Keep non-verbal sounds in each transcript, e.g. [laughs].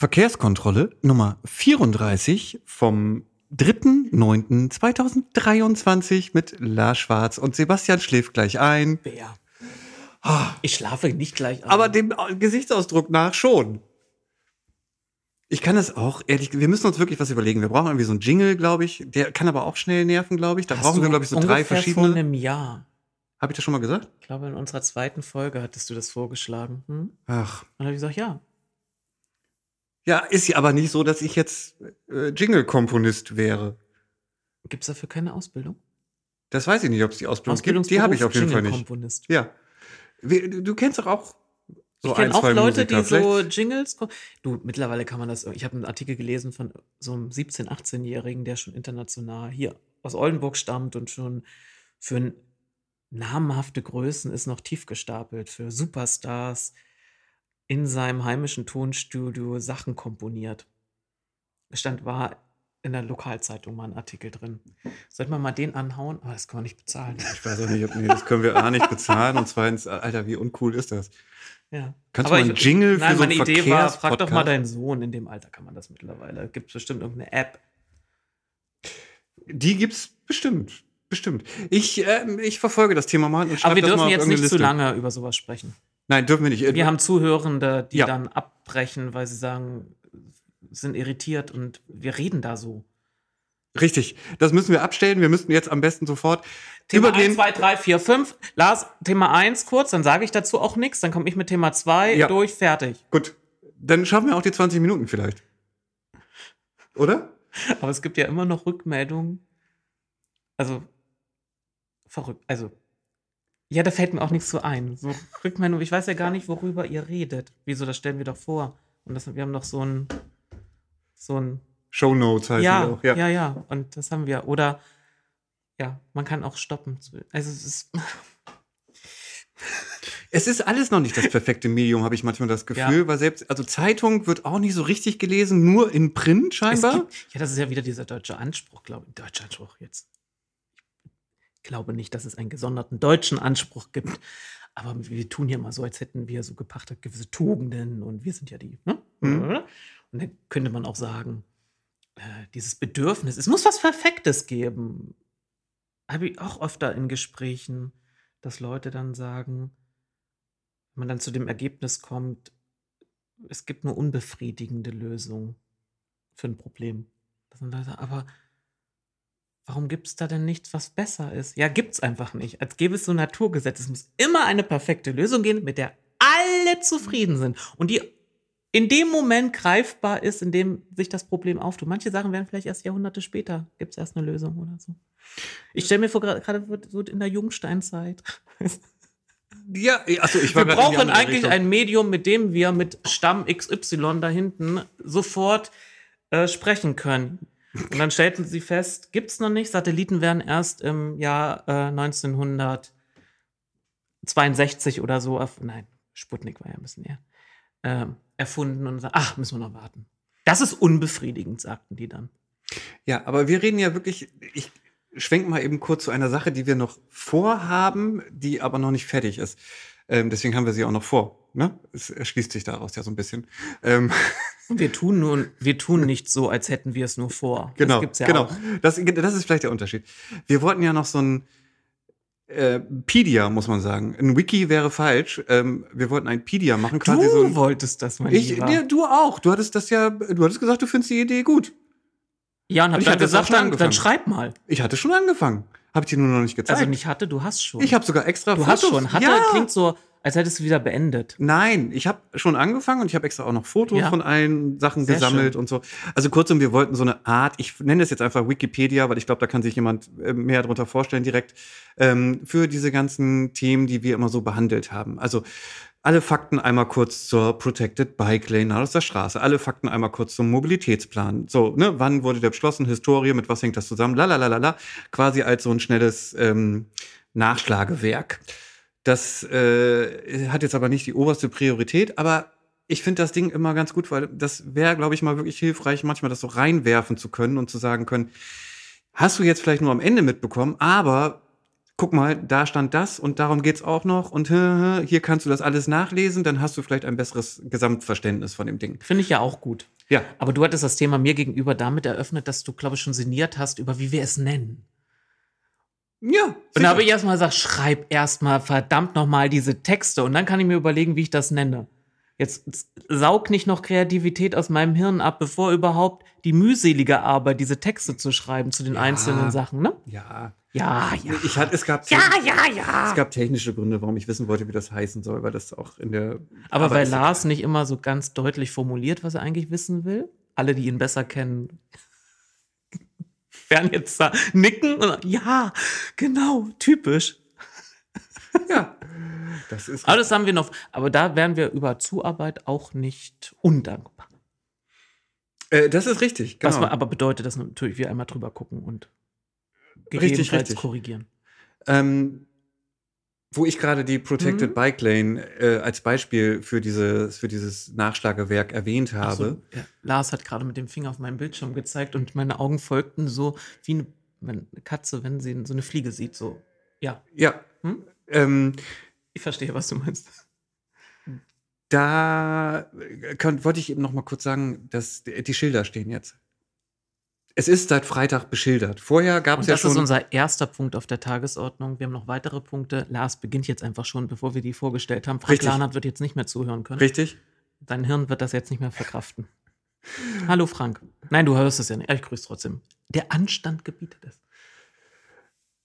Verkehrskontrolle Nummer 34 vom 3.9.2023 mit Lars Schwarz und Sebastian schläft gleich ein. Wer? Ich schlafe nicht gleich ein. Aber dem Gesichtsausdruck nach schon. Ich kann es auch, ehrlich, wir müssen uns wirklich was überlegen. Wir brauchen irgendwie so einen Jingle, glaube ich. Der kann aber auch schnell nerven, glaube ich. Da Hast brauchen wir, glaube ich, so drei verschiedene. Vor einem Jahr. Habe ich das schon mal gesagt? Ich glaube, in unserer zweiten Folge hattest du das vorgeschlagen. Hm? Und Ach. dann habe ich gesagt, ja. Ja, ist ja aber nicht so, dass ich jetzt äh, Jingle-Komponist wäre. Gibt es dafür keine Ausbildung? Das weiß ich nicht, ob es die Ausbildung gibt. Die habe ich auf jeden Fall nicht. Jingle-Komponist. Ja. Du kennst doch auch so ich kenne auch Leute, Musiker. die so Vielleicht- Jingles. ko- Du, mittlerweile kann man das. Ich habe einen Artikel gelesen von so einem 17-, 18-Jährigen, der schon international hier aus Oldenburg stammt und schon für namhafte Größen ist noch tief gestapelt, für Superstars in seinem heimischen Tonstudio Sachen komponiert. Es stand, war in der Lokalzeitung mal ein Artikel drin. Sollte man mal den anhauen? Aber das kann man nicht bezahlen. Ich weiß auch nicht, ob, nee, das können wir A nicht bezahlen und zweitens, Alter, wie uncool ist das? Ja. Kannst du mal einen ich- Jingle für nein, so einen meine Idee war, frag doch mal deinen Sohn, in dem Alter kann man das mittlerweile. Gibt es bestimmt irgendeine App. Die gibt's bestimmt. Bestimmt. Ich, ähm, ich verfolge das Thema mal und schreibe Aber wir das mal dürfen auf jetzt irgendeine nicht zu Liste. lange über sowas sprechen. Nein, dürfen wir nicht. Wir haben Zuhörende, die Ja. dann abbrechen, weil sie sagen, sind irritiert und wir reden da so. Richtig. Das müssen wir abstellen. Wir müssten jetzt am besten sofort Thema übergehen. 1, 2, 3, 4, 5. Lars, Thema 1 kurz, dann sage ich dazu auch nichts. Dann komme ich mit Thema 2 Ja. durch, fertig. Gut. Dann schaffen wir auch die 20 Minuten vielleicht. Oder? Aber es gibt ja immer noch Rückmeldungen. Also, verrückt. Also, ja, da fällt mir auch nichts so ein. So Rückmeldungen, ich weiß ja gar nicht, worüber ihr redet. Wieso, das stellen wir doch vor. Und das, wir haben doch so ein, so ein, Show Notes die ja, auch. ja, ja, ja, und das haben wir. Oder, ja, man kann auch stoppen. Also, es ist, [laughs] Es ist alles noch nicht das perfekte Medium, habe ich manchmal das Gefühl, Ja. weil selbst, also Zeitung wird auch nicht so richtig gelesen, nur in Print scheinbar. gibt, ja, das ist ja wieder dieser deutsche Anspruch, glaube ich. Deutscher Anspruch jetzt. Ich glaube nicht, dass es einen gesonderten deutschen Anspruch gibt. Aber wir tun ja mal so, als hätten wir so gepachtet gewisse Tugenden und wir sind ja die. Ne? Mhm. Und dann könnte man auch sagen, äh, dieses Bedürfnis, es muss was Perfektes geben. Habe ich auch öfter in Gesprächen, dass Leute dann sagen, wenn man dann zu dem Ergebnis kommt, es gibt nur unbefriedigende Lösungen für ein Problem. Das sind Leute, aber warum gibt es da denn nichts, was besser ist? Ja, gibt es einfach nicht. Als gäbe es so Naturgesetze. Es muss immer eine perfekte Lösung gehen, mit der alle zufrieden sind und die in dem Moment greifbar ist, in dem sich das Problem auftut. Manche Sachen werden vielleicht erst Jahrhunderte später, gibt es erst eine Lösung oder so. Ich stelle mir vor, gerade wird so in der Jungsteinzeit. [laughs] Ja, achso, ich war Wir brauchen eigentlich Richtung. ein Medium, mit dem wir mit Stamm XY da hinten sofort äh, sprechen können. Und dann stellten sie fest, gibt es noch nicht. Satelliten werden erst im Jahr äh, 1962 oder so, erf- nein, Sputnik war ja ein bisschen eher, ähm, erfunden und sagen, ach, müssen wir noch warten. Das ist unbefriedigend, sagten die dann. Ja, aber wir reden ja wirklich, ich schwenk mal eben kurz zu einer Sache, die wir noch vorhaben, die aber noch nicht fertig ist. Ähm, deswegen haben wir sie auch noch vor. Ne? Es erschließt sich daraus ja so ein bisschen. Ähm, Und wir tun nun, wir tun nicht so, als hätten wir es nur vor. genau, das gibt's ja genau. auch. Das, das ist vielleicht der Unterschied. Wir wollten ja noch so ein äh, Pedia, muss man sagen. Ein Wiki wäre falsch. Ähm, wir wollten ein Pedia machen, quasi Du so ein. wolltest das, mein Ich, Lieber. ja, du auch. Du hattest das ja, du hattest gesagt, du findest die Idee gut. Ja, und hab Ich dann gesagt, schon dann, angefangen. dann schreib mal. Ich hatte schon angefangen. Hab ich dir nur noch nicht gezeigt. Also nicht hatte, du hast schon. ich habe sogar extra du hast Fotos. schon. Hatte ja. klingt so, als hättest du wieder beendet. Nein, ich habe schon angefangen und ich habe extra auch noch Fotos Ja. von allen Sachen Sehr gesammelt schön. und so. Also kurzum, wir wollten so eine Art, ich nenne das jetzt einfach Wikipedia, weil ich glaube, da kann sich jemand äh, mehr darunter vorstellen direkt, ähm, für diese ganzen Themen, die wir immer so behandelt haben. Also alle Fakten einmal kurz zur Protected Bike Lane aus der Straße, alle Fakten einmal kurz zum Mobilitätsplan. So, ne, wann wurde der beschlossen, Historie, mit was hängt das zusammen, lalalala, quasi als so ein schnelles ähm, Nachschlagewerk. Das äh, hat jetzt aber nicht die oberste Priorität, aber ich finde das Ding immer ganz gut, weil das wäre, glaube ich, mal wirklich hilfreich, manchmal das so reinwerfen zu können und zu sagen können, hast du jetzt vielleicht nur am Ende mitbekommen, aber guck mal, da stand das und darum geht's auch noch und hier kannst du das alles nachlesen, dann hast du vielleicht ein besseres Gesamtverständnis von dem Ding. Finde ich ja auch gut. Ja. Aber du hattest das Thema mir gegenüber damit eröffnet, dass du, glaube ich, schon sinniert hast, über wie wir es nennen. Ja. Und da habe ich erstmal gesagt, schreib erstmal verdammt nochmal diese Texte und dann kann ich mir überlegen, wie ich das nenne. Jetzt saug nicht noch Kreativität aus meinem Hirn ab, bevor überhaupt die mühselige Arbeit, diese Texte zu schreiben zu den Ja. einzelnen Sachen, ne? Ja. Ja, ja. Ich hatte, es gab, Ja, ja, ja. es gab technische Gründe, warum ich wissen wollte, wie das heißen soll, weil das auch in der. Aber weil ist- Lars nicht immer so ganz deutlich formuliert, was er eigentlich wissen will. Alle, die ihn besser kennen, werden jetzt da nicken und ja, genau, typisch. Ja. [laughs] Das ist. Aber das haben wir noch. Aber da wären wir über Zuarbeit auch nicht undankbar. Äh, das ist richtig. Genau. Was aber bedeutet, dass natürlich wir einmal drüber gucken und Richtig, gegebenenfalls richtig. korrigieren. Ähm, wo ich gerade die Protected Mhm. Bike Lane äh, als Beispiel für dieses, für dieses Nachschlagewerk erwähnt Ach so, habe. ja. Lars hat gerade mit dem Finger auf meinen Bildschirm gezeigt und meine Augen folgten so wie eine, eine Katze, wenn sie so eine Fliege sieht. So, ja, Ja. Hm? Ähm, ich verstehe, was du meinst. da äh, könnt, wollte ich eben noch mal kurz sagen, dass die Schilder stehen jetzt. Es ist seit Freitag beschildert. Vorher gab es ja das schon. ist unser erster Punkt auf der Tagesordnung. Wir haben noch weitere Punkte. Lars beginnt jetzt einfach schon, bevor wir die vorgestellt haben. Frank Richtig. Lahnert wird jetzt nicht mehr zuhören können. richtig? Dein Hirn wird das jetzt nicht mehr verkraften. Hallo Frank. Nein, du hörst es ja nicht. Ich grüße trotzdem. Der Anstand gebietet es.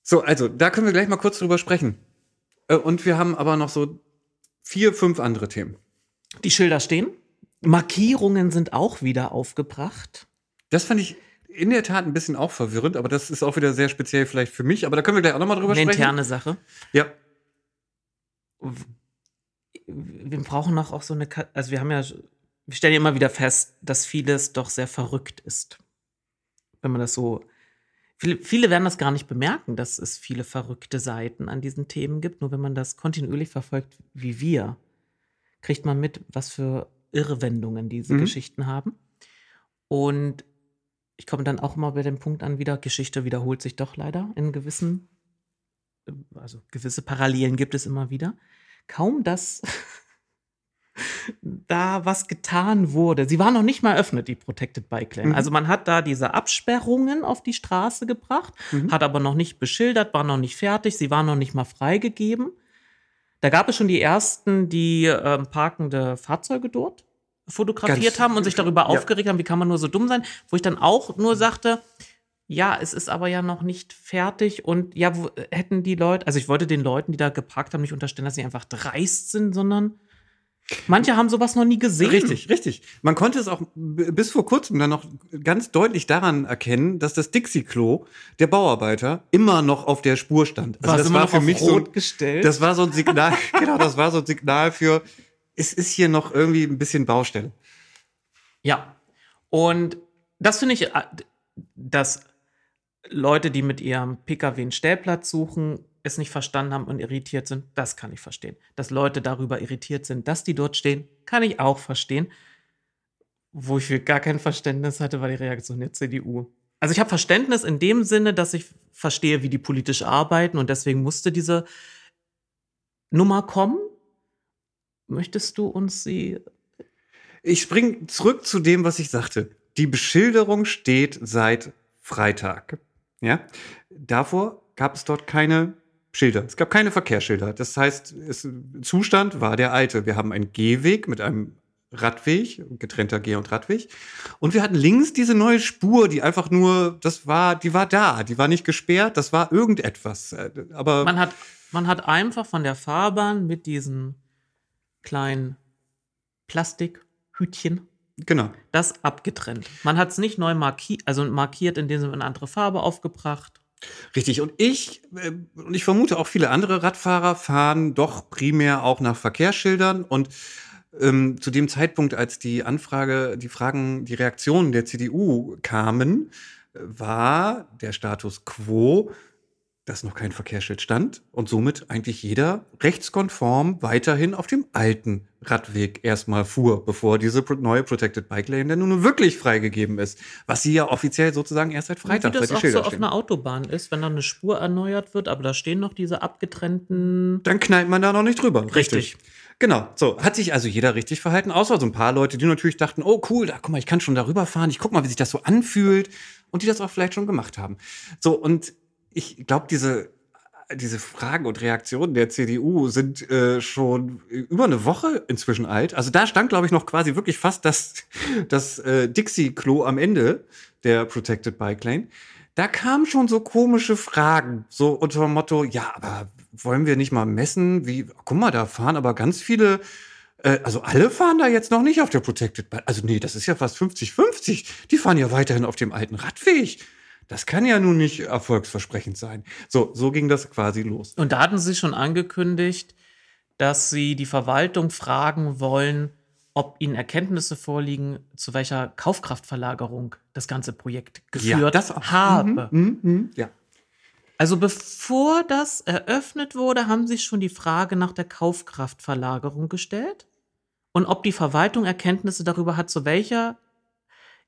So, also da können wir gleich mal kurz drüber sprechen. Äh, Und wir haben aber noch so vier, fünf andere Themen. Die Schilder stehen. Markierungen sind auch wieder aufgebracht. Das fand ich in der Tat ein bisschen auch verwirrend, aber das ist auch wieder sehr speziell vielleicht für mich. Aber da können wir gleich auch noch mal drüber Eine sprechen. interne Sache. Ja, Wir brauchen noch auch so eine, also wir haben ja, wir stellen ja immer wieder fest, dass vieles doch sehr verrückt ist. Wenn man das so, viele, viele werden das gar nicht bemerken, dass es viele verrückte Seiten an diesen Themen gibt. Nur wenn man das kontinuierlich verfolgt, wie wir, kriegt man mit, was für Irrwendungen diese Mhm. Geschichten haben. Und ich komme dann auch immer bei dem Punkt an wieder, Geschichte wiederholt sich doch leider in gewissen, also gewisse Parallelen gibt es immer wieder. Kaum, dass [laughs] da was getan wurde. Sie war noch nicht mal eröffnet, die Protected Bike Lane. Mhm. Also man hat da diese Absperrungen auf die Straße gebracht, Mhm. hat aber noch nicht beschildert, war noch nicht fertig, sie war noch nicht mal freigegeben. Da gab es schon die ersten, die ähm, parkende Fahrzeuge dort fotografiert Ganz- haben und sich darüber ja. aufgeregt haben, wie kann man nur so dumm sein, wo ich dann auch nur sagte, ja, es ist aber ja noch nicht fertig und ja, wo, hätten die Leute, also ich wollte den Leuten, die da geparkt haben, nicht unterstellen, dass sie einfach dreist sind, sondern manche haben sowas noch nie gesehen. Richtig, richtig. Man konnte es auch bis vor kurzem dann noch ganz deutlich daran erkennen, dass das Dixie-Klo der Bauarbeiter immer noch auf der Spur stand. Also War das war noch für mich so, Rot ein- gestellt? das war so ein Signal, [laughs] genau, das war so ein Signal für, es ist hier noch irgendwie ein bisschen Baustelle. Ja. Und das finde ich, äh, dass Leute, die mit ihrem Pkw einen Stellplatz suchen, es nicht verstanden haben und irritiert sind, das kann ich verstehen. Dass Leute darüber irritiert sind, dass die dort stehen, kann ich auch verstehen. Wo ich für gar kein Verständnis hatte, war die Reaktion der CDU. Also ich habe Verständnis in dem Sinne, dass ich verstehe, wie die politisch arbeiten und deswegen musste diese Nummer kommen. Möchtest du uns sie Ich spring zurück zu dem, was ich sagte. Die Beschilderung steht seit Freitag. Ja? Davor gab es dort keine Schilder. Es gab keine Verkehrsschilder. Das heißt, es, Zustand war der alte. Wir haben einen Gehweg mit einem Radweg, getrennter Geh- und Radweg. Und wir hatten links diese neue Spur, die einfach nur, das war, die war da, die war nicht gesperrt, das war irgendetwas. Äh, Aber Man hat, man hat einfach von der Fahrbahn mit diesen kleinen Plastikhütchen genau. das abgetrennt. Man hat es nicht neu markiert, also markiert, indem sie eine andere Farbe aufgebracht. Richtig. Und ich, äh, und ich vermute auch viele andere Radfahrer fahren doch primär auch nach Verkehrsschildern. Und ähm, zu dem Zeitpunkt, als die Anfrage, die Fragen, die Reaktionen der CDU kamen, äh, war der Status quo, dass noch kein Verkehrsschild stand und somit eigentlich jeder rechtskonform weiterhin auf dem alten Radweg erstmal fuhr, bevor diese neue Protected Bike Lane dann nun wirklich freigegeben ist. Was sie ja offiziell sozusagen erst seit Freitag, Wie das seit auch Schilder so auf stehen. einer Autobahn ist, wenn da eine Spur erneuert wird, aber da stehen noch diese abgetrennten. Dann knallt man da noch nicht drüber. Richtig. Genau, so hat sich also jeder richtig verhalten, außer so ein paar Leute, die natürlich dachten, oh cool, da guck mal, ich kann schon darüber fahren, ich guck mal, wie sich das so anfühlt und die das auch vielleicht schon gemacht haben. So und ich glaube, diese diese Fragen und Reaktionen der CDU sind äh, schon über eine Woche inzwischen alt. Also da stand, glaube ich, noch quasi wirklich fast das, [laughs] das äh, Dixie-Klo am Ende der Protected Bike Lane. Da kamen schon so komische Fragen, so unter dem Motto, ja, aber wollen wir nicht mal messen, wie, guck mal, da fahren aber ganz viele, äh, also alle fahren da jetzt noch nicht auf der Protected Bike. Also nee, das ist ja fast 50-50. Die fahren ja weiterhin auf dem alten Radweg. Das kann ja nun nicht erfolgsversprechend sein. So, so ging das quasi los. Und da hatten sie schon angekündigt, dass sie die Verwaltung fragen wollen, ob ihnen Erkenntnisse vorliegen, zu welcher Kaufkraftverlagerung das ganze Projekt geführt auch. habe. Mhm, mhm, mhm, ja. Also bevor das eröffnet wurde, haben sie schon die Frage nach der Kaufkraftverlagerung gestellt und ob die Verwaltung Erkenntnisse darüber hat, zu welcher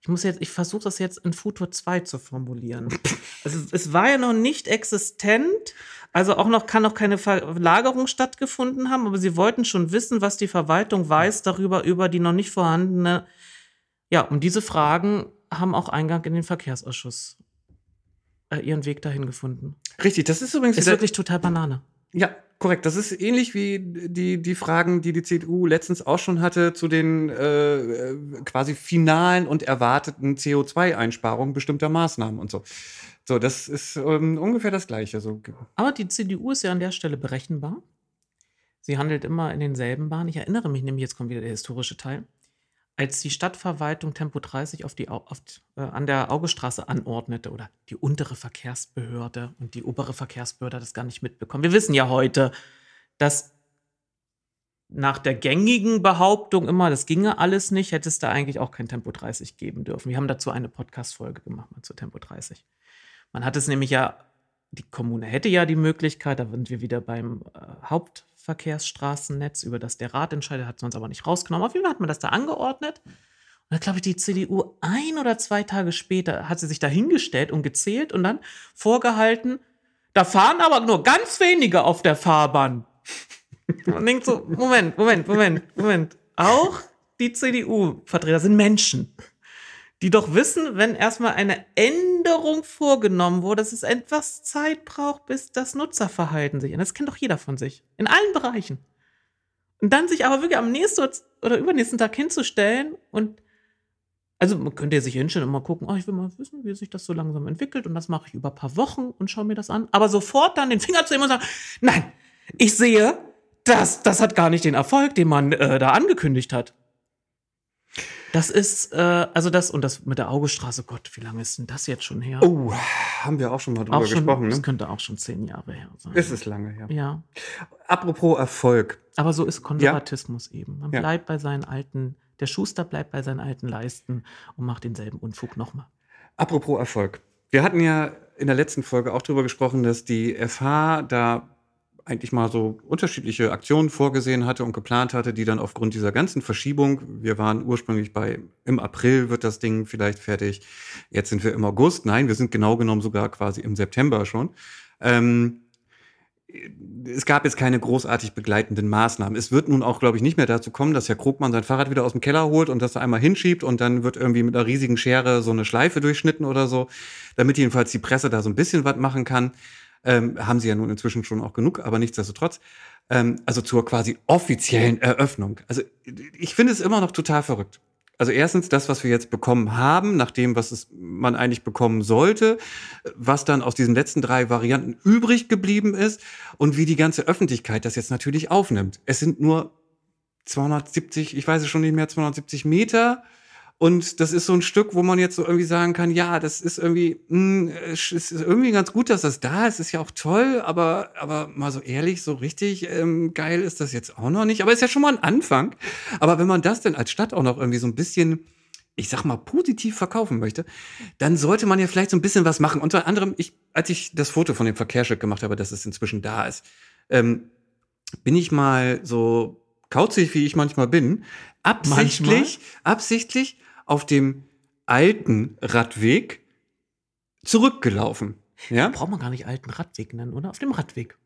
ich muss jetzt, ich versuche das jetzt in Futur 2 zu formulieren. Also es war ja noch nicht existent, also auch noch kann noch keine Verlagerung stattgefunden haben, aber sie wollten schon wissen, was die Verwaltung weiß darüber, über die noch nicht vorhandene. Ja, und diese Fragen haben auch Eingang in den Verkehrsausschuss äh, ihren Weg dahin gefunden. Richtig, das ist übrigens Ist wirklich total Banane. Ja, korrekt. Das ist ähnlich wie die, die Fragen, die die CDU letztens auch schon hatte zu den äh, quasi finalen und erwarteten CO2-Einsparungen bestimmter Maßnahmen und so. So, das ist ähm, ungefähr das Gleiche. So. Aber die CDU ist ja an der Stelle berechenbar. Sie handelt immer in denselben Bahnen. Ich erinnere mich nämlich, jetzt kommt wieder der historische Teil. Als die Stadtverwaltung Tempo 30 auf die, Au- auf, äh, an der Augestraße anordnete oder die untere Verkehrsbehörde und die obere Verkehrsbehörde das gar nicht mitbekommen. Wir wissen ja heute, dass nach der gängigen Behauptung immer, das ginge alles nicht, hätte es da eigentlich auch kein Tempo 30 geben dürfen. Wir haben dazu eine Podcast-Folge gemacht mal zu Tempo 30. Man hat es nämlich ja, die Kommune hätte ja die Möglichkeit, da sind wir wieder beim äh, Hauptverkehrsstraßennetz, über das der Rat entscheidet, hat es uns aber nicht rausgenommen. Auf jeden Fall hat man das da angeordnet. Und dann glaube ich, die CDU ein oder zwei Tage später hat sie sich da hingestellt und gezählt und dann vorgehalten, da fahren aber nur ganz wenige auf der Fahrbahn. [laughs] Man denkt so, Moment, Moment, Moment, Moment. Auch die CDU-Vertreter sind Menschen, die doch wissen, wenn erstmal eine Änderung vorgenommen wurde, dass es etwas Zeit braucht, bis das Nutzerverhalten sich ändert. Das kennt doch jeder von sich. In allen Bereichen. Und dann sich aber wirklich am nächsten oder übernächsten Tag hinzustellen und also man könnte ja sich hinstellen und mal gucken, oh, ich will mal wissen, wie sich das so langsam entwickelt und das mache ich über ein paar Wochen und schaue mir das an. Aber sofort dann den Finger zu nehmen und sagen, nein, ich sehe, das, das hat gar nicht den Erfolg, den man äh, da angekündigt hat. Das ist, äh, also das und das mit der Augestraße, Gott, wie lange ist denn das jetzt schon her? Oh, haben wir auch schon mal drüber schon, gesprochen. Das Ne? könnte auch schon zehn Jahre her sein. Es ist lange her. ja, Apropos Erfolg. aber so ist Konservatismus eben. Man Ja. bleibt bei seinen alten, der Schuster bleibt bei seinen alten Leisten und macht denselben Unfug nochmal. Apropos Erfolg. Wir hatten ja in der letzten Folge auch drüber gesprochen, dass die FH da eigentlich mal so unterschiedliche Aktionen vorgesehen hatte und geplant hatte, die dann aufgrund dieser ganzen Verschiebung, wir waren ursprünglich bei, im April wird das Ding vielleicht fertig, jetzt sind wir im August, nein, wir sind genau genommen sogar quasi im September schon. Ähm, es gab jetzt keine großartig begleitenden Maßnahmen. Es wird nun auch, glaube ich, nicht mehr dazu kommen, dass Herr Krugmann sein Fahrrad wieder aus dem Keller holt und das da einmal hinschiebt und dann wird irgendwie mit einer riesigen Schere so eine Schleife durchschnitten oder so, damit jedenfalls die Presse da so ein bisschen was machen kann. Ähm, haben sie ja nun inzwischen schon auch genug, aber nichtsdestotrotz. Ähm, also zur quasi offiziellen Eröffnung. Also ich finde es immer noch total verrückt. Also erstens das, was wir jetzt bekommen haben, nach dem, was es man eigentlich bekommen sollte, was dann aus diesen letzten drei Varianten übrig geblieben ist und wie die ganze Öffentlichkeit das jetzt natürlich aufnimmt. Es sind nur 270, ich weiß es schon nicht mehr, 270 Meter. Und das ist so ein Stück, wo man jetzt so irgendwie sagen kann, ja, das ist irgendwie, mh, es ist irgendwie ganz gut, dass das da ist, ist ja auch toll, aber, aber mal so ehrlich, so richtig ähm, geil ist das jetzt auch noch nicht. Aber ist ja schon mal ein Anfang. Aber wenn man das denn als Stadt auch noch irgendwie so ein bisschen ich sag mal, positiv verkaufen möchte, dann sollte man ja vielleicht so ein bisschen was machen. Unter anderem, ich, als ich das Foto von dem Verkehrsschild gemacht habe, dass es inzwischen da ist, ähm, bin ich mal so kauzig, wie ich manchmal bin, absichtlich, Manchmal? absichtlich auf dem alten Radweg zurückgelaufen. Ja? Braucht man gar nicht alten Radweg nennen, oder? Auf dem Radweg.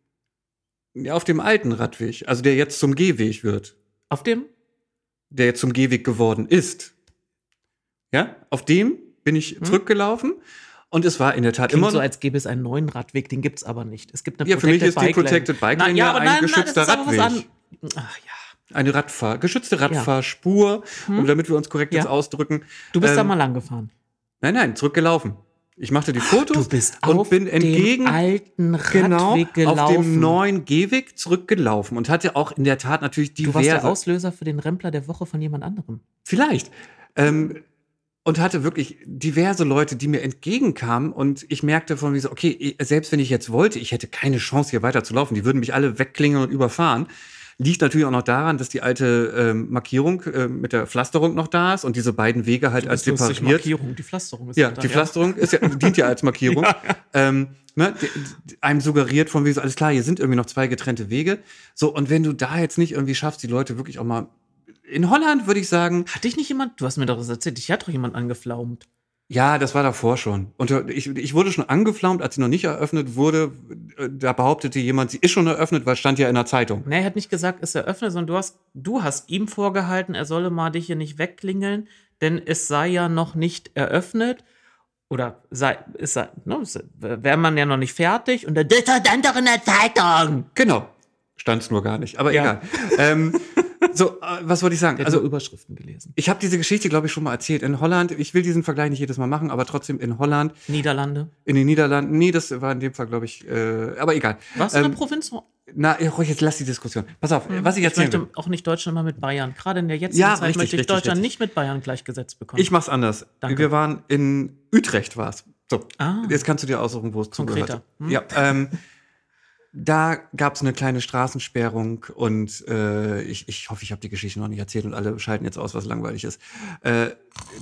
ja, auf dem alten Radweg, also der jetzt zum Gehweg wird, Auf dem? der jetzt zum Gehweg geworden ist. Ja, auf dem bin ich Hm? zurückgelaufen und es war in der Tat Klingt immer so, als gäbe es einen neuen Radweg, den gibt's aber nicht. Es gibt eine Ja, für mich ist die Bike. Protected Bike Lane ja aber ein nein, nein, geschützter was Radweg. Ach ja. Eine Radfahr geschützte Radfahrspur, um damit wir uns korrekt Ja. jetzt ausdrücken. Du bist da Ähm, mal lang gefahren. Nein, nein, zurückgelaufen. Ich machte die Fotos und bin entgegen dem alten Radweg genau gelaufen. auf dem neuen Gehweg zurückgelaufen und hatte auch in der Tat natürlich du warst der diverse Auslöser für den Rempler der Woche von jemand anderem. Vielleicht. Ähm, und hatte wirklich diverse Leute, die mir entgegenkamen und ich merkte von mir so, okay, selbst wenn ich jetzt wollte, ich hätte keine Chance hier weiter zu laufen, die würden mich alle wegklingeln und überfahren. Liegt natürlich auch noch daran, dass die alte ähm, Markierung äh, mit der Pflasterung noch da ist und diese beiden Wege halt als separiert. Markierung, die Pflasterung ist Ja, hinter, die Pflasterung ist ja, dient ja als Markierung. [laughs] ähm, ne, einem suggeriert von wie so, alles klar, hier sind irgendwie noch zwei getrennte Wege. So, und wenn du da jetzt nicht irgendwie schaffst, die Leute wirklich auch mal. In Holland würde ich sagen, Hat dich nicht jemand, du hast mir doch das erzählt, dich hat doch jemand angeflaumt. Ja, das war davor schon. Und äh, ich, ich wurde schon angeflaumt, als sie noch nicht eröffnet wurde. Äh, Da behauptete jemand, sie ist schon eröffnet, weil es stand ja in der Zeitung. Nee, er hat nicht gesagt, es eröffne, sondern du hast, du hast ihm vorgehalten, er solle mal dich hier nicht wegklingeln, denn es sei ja noch nicht eröffnet. Oder sei, es sei, ne, wäre man ja noch nicht fertig und dann, das stand doch in der Zeitung. Genau. Stand es nur gar nicht. Aber Ja. egal. ähm, [laughs] so, äh, was wollte ich sagen? Er hat Also, Überschriften gelesen. ich habe diese Geschichte, glaube ich, schon mal erzählt. In Holland, ich will diesen Vergleich nicht jedes Mal machen, aber trotzdem in Holland Niederlande. In den Niederlanden, nee, das war in dem Fall, glaube ich, äh, aber egal. Was in Ähm, der Provinz? Na, ruhig, jetzt lass die Diskussion. Pass auf, was ich Ich erzählen möchte will. auch nicht Deutschland mal mit Bayern. Gerade in der jetzigen Ja, Zeit richtig, möchte ich richtig, Deutschland richtig. nicht mit Bayern gleichgesetzt bekommen. Ich mach's anders. Danke. Wir waren in Utrecht, war's. So, Ah. jetzt kannst du dir aussuchen, wo es zugehört. Konkreter. Hm? Ja, ähm, [laughs] da gab's eine kleine Straßensperrung und äh, ich, ich hoffe, ich habe die Geschichte noch nicht erzählt und alle schalten jetzt aus, was langweilig ist. Äh,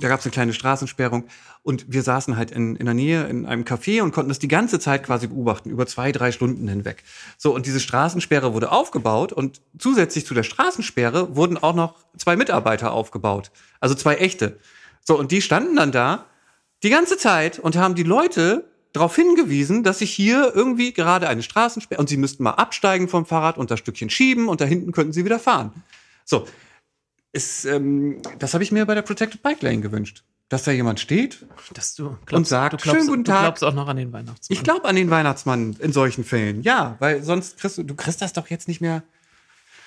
da gab's eine kleine Straßensperrung und wir saßen halt in, in der Nähe in einem Café und konnten das die ganze Zeit quasi beobachten, über zwei, drei Stunden hinweg. So, und diese Straßensperre wurde aufgebaut und zusätzlich zu der Straßensperre wurden auch noch zwei Mitarbeiter aufgebaut. Also zwei echte. So, und die standen dann da die ganze Zeit und haben die Leute darauf hingewiesen, dass sich hier irgendwie gerade eine Straßensperre und sie müssten mal absteigen vom Fahrrad und das Stückchen schieben und da hinten könnten sie wieder fahren. So, ist, ähm, das habe ich mir bei der Protected Bike Lane gewünscht, dass da jemand steht. Dass du Und sagt, du glaubst, schönen guten du Tag. glaubst auch noch an den Weihnachtsmann. Ich glaube an den Weihnachtsmann in solchen Fällen, ja, weil sonst kriegst du, du kriegst das doch jetzt nicht mehr.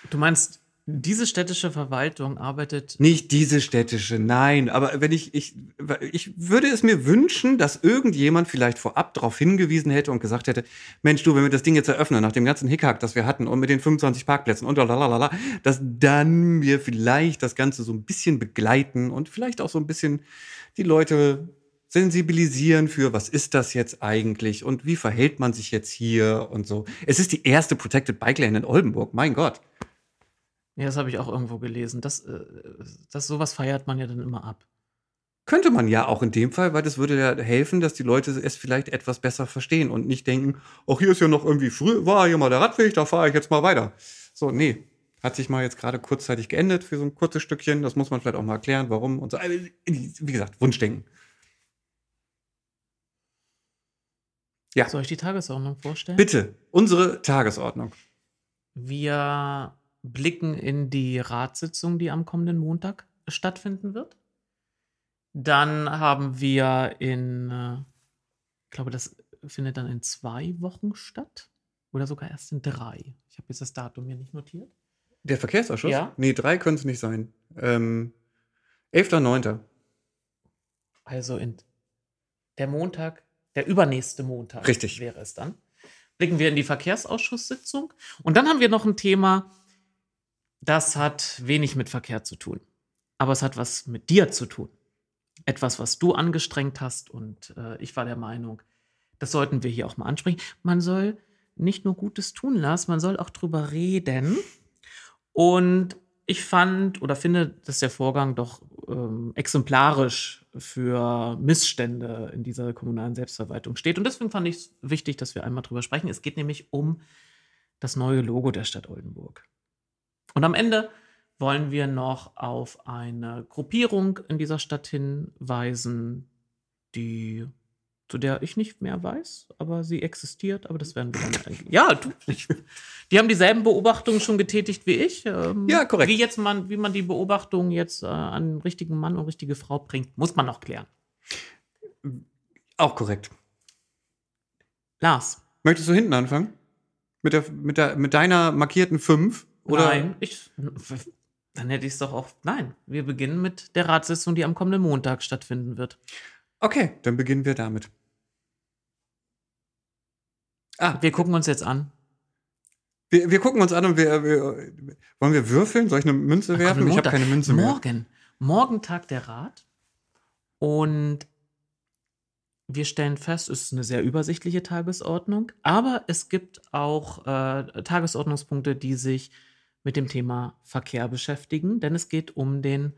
Du meinst, diese städtische Verwaltung arbeitet Nicht diese städtische, nein. Aber wenn ich, ich, ich würde es mir wünschen, dass irgendjemand vielleicht vorab darauf hingewiesen hätte und gesagt hätte, Mensch, du, wenn wir das Ding jetzt eröffnen, nach dem ganzen Hickhack, das wir hatten und mit den 25 Parkplätzen und lalalala, dass dann wir vielleicht das Ganze so ein bisschen begleiten und vielleicht auch so ein bisschen die Leute sensibilisieren für, was ist das jetzt eigentlich und wie verhält man sich jetzt hier und so. Es ist die erste Protected Bike Lane in Oldenburg, mein Gott. Ja, das habe ich auch irgendwo gelesen. Das, äh, das sowas feiert man ja dann immer ab. Könnte man ja auch in dem Fall, weil das würde ja helfen, dass die Leute es vielleicht etwas besser verstehen und nicht denken, ach, hier ist ja noch irgendwie früh, war hier mal der Radweg, da fahre ich jetzt mal weiter. So, nee. Hat sich mal jetzt gerade kurzzeitig geendet für so ein kurzes Stückchen. Das muss man vielleicht auch mal erklären, warum und so. Also, Wie gesagt, Wunschdenken. Ja. Soll ich die Tagesordnung vorstellen? Bitte, unsere Tagesordnung. Wir blicken in die Ratssitzung, die am kommenden Montag stattfinden wird. Dann haben wir in, äh, ich glaube, das findet dann in zwei Wochen statt. Oder sogar erst in drei. Ich habe jetzt das Datum hier nicht notiert. Der Verkehrsausschuss? Ja. Nee, drei können es nicht sein. Ähm, 11.9. Also in der Montag, der übernächste Montag Richtig. wäre es dann. Blicken wir in die Verkehrsausschusssitzung. Und dann haben wir noch ein Thema, das hat wenig mit Verkehr zu tun. Aber es hat was mit dir zu tun. Etwas, was du angestrengt hast. Und äh, ich war der Meinung, das sollten wir hier auch mal ansprechen. Man soll nicht nur Gutes tun lassen, man soll auch drüber reden. Und ich fand oder finde, dass der Vorgang doch ähm, exemplarisch für Missstände in dieser kommunalen Selbstverwaltung steht. Und deswegen fand ich es wichtig, dass wir einmal drüber sprechen. Es geht nämlich um das neue Logo der Stadt Oldenburg. Und am Ende wollen wir noch auf eine Gruppierung in dieser Stadt hinweisen, die zu der ich nicht mehr weiß, aber sie existiert, aber das werden wir dann. Ja, du, ich, die haben dieselben Beobachtungen schon getätigt wie ich. Ähm, Ja, korrekt. Wie, jetzt man, wie man die Beobachtungen jetzt äh, an den richtigen Mann und richtige Frau bringt, muss man noch klären. Auch korrekt. Lars. Möchtest du hinten anfangen? Mit, der, mit, der, mit deiner markierten 5? Oder? Nein, ich. Dann hätte ich es doch auch. Nein, wir beginnen mit der Ratssitzung, die am kommenden Montag stattfinden wird. Okay, dann beginnen wir damit. Ah, Wir gucken uns jetzt an. wir, wir gucken uns an und wir, wir wollen wir würfeln? Soll ich eine Münze werfen? Ich habe keine Münze mehr. Morgen. Morgen tagt der Rat. Und wir stellen fest, es ist eine sehr übersichtliche Tagesordnung, aber es gibt auch äh, Tagesordnungspunkte, die sich mit dem Thema Verkehr beschäftigen, denn es geht um den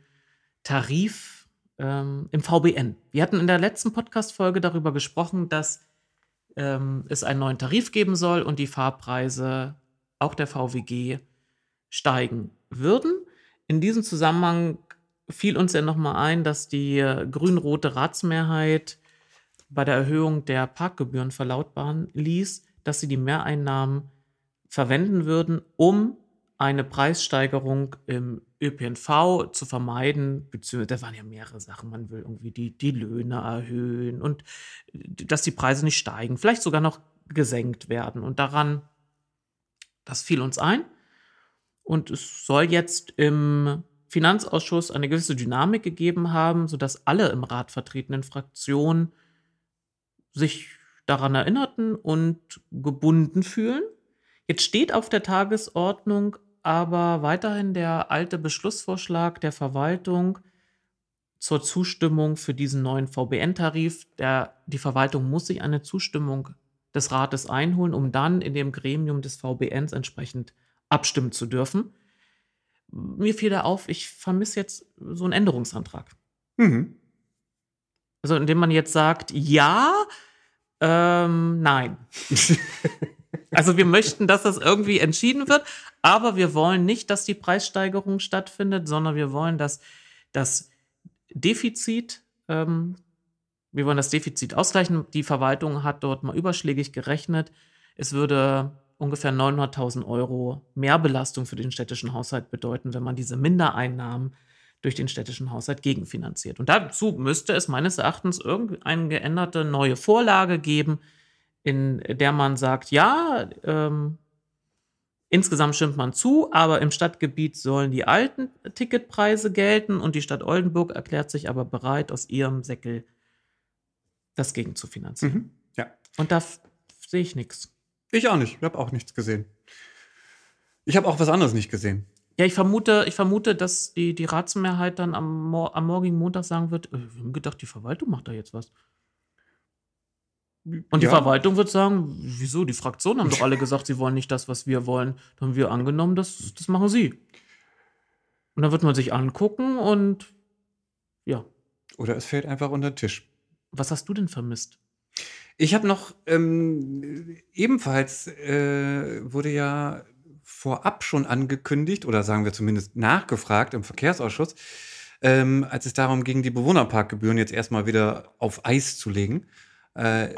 Tarif ähm, im VBN. Wir hatten in der letzten Podcast-Folge darüber gesprochen, dass ähm, es einen neuen Tarif geben soll und die Fahrpreise auch der VWG steigen würden. In diesem Zusammenhang fiel uns ja nochmal ein, dass die äh, grün-rote Ratsmehrheit bei der Erhöhung der Parkgebühren verlautbaren ließ, dass sie die Mehreinnahmen verwenden würden, um eine Preissteigerung im ÖPNV zu vermeiden, beziehungsweise da waren ja mehrere Sachen. Man will irgendwie die, die Löhne erhöhen und äh, dass die Preise nicht steigen, vielleicht sogar noch gesenkt werden. Und daran, das fiel uns ein. Und es soll jetzt im Finanzausschuss eine gewisse Dynamik gegeben haben, sodass alle im Rat vertretenen Fraktionen sich daran erinnerten und gebunden fühlen. Jetzt steht auf der Tagesordnung aber weiterhin der alte Beschlussvorschlag der Verwaltung zur Zustimmung für diesen neuen VBN-Tarif. Der- Die Verwaltung muss sich eine Zustimmung des Rates einholen, um dann in dem Gremium des VBNs entsprechend abstimmen zu dürfen. Mir fiel da auf, ich vermisse jetzt so einen Änderungsantrag. Mhm. Also indem man jetzt sagt, ja, ähm, nein. [laughs] Also wir möchten, dass das irgendwie entschieden wird, aber wir wollen nicht, dass die Preissteigerung stattfindet, sondern wir wollen, dass das Defizit, ähm, wir wollen das Defizit ausgleichen. Die Verwaltung hat dort mal überschlägig gerechnet. Es würde ungefähr 900.000 Euro Mehrbelastung für den städtischen Haushalt bedeuten, wenn man diese Mindereinnahmen durch den städtischen Haushalt gegenfinanziert. Und dazu müsste es meines Erachtens irgendeine geänderte neue Vorlage geben, in der man sagt, ja, ähm, insgesamt stimmt man zu, aber im Stadtgebiet sollen die alten Ticketpreise gelten und die Stadt Oldenburg erklärt sich aber bereit, aus ihrem Säckel das gegen zu finanzieren. Mhm. Ja. Und da sehe ich nichts. Ich auch nicht. Ich habe auch nichts gesehen. Ich habe auch was anderes nicht gesehen. Ja, ich vermute, ich vermute, dass die, die Ratsmehrheit dann am, am morgigen Montag sagen wird, äh, wir haben gedacht, die Verwaltung macht da jetzt was. Und die Ja. Verwaltung wird sagen, wieso? Die Fraktionen haben doch alle gesagt, sie wollen nicht das, was wir wollen. Dann haben wir angenommen, das, das machen sie. Und dann wird man sich angucken und ja, Oder es fällt einfach unter den Tisch. was hast du denn vermisst? Ich habe noch ähm, ebenfalls äh, wurde ja vorab schon angekündigt oder sagen wir zumindest nachgefragt im Verkehrsausschuss, ähm, als es darum ging, die Bewohnerparkgebühren jetzt erstmal wieder auf Eis zu legen, äh,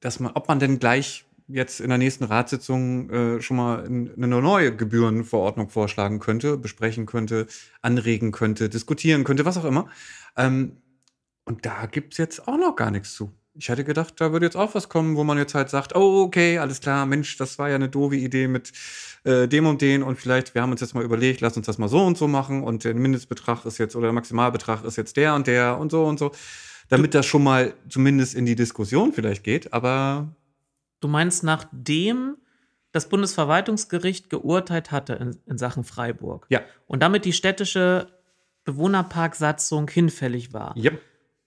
dass man, ob man denn gleich jetzt in der nächsten Ratssitzung äh, schon mal in, eine neue Gebührenverordnung vorschlagen könnte, besprechen könnte, anregen könnte, diskutieren könnte, was auch immer. Ähm, und da gibt es jetzt auch noch gar nichts zu. Ich hätte gedacht, da würde jetzt auch was kommen, wo man jetzt halt sagt, oh, okay, alles klar, Mensch, das war ja eine doofe Idee mit äh, dem und den und vielleicht, wir haben uns jetzt mal überlegt, lass uns das mal so und so machen und der Mindestbetrag ist jetzt oder der Maximalbetrag ist jetzt der und der und so und so, damit das schon mal zumindest in die Diskussion vielleicht geht, aber Du meinst, nachdem das Bundesverwaltungsgericht geurteilt hatte in, in Sachen Freiburg ja, und damit die städtische Bewohnerparksatzung hinfällig war ja,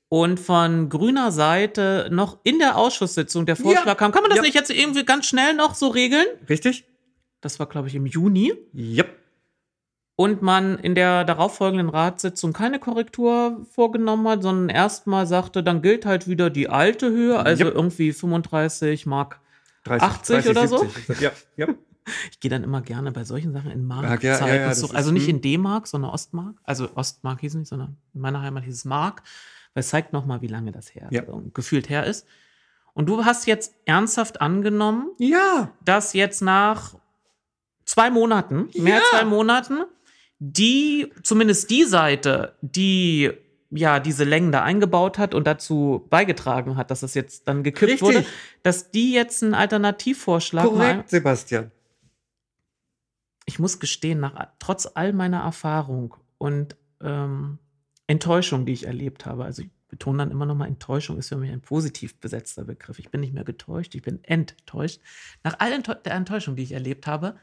und von grüner Seite noch in der Ausschusssitzung der Vorschlag Ja. kam, kann man das Ja. nicht jetzt irgendwie ganz schnell noch so regeln? richtig? Das war, glaube ich, im Juni. Ja, und man in der darauffolgenden Ratssitzung keine Korrektur vorgenommen hat, sondern erstmal sagte, dann gilt halt wieder die alte Höhe, also Yep. irgendwie 35 Mark 30, 80 oder so? 70. Ja, ja. [laughs] Ich gehe dann immer gerne bei solchen Sachen in Markzeiten Ja, ja, ja, ist- Also nicht hm. in D-Mark, sondern Ostmark. Also Ostmark hieß es nicht, sondern in meiner Heimat hieß es Mark. Weil es zeigt nochmal, wie lange das her äh, gefühlt her ist. Und du hast jetzt ernsthaft angenommen, ja. dass jetzt nach zwei Monaten, mehr als zwei Monaten, die, zumindest die Seite, die ja diese Längen da eingebaut hat und dazu beigetragen hat, dass das jetzt dann gekippt Richtig. wurde, dass die jetzt einen Alternativvorschlag mal Korrekt, Sebastian. ich muss gestehen, nach, trotz all meiner Erfahrung und ähm, Enttäuschung, die ich erlebt habe, also ich betone dann immer nochmal, Enttäuschung ist für mich ein positiv besetzter Begriff. Ich bin nicht mehr getäuscht, ich bin enttäuscht. Nach all der Enttäuschung, die ich erlebt habe,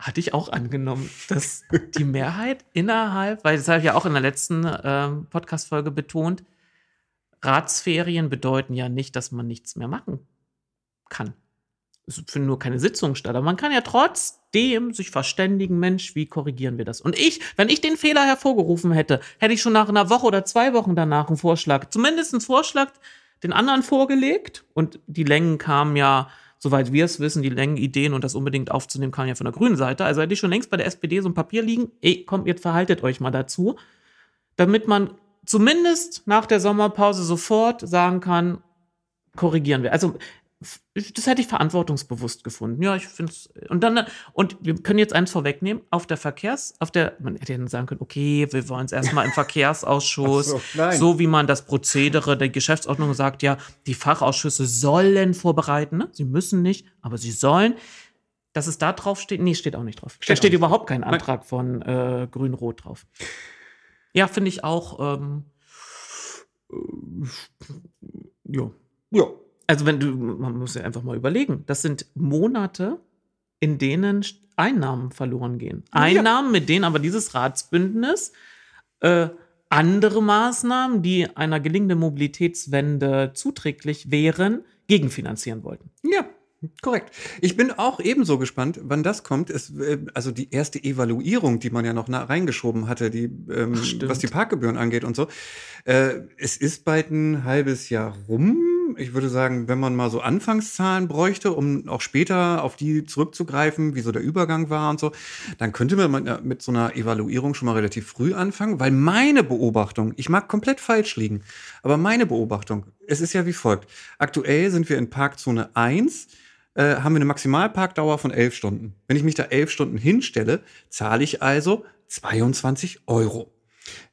hatte ich auch angenommen, dass die Mehrheit innerhalb, weil das habe ich ja auch in der letzten ähm, Podcast-Folge betont, Ratsferien bedeuten ja nicht, dass man nichts mehr machen kann. Es finden nur keine Sitzungen statt. Aber man kann ja trotzdem sich verständigen, Mensch, wie korrigieren wir das? Und ich, wenn ich den Fehler hervorgerufen hätte, hätte ich schon nach einer Woche oder zwei Wochen danach einen Vorschlag, zumindest einen Vorschlag den anderen vorgelegt. Und die Längen kamen ja, soweit wir es wissen, die Längenideen und das unbedingt aufzunehmen, kamen ja von der grünen Seite. Also hätte ich schon längst bei der SPD so ein Papier liegen, ey, komm, jetzt verhaltet euch mal dazu, damit man zumindest nach der Sommerpause sofort sagen kann, korrigieren wir. Also das hätte ich verantwortungsbewusst gefunden. Ja, ich finde es. Und dann, und wir können jetzt eins vorwegnehmen, auf der Verkehrs, auf der, man hätte dann sagen können, okay, wir wollen es erstmal im [laughs] Verkehrsausschuss, so, so wie man das Prozedere der Geschäftsordnung sagt, ja, die Fachausschüsse sollen vorbereiten, ne? sie müssen nicht, aber sie sollen. Dass es da drauf steht, nee, steht auch nicht drauf. Steht da steht überhaupt kein Antrag von äh, Grün-Rot drauf. Ja, finde ich auch. Ähm, äh, ja. Ja. Also wenn du, man muss ja einfach mal überlegen, das sind Monate, in denen Einnahmen verloren gehen. Ja. Einnahmen, mit denen aber dieses Ratsbündnis äh, andere Maßnahmen, die einer gelingenden Mobilitätswende zuträglich wären, gegenfinanzieren wollten. Ja, korrekt. Ich bin auch ebenso gespannt, wann das kommt. Es, äh, also die erste Evaluierung, die man ja noch reingeschoben hatte, die, ähm, Ach, was die Parkgebühren angeht und so. Äh, es ist bald ein halbes Jahr rum. Ich würde sagen, wenn man mal so Anfangszahlen bräuchte, um auch später auf die zurückzugreifen, wie so der Übergang war und so, dann könnte man mit so einer Evaluierung schon mal relativ früh anfangen, weil meine Beobachtung, ich mag komplett falsch liegen, aber meine Beobachtung, es ist ja wie folgt. Aktuell sind wir in Parkzone 1, äh, haben wir eine Maximalparkdauer von 11 Stunden. Wenn ich mich da 11 Stunden hinstelle, zahle ich also 22 Euro.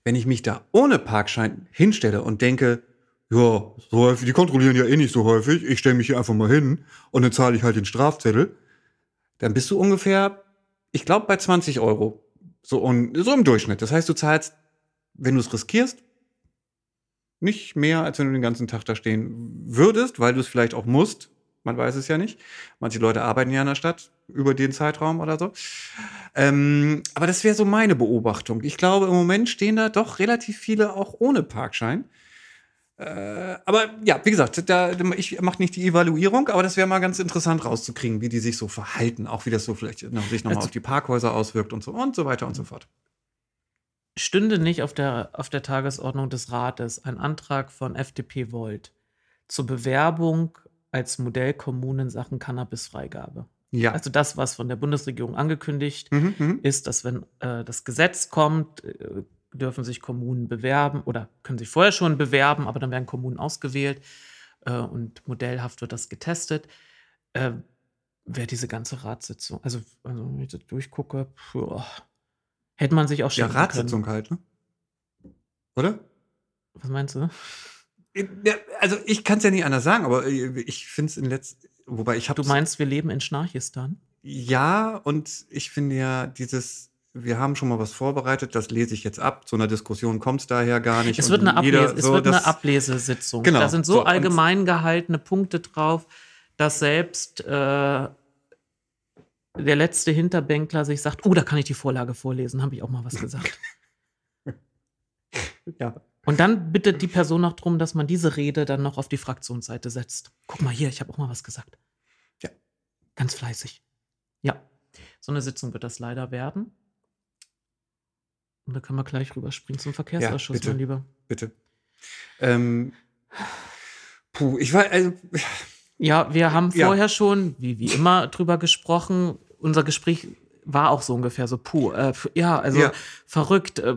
Wenn ich mich da ohne Parkschein hinstelle und denke, ja, so häufig, die kontrollieren ja eh nicht so häufig, ich stelle mich hier einfach mal hin und dann zahle ich halt den Strafzettel, dann bist du ungefähr, ich glaube, bei 20 Euro. So, und, so im Durchschnitt. Das heißt, du zahlst, wenn du es riskierst, nicht mehr, als wenn du den ganzen Tag da stehen würdest, weil du es vielleicht auch musst. Man weiß es ja nicht. Manche Leute arbeiten ja in der Stadt über den Zeitraum oder so. Ähm, aber das wäre so meine Beobachtung. Ich glaube, im Moment stehen da doch relativ viele auch ohne Parkschein. Äh, aber ja, wie gesagt, da, ich mache nicht die Evaluierung, aber das wäre mal ganz interessant rauszukriegen, wie die sich so verhalten, auch wie das so vielleicht noch, sich nochmal Also- auf die Parkhäuser auswirkt und so und so weiter und so fort. Stünde nicht auf der, auf der Tagesordnung des Rates ein Antrag von FDP Volt zur Bewerbung als Modellkommune in Sachen Cannabisfreigabe. Ja. Also das, was von der Bundesregierung angekündigt mhm, mhm. ist, dass wenn äh, das Gesetz kommt, äh, dürfen sich Kommunen bewerben oder können sich vorher schon bewerben, aber dann werden Kommunen ausgewählt äh, und modellhaft wird das getestet. Äh, Wäre diese ganze Ratssitzung, also, also wenn ich das durchgucke, puh, hätte man sich auch Ja, schenken Ratssitzung halt, ne? Oder? Können. Was meinst du? Ja, also ich kann es ja nicht anders sagen, aber ich finde es in letzter, wobei ich habe Du meinst, wir leben in Schnarchistan? ja und ich finde ja dieses, wir haben schon mal was vorbereitet, das lese ich jetzt ab. Zu einer Diskussion kommt es daher gar nicht. Es wird eine, jeder Ablese, es so, wird eine Ablesesitzung. Genau, Da sind so, so, allgemein gehaltene Punkte drauf, dass selbst äh, der letzte Hinterbänkler sich sagt, oh, da kann ich die Vorlage vorlesen, habe ich auch mal was gesagt. [laughs] Ja. Und dann bittet die Person noch darum, dass man diese Rede dann noch auf die Fraktionsseite setzt. Guck mal hier, ich habe auch mal was gesagt. Ja. Ganz fleißig. Ja, so eine Sitzung wird das leider werden. Und da können wir gleich rüberspringen zum Verkehrsausschuss, bitte. mein Lieber. Bitte. Ähm, puh, ich war, also, Ja, wir haben Ja. vorher schon, wie, wie immer, drüber gesprochen. Unser Gespräch war auch so ungefähr so, puh, äh, ja, also Ja. verrückt. Äh,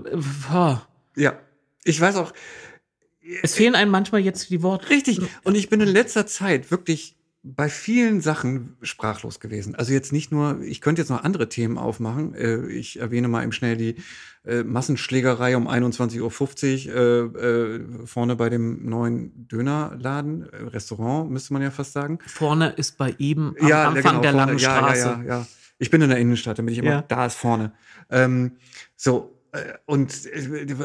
ja, ich weiß auch, es fehlen einem manchmal jetzt die Worte. Richtig. Und ich bin in letzter Zeit wirklich bei vielen Sachen sprachlos gewesen. Also jetzt nicht nur, ich könnte jetzt noch andere Themen aufmachen. Äh, Ich erwähne mal eben schnell die äh, Massenschlägerei um 21.50 Uhr äh, vorne bei dem neuen Dönerladen, Restaurant, müsste man ja fast sagen. Vorne ist bei ihm am ja, Anfang genau, der langen ja, Straße. Ja, ja, ja. Ich bin in der Innenstadt, damit ich immer, Ja. da ist vorne. Ähm, so, und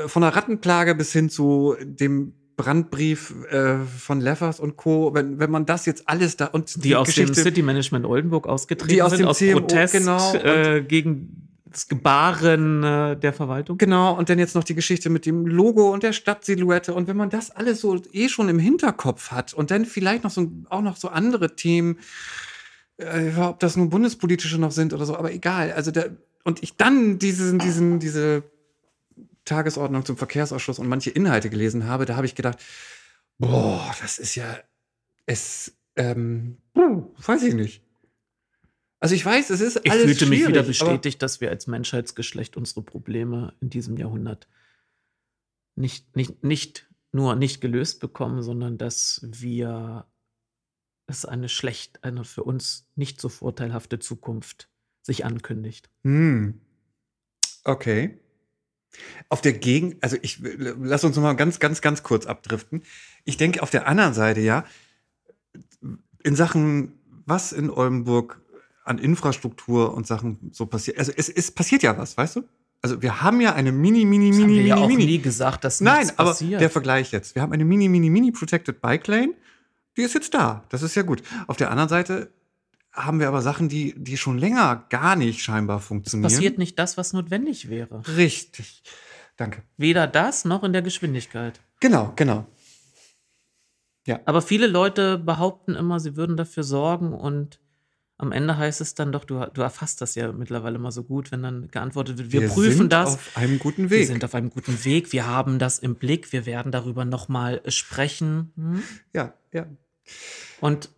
von der Rattenplage bis hin zu dem Brandbrief äh, von Leffers und Co., wenn, wenn man das jetzt alles da und Die, aus dem City Management Oldenburg ausgetreten Die aus sind, dem aus CMO, Protest genau, äh, gegen das Gebaren äh, der Verwaltung. Genau, und dann jetzt noch die Geschichte mit dem Logo und der Stadtsilhouette. Und wenn man das alles so eh schon im Hinterkopf hat und dann vielleicht noch so auch noch so andere Themen, äh, ob das nun bundespolitische noch sind oder so, aber egal. Also der, und ich dann diesen, diesen, diese Tagesordnung zum Verkehrsausschuss und manche Inhalte gelesen habe, da habe ich gedacht, boah, das ist ja, es, ähm, weiß ich nicht. Also ich weiß, es ist Ich alles fühlte mich wieder bestätigt, dass wir als Menschheitsgeschlecht unsere Probleme in diesem Jahrhundert nicht, nicht, nicht nur nicht gelöst bekommen, sondern dass wir es eine schlecht, eine für uns nicht so vorteilhafte Zukunft sich ankündigt. Hm. Okay. Auf der Gegend, also ich lass uns mal ganz, ganz, ganz kurz abdriften. Ich denke auf der anderen Seite ja, in Sachen, was in Oldenburg an Infrastruktur und Sachen so passiert. Also es, es passiert ja was, weißt du? Also wir haben ja eine mini, mini, Das haben mini, wir ja mini, auch mini. nie gesagt, dass Nein, nichts aber passiert. der Vergleich jetzt. Wir haben eine mini, mini, mini Protected Bike Lane. Die ist jetzt da. Das ist ja gut. Auf der anderen Seite haben wir aber Sachen, die, die schon länger gar nicht scheinbar funktionieren. passiert nicht das, was notwendig wäre. Richtig. Danke. Weder das noch in der Geschwindigkeit. Genau, genau. Aber viele Leute behaupten immer, sie würden dafür sorgen und am Ende heißt es dann doch, du, du erfasst das ja mittlerweile mal so gut, wenn dann geantwortet wird, wir, prüfen sind das. auf einem guten Wir Weg. sind auf einem guten Weg, wir haben das im Blick, wir werden darüber nochmal sprechen. Hm? ja, ja. Und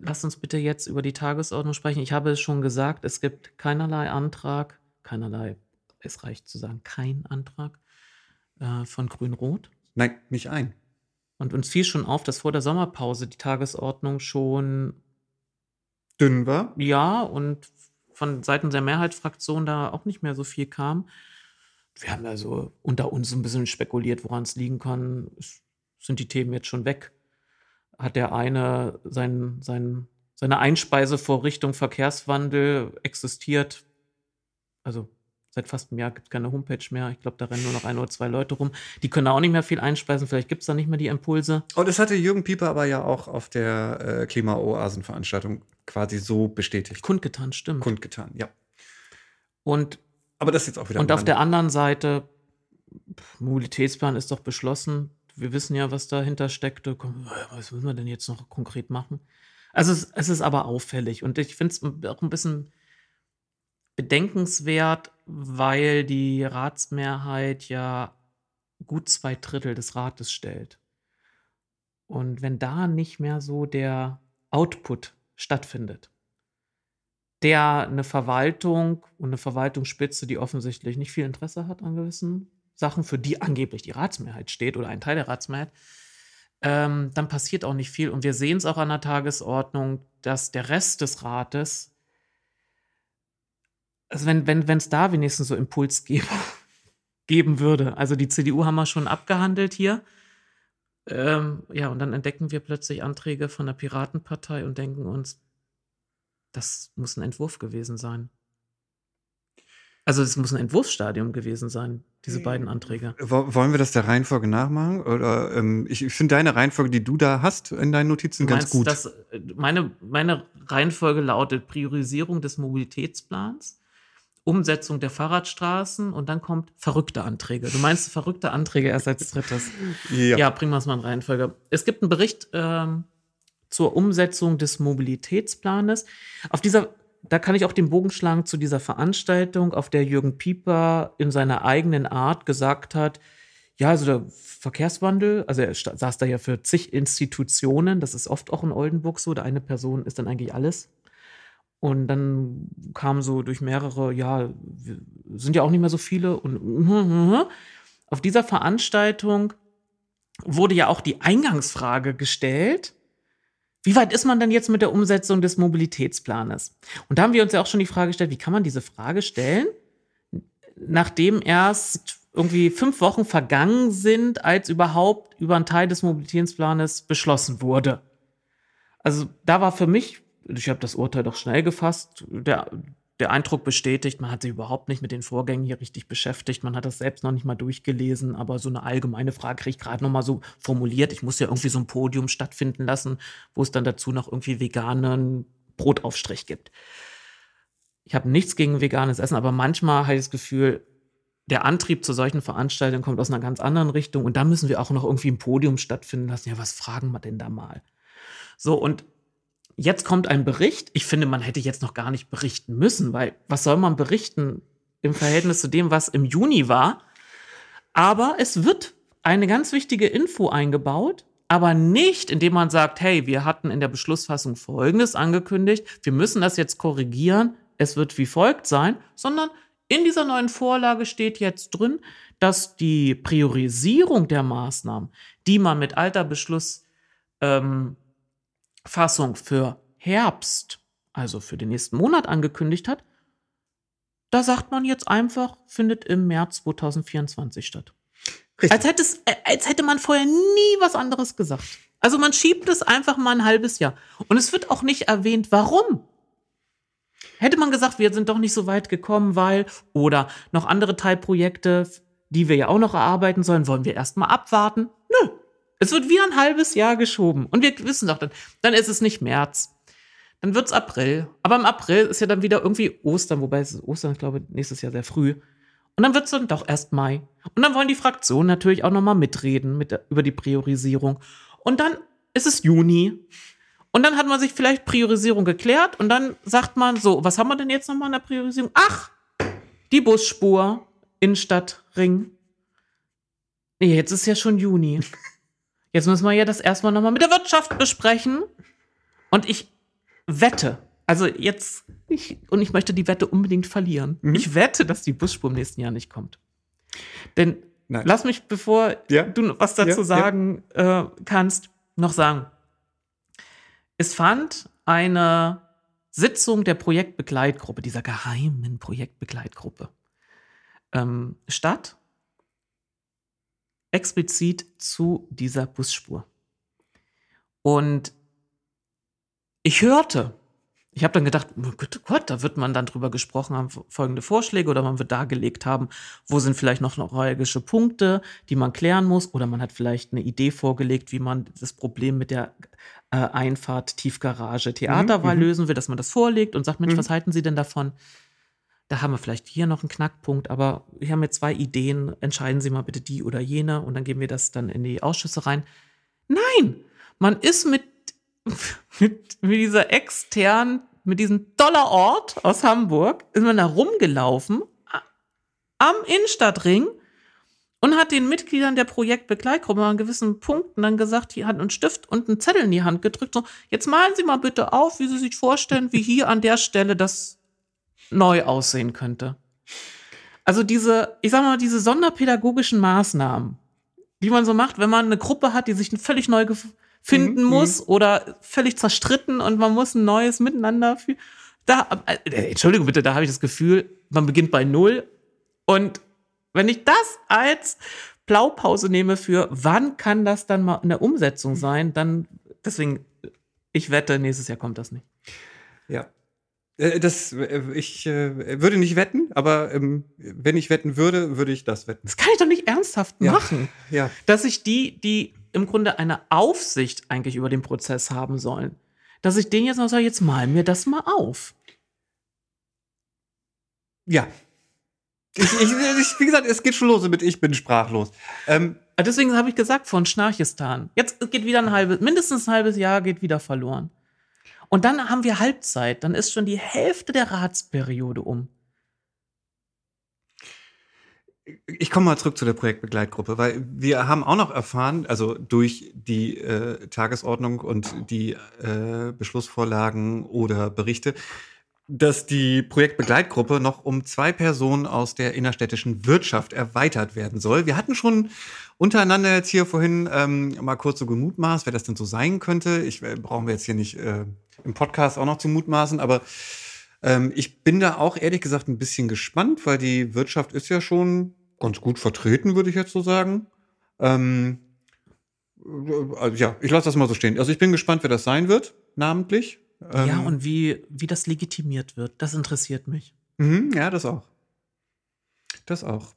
lass uns bitte jetzt über die Tagesordnung sprechen. Ich habe es schon gesagt, es gibt keinerlei Antrag, keinerlei, es reicht zu sagen, kein Antrag äh, von Grün-Rot. Nein, nicht ein. Und uns fiel schon auf, dass vor der Sommerpause die Tagesordnung schon, Dünn war. ja, und von Seiten der Mehrheitsfraktion da auch nicht mehr so viel kam. Wir haben also unter uns ein bisschen spekuliert, woran es liegen kann. Sind die Themen jetzt schon weg? Hat der eine sein, sein, seine Einspeisevorrichtung Verkehrswandel existiert? Also seit fast einem Jahr gibt es keine Homepage mehr. Ich glaube, da rennen nur noch ein oder zwei Leute rum. Die können auch nicht mehr viel einspeisen. Vielleicht gibt es da nicht mehr die Impulse. Und das hatte Jürgen Pieper aber ja auch auf der äh, Klimaoasen-Veranstaltung quasi so bestätigt. Kundgetan, stimmt. Kundgetan, ja. Und, Aber das ist jetzt auch wieder und auf der anderen Seite, Mobilitätsplan ist doch beschlossen. Wir wissen ja, was dahinter steckte. Äh, Was müssen wir denn jetzt noch konkret machen? Also es, es ist aber auffällig und ich finde es auch ein bisschen bedenkenswert, weil die Ratsmehrheit ja gut zwei Drittel des Rates stellt. Und wenn da nicht mehr so der Output stattfindet, der eine Verwaltung und eine Verwaltungsspitze, die offensichtlich nicht viel Interesse hat an gewissen Sachen, für die angeblich die Ratsmehrheit steht oder ein Teil der Ratsmehrheit, ähm, dann passiert auch nicht viel. Und wir sehen es auch an der Tagesordnung, dass der Rest des Rates, also wenn wenn wenn, es da wenigstens so Impulsgeber [laughs] geben würde. Also die CDU haben wir schon abgehandelt hier. Ähm, ja, und dann entdecken wir plötzlich Anträge von der Piratenpartei und denken uns, das muss ein Entwurf gewesen sein. Also es muss ein Entwurfsstadium gewesen sein, diese beiden Anträge. Wo- Wollen wir das der Reihenfolge nachmachen? Oder ähm, ich, ich finde deine Reihenfolge, die du da hast in deinen Notizen, Du ganz gut. dass, äh, meine, meine Reihenfolge lautet Priorisierung des Mobilitätsplans, Umsetzung der Fahrradstraßen und dann kommt verrückte Anträge. Du meinst verrückte Anträge erst als drittes. [laughs] ja. Ja, bringen wir es mal in Reihenfolge. Es gibt einen Bericht ähm, zur Umsetzung des Mobilitätsplanes. Auf dieser da kann ich auch den Bogen schlagen zu dieser Veranstaltung, auf der Jürgen Pieper in seiner eigenen Art gesagt hat, ja, also der Verkehrswandel, also er saß da ja für zig Institutionen, das ist oft auch in Oldenburg so, da eine Person ist dann eigentlich alles. Und dann kam so durch mehrere, ja, sind ja auch nicht mehr so viele. Und auf dieser Veranstaltung wurde ja auch die Eingangsfrage gestellt. Wie weit ist man denn jetzt mit der Umsetzung des Mobilitätsplanes? Und da haben wir uns ja auch schon die Frage gestellt, wie kann man diese Frage stellen, nachdem erst irgendwie fünf Wochen vergangen sind, als überhaupt über einen Teil des Mobilitätsplanes beschlossen wurde. Also da war für mich ich habe das Urteil doch schnell gefasst. Der, der Eindruck bestätigt, man hat sich überhaupt nicht mit den Vorgängen hier richtig beschäftigt. Man hat das selbst noch nicht mal durchgelesen, aber so eine allgemeine Frage kriege ich gerade noch mal so formuliert. Ich muss ja irgendwie so ein Podium stattfinden lassen, wo es dann dazu noch irgendwie veganen Brotaufstrich gibt. Ich habe nichts gegen veganes Essen, aber manchmal habe ich das Gefühl, der Antrieb zu solchen Veranstaltungen kommt aus einer ganz anderen Richtung und da müssen wir auch noch irgendwie ein Podium stattfinden lassen. Ja, was fragen wir denn da mal? So, und jetzt kommt ein Bericht. Ich finde, man hätte jetzt noch gar nicht berichten müssen, weil was soll man berichten im Verhältnis zu dem, was im Juni war? Aber es wird eine ganz wichtige Info eingebaut, aber nicht, indem man sagt, hey, wir hatten in der Beschlussfassung Folgendes angekündigt, wir müssen das jetzt korrigieren, es wird wie folgt sein, sondern in dieser neuen Vorlage steht jetzt drin, dass die Priorisierung der Maßnahmen, die man mit alter Beschluss ähm, Fassung für Herbst, also für den nächsten Monat angekündigt hat, da sagt man jetzt einfach, findet im März 2024 statt. Als hätte, es, äh, als hätte man vorher nie was anderes gesagt. Also man schiebt es einfach mal ein halbes Jahr. Und es wird auch nicht erwähnt, warum. Hätte man gesagt, wir sind doch nicht so weit gekommen, weil, oder noch andere Teilprojekte, die wir ja auch noch erarbeiten sollen, wollen wir erstmal abwarten. Nö, es wird wieder ein halbes Jahr geschoben. Und wir wissen doch dann, dann ist es nicht März. Dann wird es April. Aber im April ist ja dann wieder irgendwie Ostern, wobei es ist Ostern, ich glaube, nächstes Jahr sehr früh. Und dann wird es dann doch erst Mai. Und dann wollen die Fraktionen natürlich auch nochmal mitreden mit über die Priorisierung. Und dann ist es Juni. Und dann hat man sich vielleicht Priorisierung geklärt. Und dann sagt man so, was haben wir denn jetzt nochmal in der Priorisierung? Ach, die Busspur, Innenstadtring. Nee, jetzt ist ja schon Juni. Jetzt müssen wir ja das erstmal nochmal mit der Wirtschaft besprechen. Und ich wette, also jetzt, ich, und ich möchte die Wette unbedingt verlieren. Mhm. Ich wette, dass die Busspur im nächsten Jahr nicht kommt. Denn Nein. lass mich, bevor ja. du was dazu ja, sagen ja. Äh, kannst, noch sagen. Es fand eine Sitzung der Projektbegleitgruppe, dieser geheimen Projektbegleitgruppe, ähm, statt explizit zu dieser Busspur. Und ich hörte, ich habe dann gedacht, oh Gott, Gott, da wird man dann drüber gesprochen haben, folgende Vorschläge oder man wird dargelegt haben, wo sind vielleicht noch neuralgische Punkte, die man klären muss oder man hat vielleicht eine Idee vorgelegt, wie man das Problem mit der äh, Einfahrt Tiefgarage Theaterwahl mhm, mhm, lösen will, dass man das vorlegt und sagt, Mensch, mhm. was halten Sie denn davon? Da haben wir vielleicht hier noch einen Knackpunkt, aber wir haben jetzt zwei Ideen, entscheiden Sie mal bitte die oder jene und dann geben wir das dann in die Ausschüsse rein. Nein, man ist mit, [laughs] mit, mit dieser externen, mit diesem Dollarort aus Hamburg, ist man da rumgelaufen am Innenstadtring und hat den Mitgliedern der Projektbegleitgruppe an gewissen Punkten dann gesagt, die hat einen Stift und einen Zettel in die Hand gedrückt, so, jetzt malen Sie mal bitte auf, wie Sie sich vorstellen, wie hier an der Stelle das neu aussehen könnte. Also diese, ich sag mal, diese sonderpädagogischen Maßnahmen, die man so macht, wenn man eine Gruppe hat, die sich völlig neu finden mhm, muss mhm. oder völlig zerstritten und man muss ein neues Miteinander führen. Da, äh, Entschuldigung bitte, da habe ich das Gefühl, man beginnt bei Null. Und wenn ich das als Blaupause nehme für, wann kann das dann mal in der Umsetzung sein, dann, deswegen, ich wette, nächstes Jahr kommt das nicht. Ja, äh, das, äh, ich äh, würde nicht wetten, aber ähm, wenn ich wetten würde, würde ich das wetten. Das kann ich doch nicht ernsthaft machen. [laughs] Ja. Dass ich die, die im Grunde eine Aufsicht eigentlich über den Prozess haben sollen, dass ich denen jetzt noch sage, jetzt mal mir das mal auf. Ja. Ich, ich, ich, wie gesagt, es geht schon los mit Ich bin sprachlos. Ähm, Deswegen habe ich gesagt, von Schnarchistan. Jetzt geht wieder ein halbes, mindestens ein halbes Jahr geht wieder verloren. Und dann haben wir Halbzeit. Dann ist schon die Hälfte der Ratsperiode um. Ich komme mal zurück zu der Projektbegleitgruppe, weil wir haben auch noch erfahren, also durch die äh, Tagesordnung und die äh, Beschlussvorlagen oder Berichte, dass die Projektbegleitgruppe noch um zwei Personen aus der innerstädtischen Wirtschaft erweitert werden soll. Wir hatten schon untereinander jetzt hier vorhin ähm, mal kurz so gemutmaßt, wer das denn so sein könnte. Ich äh, brauchen wir jetzt hier nicht äh, im Podcast auch noch zu mutmaßen, aber ähm, ich bin da auch ehrlich gesagt ein bisschen gespannt, weil die Wirtschaft ist ja schon ganz gut vertreten, würde ich jetzt so sagen. Ähm, also ja, ich lasse das mal so stehen. Also ich bin gespannt, wer das sein wird, namentlich. Ähm, ja, und wie, wie das legitimiert wird, das interessiert mich. Mhm, ja, das auch. Das auch.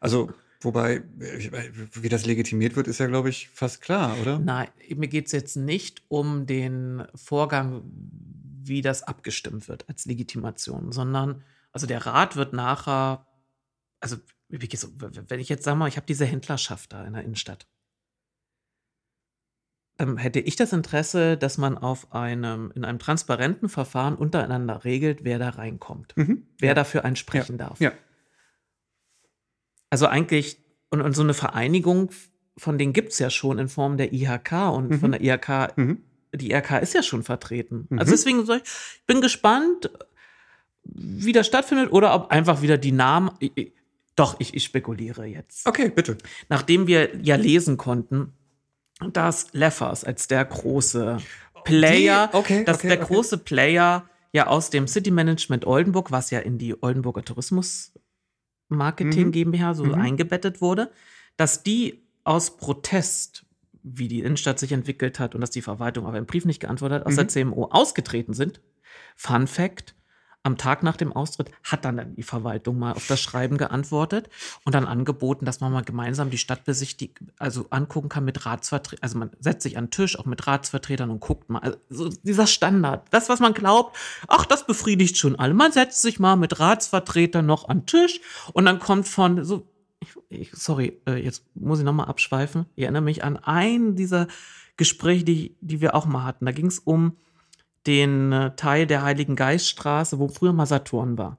Also, wobei, wie das legitimiert wird, ist ja, glaube ich, fast klar, oder? Nein, mir geht es jetzt nicht um den Vorgang, wie das abgestimmt wird als Legitimation, sondern, also der Rat wird nachher, also wenn ich jetzt sage mal, ich habe diese Händlerschaft da in der Innenstadt ähm, hätte ich das Interesse, dass man auf einem, in einem transparenten Verfahren untereinander regelt, wer da reinkommt, mhm. wer ja. dafür einsprechen ja. darf. Ja. Also eigentlich, und, und so eine Vereinigung, von denen gibt es ja schon in Form der IHK und mhm. von der IHK, mhm. die IHK ist ja schon vertreten. Also mhm. deswegen ich, ich bin gespannt, wie das stattfindet oder ob einfach wieder die Namen. Ich, doch, ich, ich spekuliere jetzt. Okay, bitte. Nachdem wir ja lesen konnten, dass Leffers als der große Player, Die? Okay, dass okay, der okay. große Player ja aus dem City Management Oldenburg, was ja in die Oldenburger Tourismus Marketing Mhm. GmbH so Mhm. eingebettet wurde, dass die aus Protest, wie die Innenstadt sich entwickelt hat und dass die Verwaltung aber im Brief nicht geantwortet hat, aus Mhm. der CMO ausgetreten sind. Fun Fact: Am Tag nach dem Austritt hat dann, die Verwaltung mal auf das Schreiben geantwortet und dann angeboten, dass man mal gemeinsam die Stadt besichtigt, also angucken kann mit Ratsvertretern. Also man setzt sich an den Tisch, auch mit Ratsvertretern und guckt mal. Also so dieser Standard, das, was man glaubt, ach, das befriedigt schon alle. Man setzt sich mal mit Ratsvertretern noch an den Tisch und dann kommt von so ich, sorry, äh, jetzt muss ich nochmal abschweifen. Ich erinnere mich an ein dieser Gespräche, die, die wir auch mal hatten. Da ging es um den äh, Teil der Heiligen Geiststraße, wo früher mal Saturn war.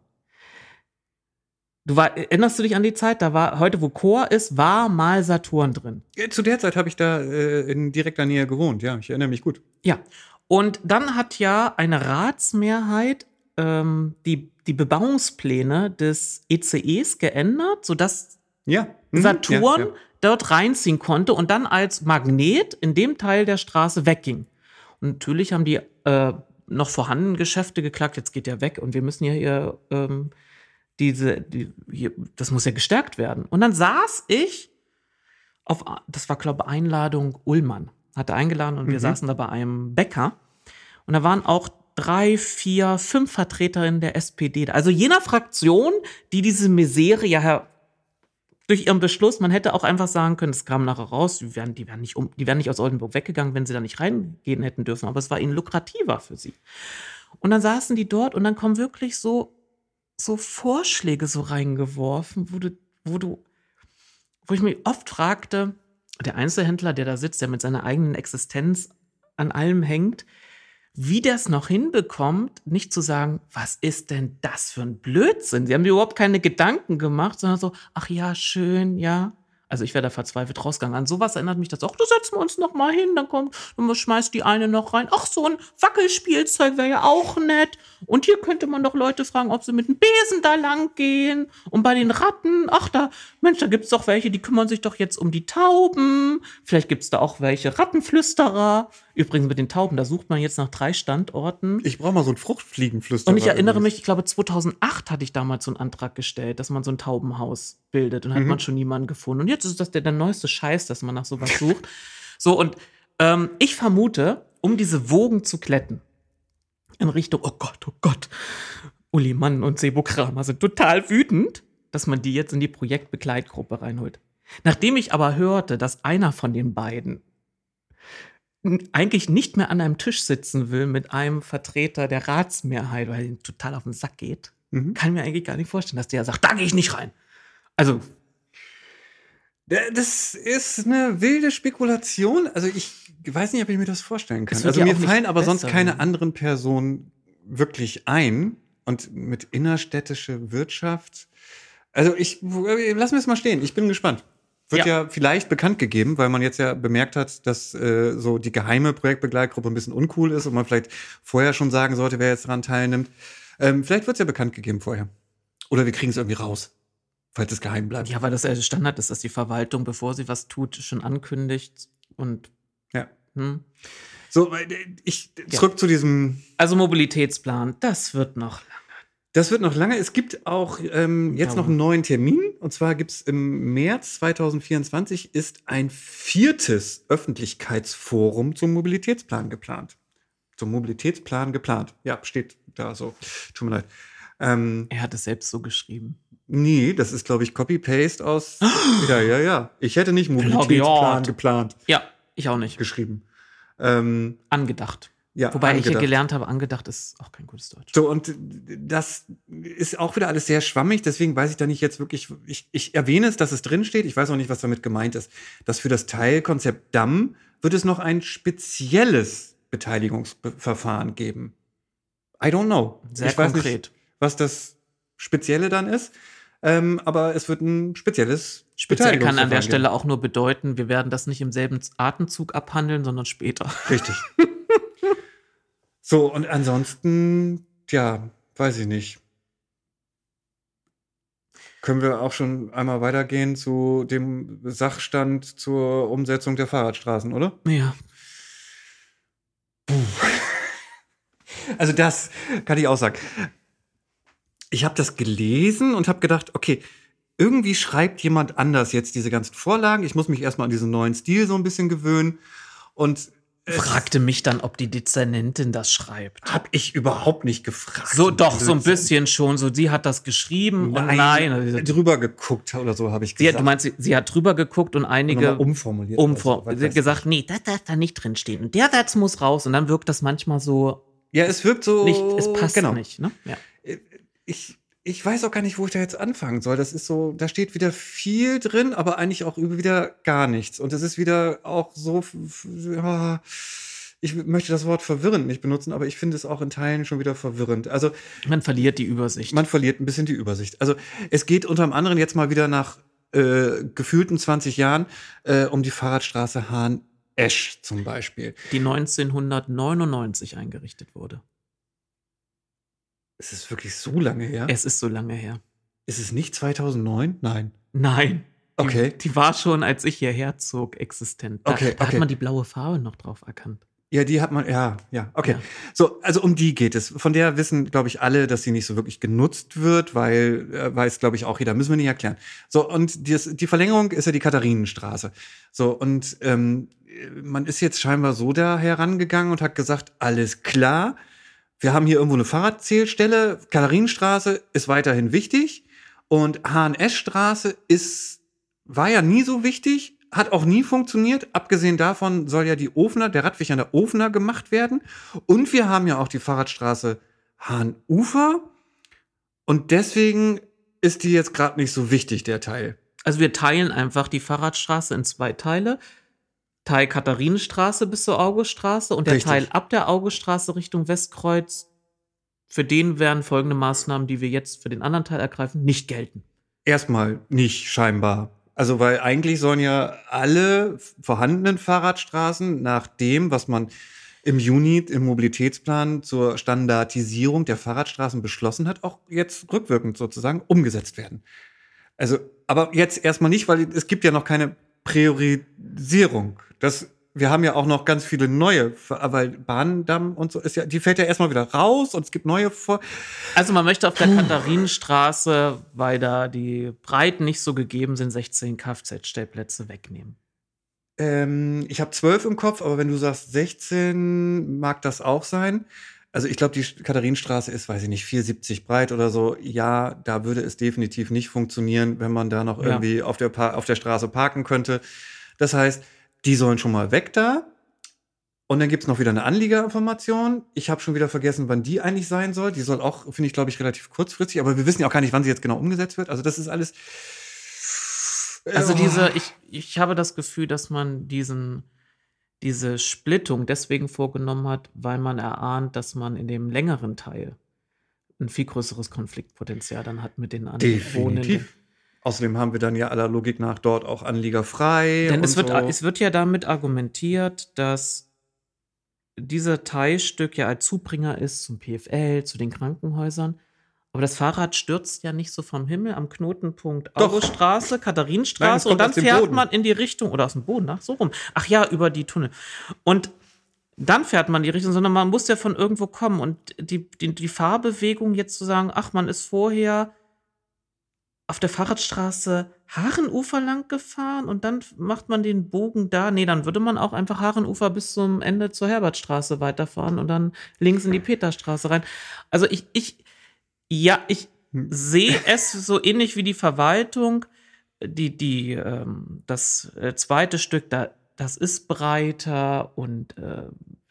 Du war, erinnerst du dich an die Zeit? Da war heute, wo Chor ist, war mal Saturn drin. Ja, Zu der Zeit habe ich da äh, in direkter Nähe gewohnt, ja, ich erinnere mich gut. Ja. Und dann hat ja eine Ratsmehrheit ähm, die, die Bebauungspläne des ECEs geändert, sodass Ja. mhm, Saturn Ja, ja. dort reinziehen konnte und dann als Magnet in dem Teil der Straße wegging. Natürlich haben die äh, noch vorhandenen Geschäfte geklagt, jetzt geht der weg und wir müssen ja hier ähm, diese, die, hier, das muss ja gestärkt werden. Und dann saß ich auf, das war glaube ich Einladung Ullmann, hatte eingeladen und wir Mhm. saßen da bei einem Bäcker und da waren auch drei, vier, fünf Vertreterinnen der SPD, also jener Fraktion, die diese Misere ja her durch ihren Beschluss, man hätte auch einfach sagen können, es kam nachher raus, die wären, die wären, nicht, um, die wären nicht aus Oldenburg weggegangen, wenn sie da nicht reingehen hätten dürfen, aber es war ihnen lukrativer für sie. Und dann saßen die dort und dann kommen wirklich so, so Vorschläge so reingeworfen, wo du, wo du, wo ich mich oft fragte, der Einzelhändler, der da sitzt, der mit seiner eigenen Existenz an allem hängt, wie es noch hinbekommt, nicht zu sagen, was ist denn das für ein Blödsinn? Sie haben überhaupt keine Gedanken gemacht, sondern so, ach ja, schön, ja. Also ich wäre da verzweifelt rausgegangen. An sowas erinnert mich das auch. Da setzen wir uns noch mal hin, dann kommt, dann schmeißt die eine noch rein. Ach, so ein Wackelspielzeug wäre ja auch nett. Und hier könnte man doch Leute fragen, ob sie mit dem Besen da lang gehen. Und bei den Ratten, ach da, Mensch, da gibt's doch welche, die kümmern sich doch jetzt um die Tauben. Vielleicht gibt's da auch welche Rattenflüsterer. Übrigens mit den Tauben, da sucht man jetzt nach drei Standorten. Ich brauche mal so ein Fruchtfliegenflüsterer. Und ich erinnere mich, ich glaube 2008 hatte ich damals so einen Antrag gestellt, dass man so ein Taubenhaus bildet und hat Mhm. man schon niemanden gefunden. Und jetzt ist das der, der neueste Scheiß, dass man nach sowas sucht. So, und ähm, ich vermute, um diese Wogen zu kletten, in Richtung, oh Gott, oh Gott, Uli Mann und Sebo Kramer sind total wütend, dass man die jetzt in die Projektbegleitgruppe reinholt. Nachdem ich aber hörte, dass einer von den beiden eigentlich nicht mehr an einem Tisch sitzen will mit einem Vertreter der Ratsmehrheit, weil er ihm total auf den Sack geht, Mhm. kann ich mir eigentlich gar nicht vorstellen, dass der sagt, da gehe ich nicht rein. Also, Das ist eine wilde Spekulation. Also ich weiß nicht, ob ich mir das vorstellen kann. Also mir fallen aber sonst keine werden. anderen Personen wirklich ein. Und mit innerstädtische Wirtschaft. Also ich lass mir es mal stehen. Ich bin gespannt. Wird ja. vielleicht bekannt gegeben, weil man jetzt ja bemerkt hat, dass äh, so die geheime Projektbegleitgruppe ein bisschen uncool ist und man vielleicht vorher schon sagen sollte, wer jetzt daran teilnimmt. Ähm, vielleicht wird es ja bekannt gegeben vorher. Oder wir kriegen es irgendwie raus, falls es geheim bleibt. Ja, weil das ja Standard ist, dass die Verwaltung, bevor sie was tut, schon ankündigt und Ja. hm. So, äh, ich zurück zu diesem Also Mobilitätsplan, das wird noch lange. Das wird noch lange. Es gibt auch ähm, jetzt noch einen neuen Termin. Und zwar gibt es im März 2024 ist ein viertes Öffentlichkeitsforum zum Mobilitätsplan geplant. Zum Mobilitätsplan geplant. Ja, steht da so. Tut mir leid. Ähm, Er hat es selbst so geschrieben. nee, das ist, glaube ich, Copy-Paste aus. [gasps] ja, ja, ja. Ich hätte nicht Mobilitätsplan Plagiat. geplant Ja, ich auch nicht. geschrieben. Ähm, Angedacht. Ja, Wobei ich hier angedacht. gelernt habe, angedacht ist auch kein gutes Deutsch. So, und das ist auch wieder alles sehr schwammig, deswegen weiß ich da nicht jetzt wirklich, ich, ich erwähne es, dass es drinsteht, ich weiß auch nicht, was damit gemeint ist, dass für das Teilkonzept Damm wird es noch ein spezielles Beteiligungsverfahren geben. I don't know. Sehr ich weiß konkret. nicht, was das Spezielle dann ist, ähm, aber es wird ein spezielles Speziell kann an der Beteiligungsverfahren Stelle auch nur bedeuten, wir werden das nicht im selben Atemzug abhandeln, sondern später. geben. Richtig. [laughs] so, und ansonsten, ja, weiß ich nicht. Können wir auch schon einmal weitergehen zu dem Sachstand zur Umsetzung der Fahrradstraßen, oder? Ja. Also das kann ich auch sagen. Ich habe das gelesen und habe gedacht, okay, irgendwie schreibt jemand anders jetzt diese ganzen Vorlagen. Ich muss mich erstmal an diesen neuen Stil so ein bisschen gewöhnen. Und Fragte mich dann, ob die Dezernentin das schreibt. habe ich überhaupt nicht gefragt. So, doch, so ein bisschen schon. So, sie hat das geschrieben Nein, und nein. Also, drüber geguckt oder so habe ich sie hat, gesagt. du meinst, sie, sie hat drüber geguckt und einige umformuliert. umvor. oder so, was sie hat gesagt, nee, das darf da nicht drinstehen. Und der Satz muss raus. Und dann wirkt das manchmal so. Ja, es wirkt so. nicht, es passt genau. nicht. Ne? Ja. Ich, ich weiß auch gar nicht, wo ich da jetzt anfangen soll. Das ist so, da steht wieder viel drin, aber eigentlich auch wieder gar nichts. Und es ist wieder auch so. ja, Ich möchte das Wort verwirrend nicht benutzen, aber ich finde es auch in Teilen schon wieder verwirrend. Also Man verliert die Übersicht. man verliert ein bisschen die Übersicht. Also es geht unter anderem jetzt mal wieder nach äh, gefühlten 20 Jahren äh, um die Fahrradstraße Hahn-Esch zum Beispiel. die 1999 eingerichtet wurde. Ist es wirklich so lange her? Es ist so lange her. ist es nicht 2009? Nein. Nein. Die, Okay. Die war schon, als ich hierher zog, existent. Da, Okay, da okay. hat man die blaue Farbe noch drauf erkannt. Ja, die hat man, ja, ja, okay. Ja. So, also um die geht es. Von der wissen, glaube ich, alle, dass sie nicht so wirklich genutzt wird, weil äh, weiß, glaube ich, auch jeder. Müssen wir nicht erklären. So, und dies, die Verlängerung ist ja die Katharinenstraße. So, und ähm, man ist jetzt scheinbar so da herangegangen und hat gesagt, alles klar, wir haben hier irgendwo eine Fahrradzählstelle, Katharinenstraße ist weiterhin wichtig und Hahn-Esch-Straße ist, war ja nie so wichtig, hat auch nie funktioniert. Abgesehen davon soll ja die Ofener, der Radweg an der Ofener gemacht werden. Und wir haben ja auch die Fahrradstraße Hahn-Ufer. Und deswegen ist die jetzt gerade nicht so wichtig, der Teil. Also wir teilen einfach die Fahrradstraße in zwei Teile. Teil Katharinenstraße bis zur Auguststraße und der Richtig. Teil ab der Auguststraße Richtung Westkreuz. Für den werden folgende Maßnahmen, die wir jetzt für den anderen Teil ergreifen, nicht gelten. Erstmal nicht scheinbar. Also, weil eigentlich sollen ja alle vorhandenen Fahrradstraßen nach dem, was man im Juni im Mobilitätsplan zur Standardisierung der Fahrradstraßen beschlossen hat, auch jetzt rückwirkend sozusagen umgesetzt werden. Also, aber jetzt erstmal nicht, weil es gibt ja noch keine Priorisierung. Das, wir haben ja auch noch ganz viele neue, weil Bahndamm und so ist ja, die fällt ja erstmal wieder raus und es gibt neue vor. Also man möchte auf der Katharinenstraße, weil da die Breiten nicht so gegeben sind, 16 Kfz-Stellplätze wegnehmen. Ähm, ich habe zwölf im Kopf, aber wenn du sagst 16, mag das auch sein. Also ich glaube, die Katharinenstraße ist, weiß ich nicht, 470 breit oder so. Ja, da würde es definitiv nicht funktionieren, wenn man da noch Ja. irgendwie auf der, Pa- auf der Straße parken könnte. Das heißt, die sollen schon mal weg da. Und dann gibt's noch wieder eine Anliegerinformation. Ich habe schon wieder vergessen, wann die eigentlich sein soll. Die soll auch, finde ich, glaube ich, relativ kurzfristig, aber wir wissen ja auch gar nicht, wann sie jetzt genau umgesetzt wird. Also das ist alles Also diese, ich, ich habe das Gefühl, dass man diesen, diese Splittung deswegen vorgenommen hat, weil man erahnt, dass man in dem längeren Teil ein viel größeres Konfliktpotenzial dann hat mit den anderen Definitiv. Außerdem haben wir dann ja aller Logik nach dort auch Anlieger frei. Denn es wird, so. es wird ja damit argumentiert, dass dieser Teilstück ja als Zubringer ist zum PFL, zu den Krankenhäusern. Aber das Fahrrad stürzt ja nicht so vom Himmel am Knotenpunkt. Auguststraße, Katharinenstraße Nein, und dann fährt Boden. man in die Richtung oder aus dem Boden, ach so rum. Ach ja, über die Tunnel. Und dann fährt man in die Richtung, sondern man muss ja von irgendwo kommen. Und die, die, die Fahrbewegung jetzt zu sagen, ach, man ist vorher auf der Fahrradstraße Haarenufer lang gefahren und dann macht man den Bogen da. Nee, dann würde man auch einfach Haarenufer bis zum Ende zur Herbertstraße weiterfahren und dann links in die Peterstraße rein. Also ich, ich, ja, ich sehe [laughs] es so ähnlich wie die Verwaltung. Die, die, ähm, das äh, zweite Stück, da, das ist breiter und äh,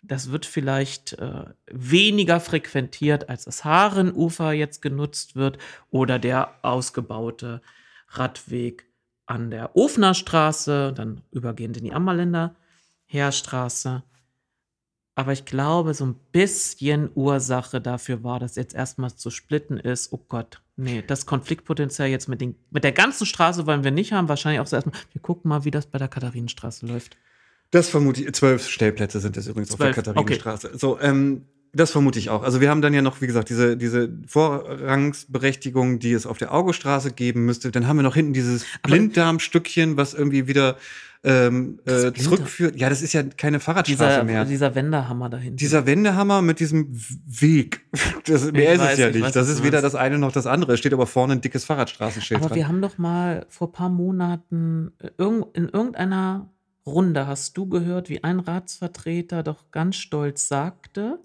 das wird vielleicht äh, weniger frequentiert, als das Haarenufer jetzt genutzt wird oder der ausgebaute Radweg an der Ofner Straße, dann übergehend in die Ammerländer Heerstraße. Aber ich glaube, so ein bisschen Ursache dafür war, dass jetzt erstmal zu splitten ist. Oh Gott, nee, das Konfliktpotenzial jetzt mit, den, mit der ganzen Straße wollen wir nicht haben. Wahrscheinlich auch so erstmal, wir gucken mal, wie das bei der Katharinenstraße läuft. Das vermute ich. Zwölf Stellplätze sind es übrigens Zwölf, auf der Katharinenstraße. So, ähm, das vermute ich auch. Also wir haben dann ja noch, wie gesagt, diese, diese Vorrangsberechtigung, die es auf der Augustraße geben müsste. Dann haben wir noch hinten dieses Blinddarmstückchen, was irgendwie wieder ähm, äh, zurückführt. Ja, das ist ja keine Fahrradstraße Dieser, mehr. dieser Wendehammer dahinter. Dieser Wendehammer mit diesem Weg. [laughs] Das, mehr ist weiß, es ja ich nicht. weiß, das ist weder das eine noch das andere. Es steht aber vorne ein dickes Fahrradstraßenschild Aber dran. wir haben doch mal vor ein paar Monaten äh, in irgendeiner Runde hast du gehört, wie ein Ratsvertreter doch ganz stolz sagte,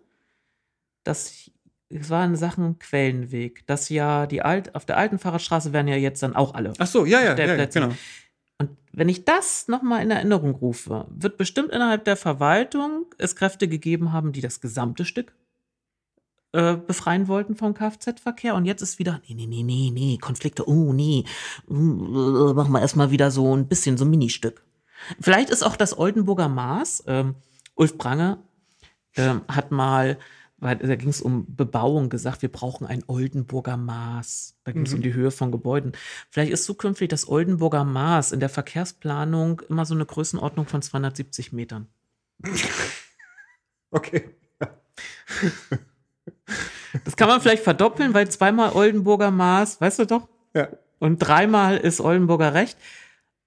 dass es war in Sachen Quellenweg, dass ja die alt, auf der alten Fahrradstraße werden ja jetzt dann auch alle. Ach so, ja, ja, ja, genau. Wenn ich das nochmal in Erinnerung rufe, wird bestimmt innerhalb der Verwaltung es Kräfte gegeben haben, die das gesamte Stück äh, befreien wollten vom Kfz-Verkehr. Und jetzt ist wieder, nee, nee, nee, nee, nee, Konflikte, oh, nee, äh, machen wir erstmal wieder so ein bisschen so ein Ministück. Vielleicht ist auch das Oldenburger Maß, ähm, Ulf Prange ähm, hat mal, weil da ging es um Bebauung, gesagt, wir brauchen ein Oldenburger Maß. Da ging es Mhm. um die Höhe von Gebäuden. Vielleicht ist zukünftig das Oldenburger Maß in der Verkehrsplanung immer so eine Größenordnung von 270 Metern. [laughs] Okay. [laughs] Das kann man vielleicht verdoppeln, weil zweimal Oldenburger Maß, weißt du doch? Ja. Und dreimal ist Oldenburger Recht.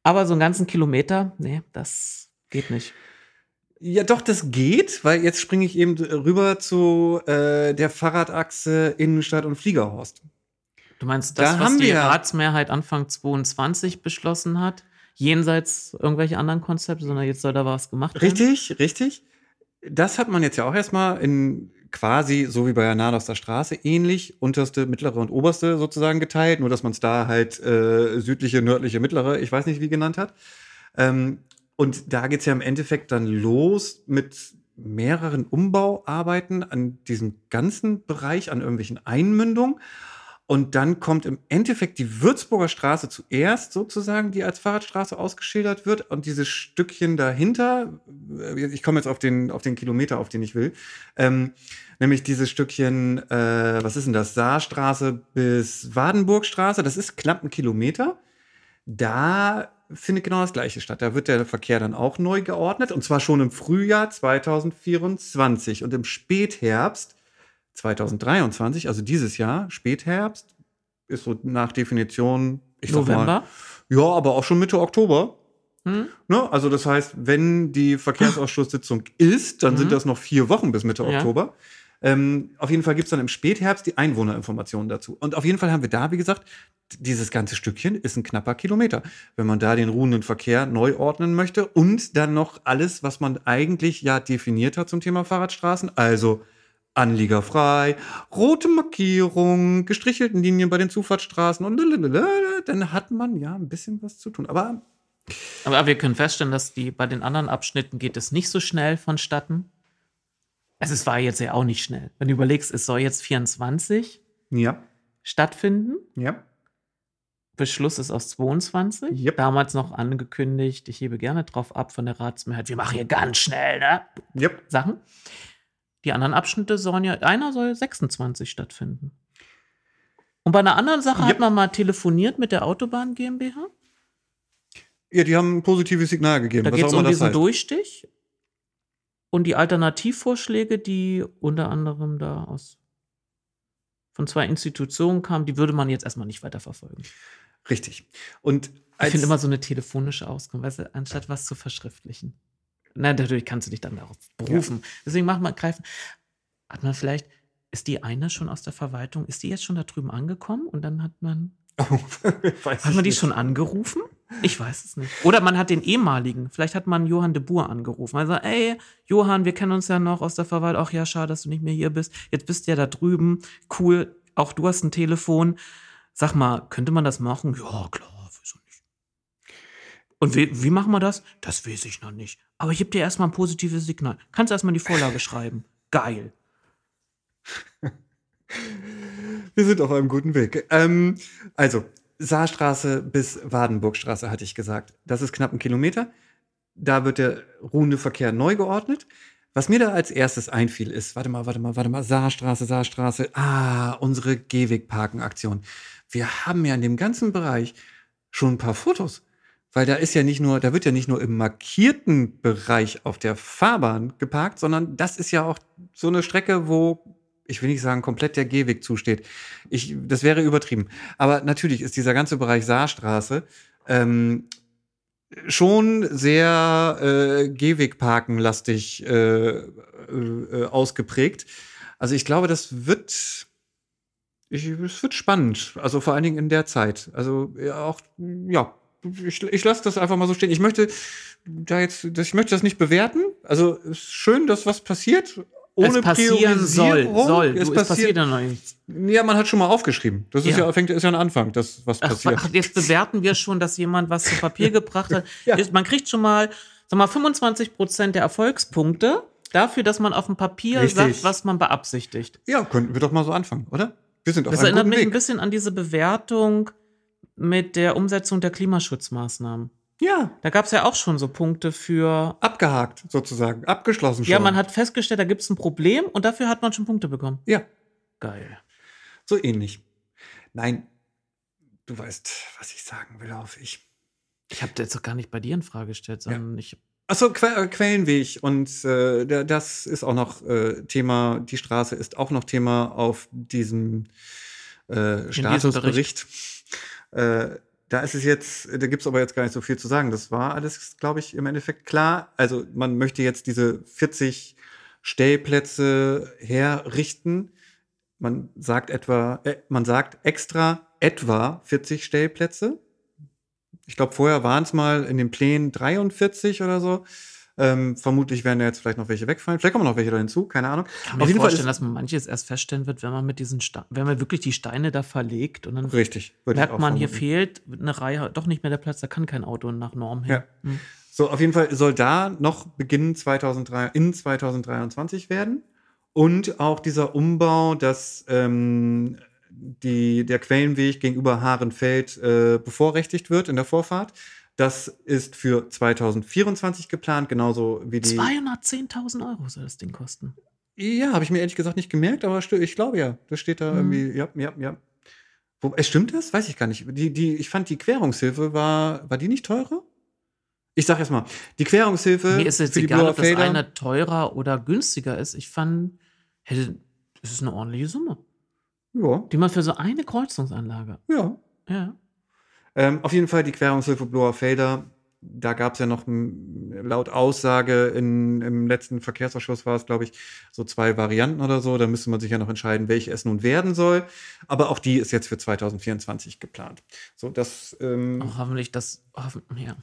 Aber so einen ganzen Kilometer, nee, das geht nicht. Ja, doch, das geht, weil jetzt springe ich eben rüber zu äh, der Fahrradachse Innenstadt und Fliegerhorst. Du meinst Da das, was haben die wir- Ratsmehrheit Anfang 22 beschlossen hat, jenseits irgendwelche anderen Konzepte, sondern jetzt soll da was gemacht werden? Richtig, richtig. Das hat man jetzt ja auch erstmal in quasi, so wie bei der Nadoster Straße, ähnlich unterste, mittlere und oberste sozusagen geteilt, nur dass man es da halt äh, südliche, nördliche, mittlere, ich weiß nicht wie genannt hat. Ähm, und da geht's ja im Endeffekt dann los mit mehreren Umbauarbeiten an diesem ganzen Bereich, an irgendwelchen Einmündungen. Und dann kommt im Endeffekt die Würzburger Straße zuerst sozusagen, die als Fahrradstraße ausgeschildert wird. Und dieses Stückchen dahinter, äh, ich komme jetzt auf den, auf den Kilometer, auf den ich will, ähm, nämlich dieses Stückchen, äh, was ist denn das? Saarstraße bis Wadenburgstraße, das ist knapp ein Kilometer. Da findet genau das Gleiche statt. Da wird der Verkehr dann auch neu geordnet und zwar schon im Frühjahr 2024 und im Spätherbst 2023, also dieses Jahr, Spätherbst, ist so nach Definition, ich sag mal, November? ja, aber auch schon Mitte Oktober. Hm? Ne? Also das heißt, wenn die Verkehrsausschusssitzung ist, dann Mhm. sind das noch vier Wochen bis Mitte Ja. Oktober. Ähm, auf jeden Fall gibt es dann im Spätherbst die Einwohnerinformationen dazu. Und auf jeden Fall haben wir da, wie gesagt, dieses ganze Stückchen ist ein knapper Kilometer. Wenn man da den ruhenden Verkehr neu ordnen möchte und dann noch alles, was man eigentlich ja definiert hat zum Thema Fahrradstraßen, also anliegerfrei, rote Markierung, gestrichelten Linien bei den Zufahrtsstraßen und lalalala, dann hat man ja ein bisschen was zu tun. Aber Aber wir können feststellen, dass die bei den anderen Abschnitten geht es nicht so schnell vonstatten. Also es war jetzt ja auch nicht schnell. Wenn du überlegst, es soll jetzt 24 ja, stattfinden. ja. Beschluss ist aus 22. Yep. Damals noch angekündigt, ich hebe gerne drauf ab von der Ratsmehrheit. Wir machen hier ganz schnell, ne? Yep. Sachen. Die anderen Abschnitte sollen ja, einer soll 26 stattfinden. Und bei einer anderen Sache Yep. hat man mal telefoniert mit der Autobahn GmbH. Ja, die haben ein positives Signal gegeben. Da geht es um diesen heißt. Durchstich und die Alternativvorschläge, die unter anderem da aus von zwei Institutionen kamen, die würde man jetzt erstmal nicht weiter verfolgen. Richtig. Und Ich finde immer so eine telefonische Auskunft, weißt du, anstatt was zu verschriftlichen. Na, natürlich kannst du dich dann darauf berufen. Deswegen macht man greifen. Hat man vielleicht, ist die eine schon aus der Verwaltung, ist die jetzt schon da drüben angekommen und dann hat man, [laughs] Weiß hat man die nicht. schon angerufen? Ich weiß es nicht. Oder man hat den ehemaligen, vielleicht hat man Johann de Boer angerufen. Also, ey, Johann, wir kennen uns ja noch aus der Verwaltung. Ach ja, schade, dass du nicht mehr hier bist. Jetzt bist du ja da drüben. Cool, auch du hast ein Telefon. Sag mal, könnte man das machen? Ja, klar, wieso nicht? Und wie, wie machen wir das? Das weiß ich noch nicht. Aber ich gebe dir erstmal ein positives Signal. Kannst erstmal die Vorlage [laughs] schreiben. Geil. Wir sind auf einem guten Weg. Ähm, also, Saarstraße bis Wadenburgstraße hatte ich gesagt. Das ist knapp ein Kilometer. Da wird der ruhende Verkehr neu geordnet. Was mir da als erstes einfiel, ist, warte mal, warte mal, warte mal, Saarstraße, Saarstraße, ah, unsere Gehwegparken-Aktion. Wir haben ja in dem ganzen Bereich schon ein paar Fotos. Weil da ist ja nicht nur, da wird ja nicht nur im markierten Bereich auf der Fahrbahn geparkt, sondern das ist ja auch so eine Strecke, wo, ich will nicht sagen, komplett der Gehweg zusteht. Ich, das wäre übertrieben. Aber natürlich ist dieser ganze Bereich Saarstraße ähm, schon sehr äh, Gehwegparkenlastig äh, äh, ausgeprägt. Also ich glaube, das wird, ich, es wird spannend. Also vor allen Dingen in der Zeit. Also ja, auch, ja, ich, ich lasse das einfach mal so stehen. Ich möchte da jetzt, ich möchte das nicht bewerten. Also ist schön, dass was passiert. Ohne es passieren soll. Soll. Es Du, es passiert, ja noch nichts. ja, man hat schon mal aufgeschrieben. Das ist Ja. ja, fängt, ist ja ein Anfang, das was passiert. ach, jetzt bewerten wir schon, dass jemand was zu Papier [laughs] gebracht hat. Ja. Man kriegt schon mal, sag mal, 25 Prozent der Erfolgspunkte dafür, dass man auf dem Papier Richtig. sagt, was man beabsichtigt. Ja, könnten wir doch mal so anfangen, oder? Wir sind auf Das erinnert mich ein Weg. bisschen an diese Bewertung mit der Umsetzung der Klimaschutzmaßnahmen. Ja, Da gab es ja auch schon so Punkte für. abgehakt sozusagen, abgeschlossen schon. Ja, man hat festgestellt, da gibt es ein Problem und dafür hat man schon Punkte bekommen. Ja, Geil. so ähnlich. Nein, du weißt, was ich sagen will, hoffe ich. Ich habe jetzt doch gar nicht bei dir in Frage gestellt, sondern ich. Achso, que äh, Quellenweg und äh, das ist auch noch äh, Thema, die Straße ist auch noch Thema auf diesem äh, diesem Statusbericht. Äh, da ist es jetzt, da gibt es aber jetzt gar nicht so viel zu sagen. Das war alles, glaube ich, im Endeffekt klar. Also man möchte jetzt diese 40 Stellplätze herrichten. Man sagt etwa, äh, man sagt extra etwa 40 Stellplätze. Ich glaube, vorher waren es mal in den Plänen 43 oder so. Ähm, vermutlich werden da jetzt vielleicht noch welche wegfallen. Vielleicht kommen noch welche da hinzu, keine Ahnung. kann mir Auf jeden Fall vorstellen, dass man manches erst feststellen wird, wenn man mit diesen Ste wenn man wirklich die Steine da verlegt und dann Richtig. ich merkt man, hier vermuten. fehlt eine Reihe, doch nicht mehr der Platz, da kann kein Auto nach Norm hin. Ja. Hm. So, auf jeden Fall soll da noch Beginn 2003, in 2023 werden. Und auch dieser Umbau, dass ähm, die, der Quellenweg gegenüber Haarenfeld äh, bevorrechtigt wird in der Vorfahrt. Das ist für 2024 geplant, genauso wie die. 210.000 Euro soll das Ding kosten. Ja, habe ich mir ehrlich gesagt nicht gemerkt, aber ich glaube ja. Das steht da Mhm. irgendwie. Ja, ja, ja. Wo, äh, stimmt das? Weiß ich gar nicht. Die, die, ich fand die Querungshilfe war, war die nicht teurer? Ich sag erst mal, die Querungshilfe Mir ist jetzt für egal, ob das Felder- eine teurer oder günstiger ist. Ich fand, hätte, das ist eine ordentliche Summe, Ja, die man für so eine Kreuzungsanlage. ja. Ja. Ähm, auf jeden Fall die Querungshilfe Bloer Felder. Da gab es ja noch laut Aussage in, im letzten Verkehrsausschuss war es, glaube ich, so zwei Varianten oder so. Da müsste man sich ja noch entscheiden, welche es nun werden soll. Aber auch die ist jetzt für 2024 geplant. So, das ähm, Auch hoffentlich das, hoffen, ja.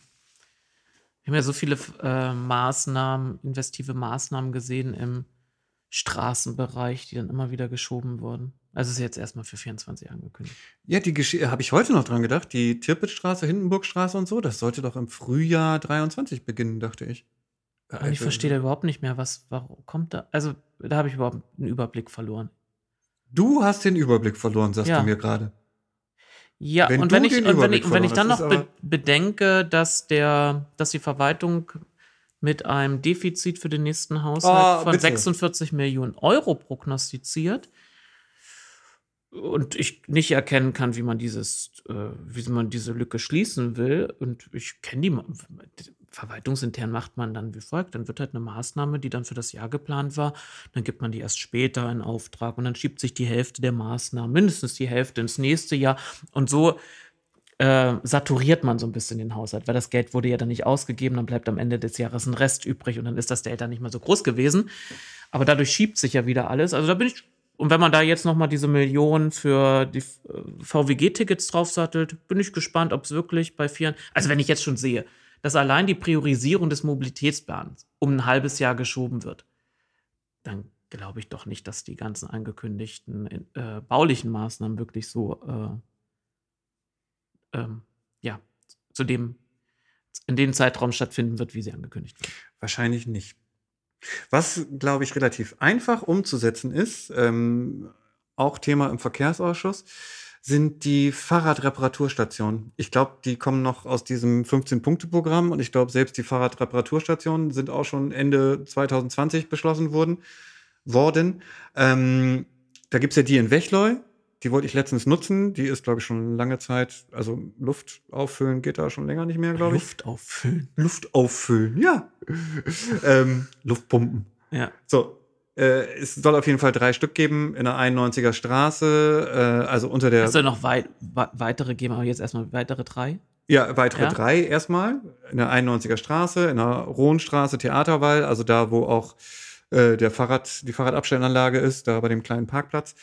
Wir haben ja so viele äh, Maßnahmen, investive Maßnahmen gesehen im Straßenbereich, die dann immer wieder geschoben wurden. Also ist jetzt erstmal für 24 angekündigt. Ja, die Geschichte habe ich heute noch dran gedacht. Die Tirpitzstraße, Hindenburgstraße und so, das sollte doch im Frühjahr 23 beginnen, dachte ich. Und Also ich verstehe da überhaupt nicht mehr, was, warum kommt da? Also, da habe ich überhaupt einen Überblick verloren. Du hast den Überblick verloren, sagst Ja. du mir gerade. Ja, Wenn und wenn ich, und wenn ich, und wenn ich dann noch be bedenke, dass der, dass die Verwaltung mit einem Defizit für den nächsten Haushalt Oh, von bitte. 46 Millionen Euro prognostiziert und ich nicht erkennen kann, wie man dieses, äh, wie man diese Lücke schließen will. Und ich kenne die verwaltungsintern macht man dann wie folgt: Dann wird halt eine Maßnahme, die dann für das Jahr geplant war, dann gibt man die erst später in Auftrag und dann schiebt sich die Hälfte der Maßnahmen, mindestens die Hälfte ins nächste Jahr. Und so äh, saturiert man so ein bisschen den Haushalt, weil das Geld wurde ja dann nicht ausgegeben, dann bleibt am Ende des Jahres ein Rest übrig und dann ist das Delta nicht mehr so groß gewesen. Aber dadurch schiebt sich ja wieder alles. Also da bin ich. Und wenn man da jetzt noch mal diese Millionen für die äh, VWG-Tickets draufsattelt, bin ich gespannt, ob es wirklich bei vielen. Also wenn ich jetzt schon sehe, dass allein die Priorisierung des Mobilitätsplans um ein halbes Jahr geschoben wird, dann glaube ich doch nicht, dass die ganzen angekündigten äh, baulichen Maßnahmen wirklich so äh, ähm, ja, zu dem, in dem Zeitraum stattfinden wird, wie sie angekündigt wird. Wahrscheinlich nicht. Was, glaube ich, relativ einfach umzusetzen ist, ähm, auch Thema im Verkehrsausschuss, sind die Fahrradreparaturstationen. Ich glaube, die kommen noch aus diesem 15-Punkte-Programm und ich glaube, selbst die Fahrradreparaturstationen sind auch schon Ende 2020 beschlossen worden. worden. Ähm, da gibt es ja die in Wechleu, die wollte ich letztens nutzen. Die ist, glaube ich, schon lange Zeit, also Luft auffüllen geht da schon länger nicht mehr, glaube ich. Luft auffüllen. Luft auffüllen, ja. [laughs] ähm, Luftpumpen. Ja. So, äh, es soll auf jeden Fall drei Stück geben in der 91er Straße, äh, also unter der. Es soll noch wei weitere geben, aber jetzt erstmal weitere drei. Ja, weitere Ja. drei erstmal. In der 91er Straße, in der Rohnstraße, Theaterwall, also da, wo auch äh, der Fahrrad, die Fahrradabstellanlage ist, da bei dem kleinen Parkplatz.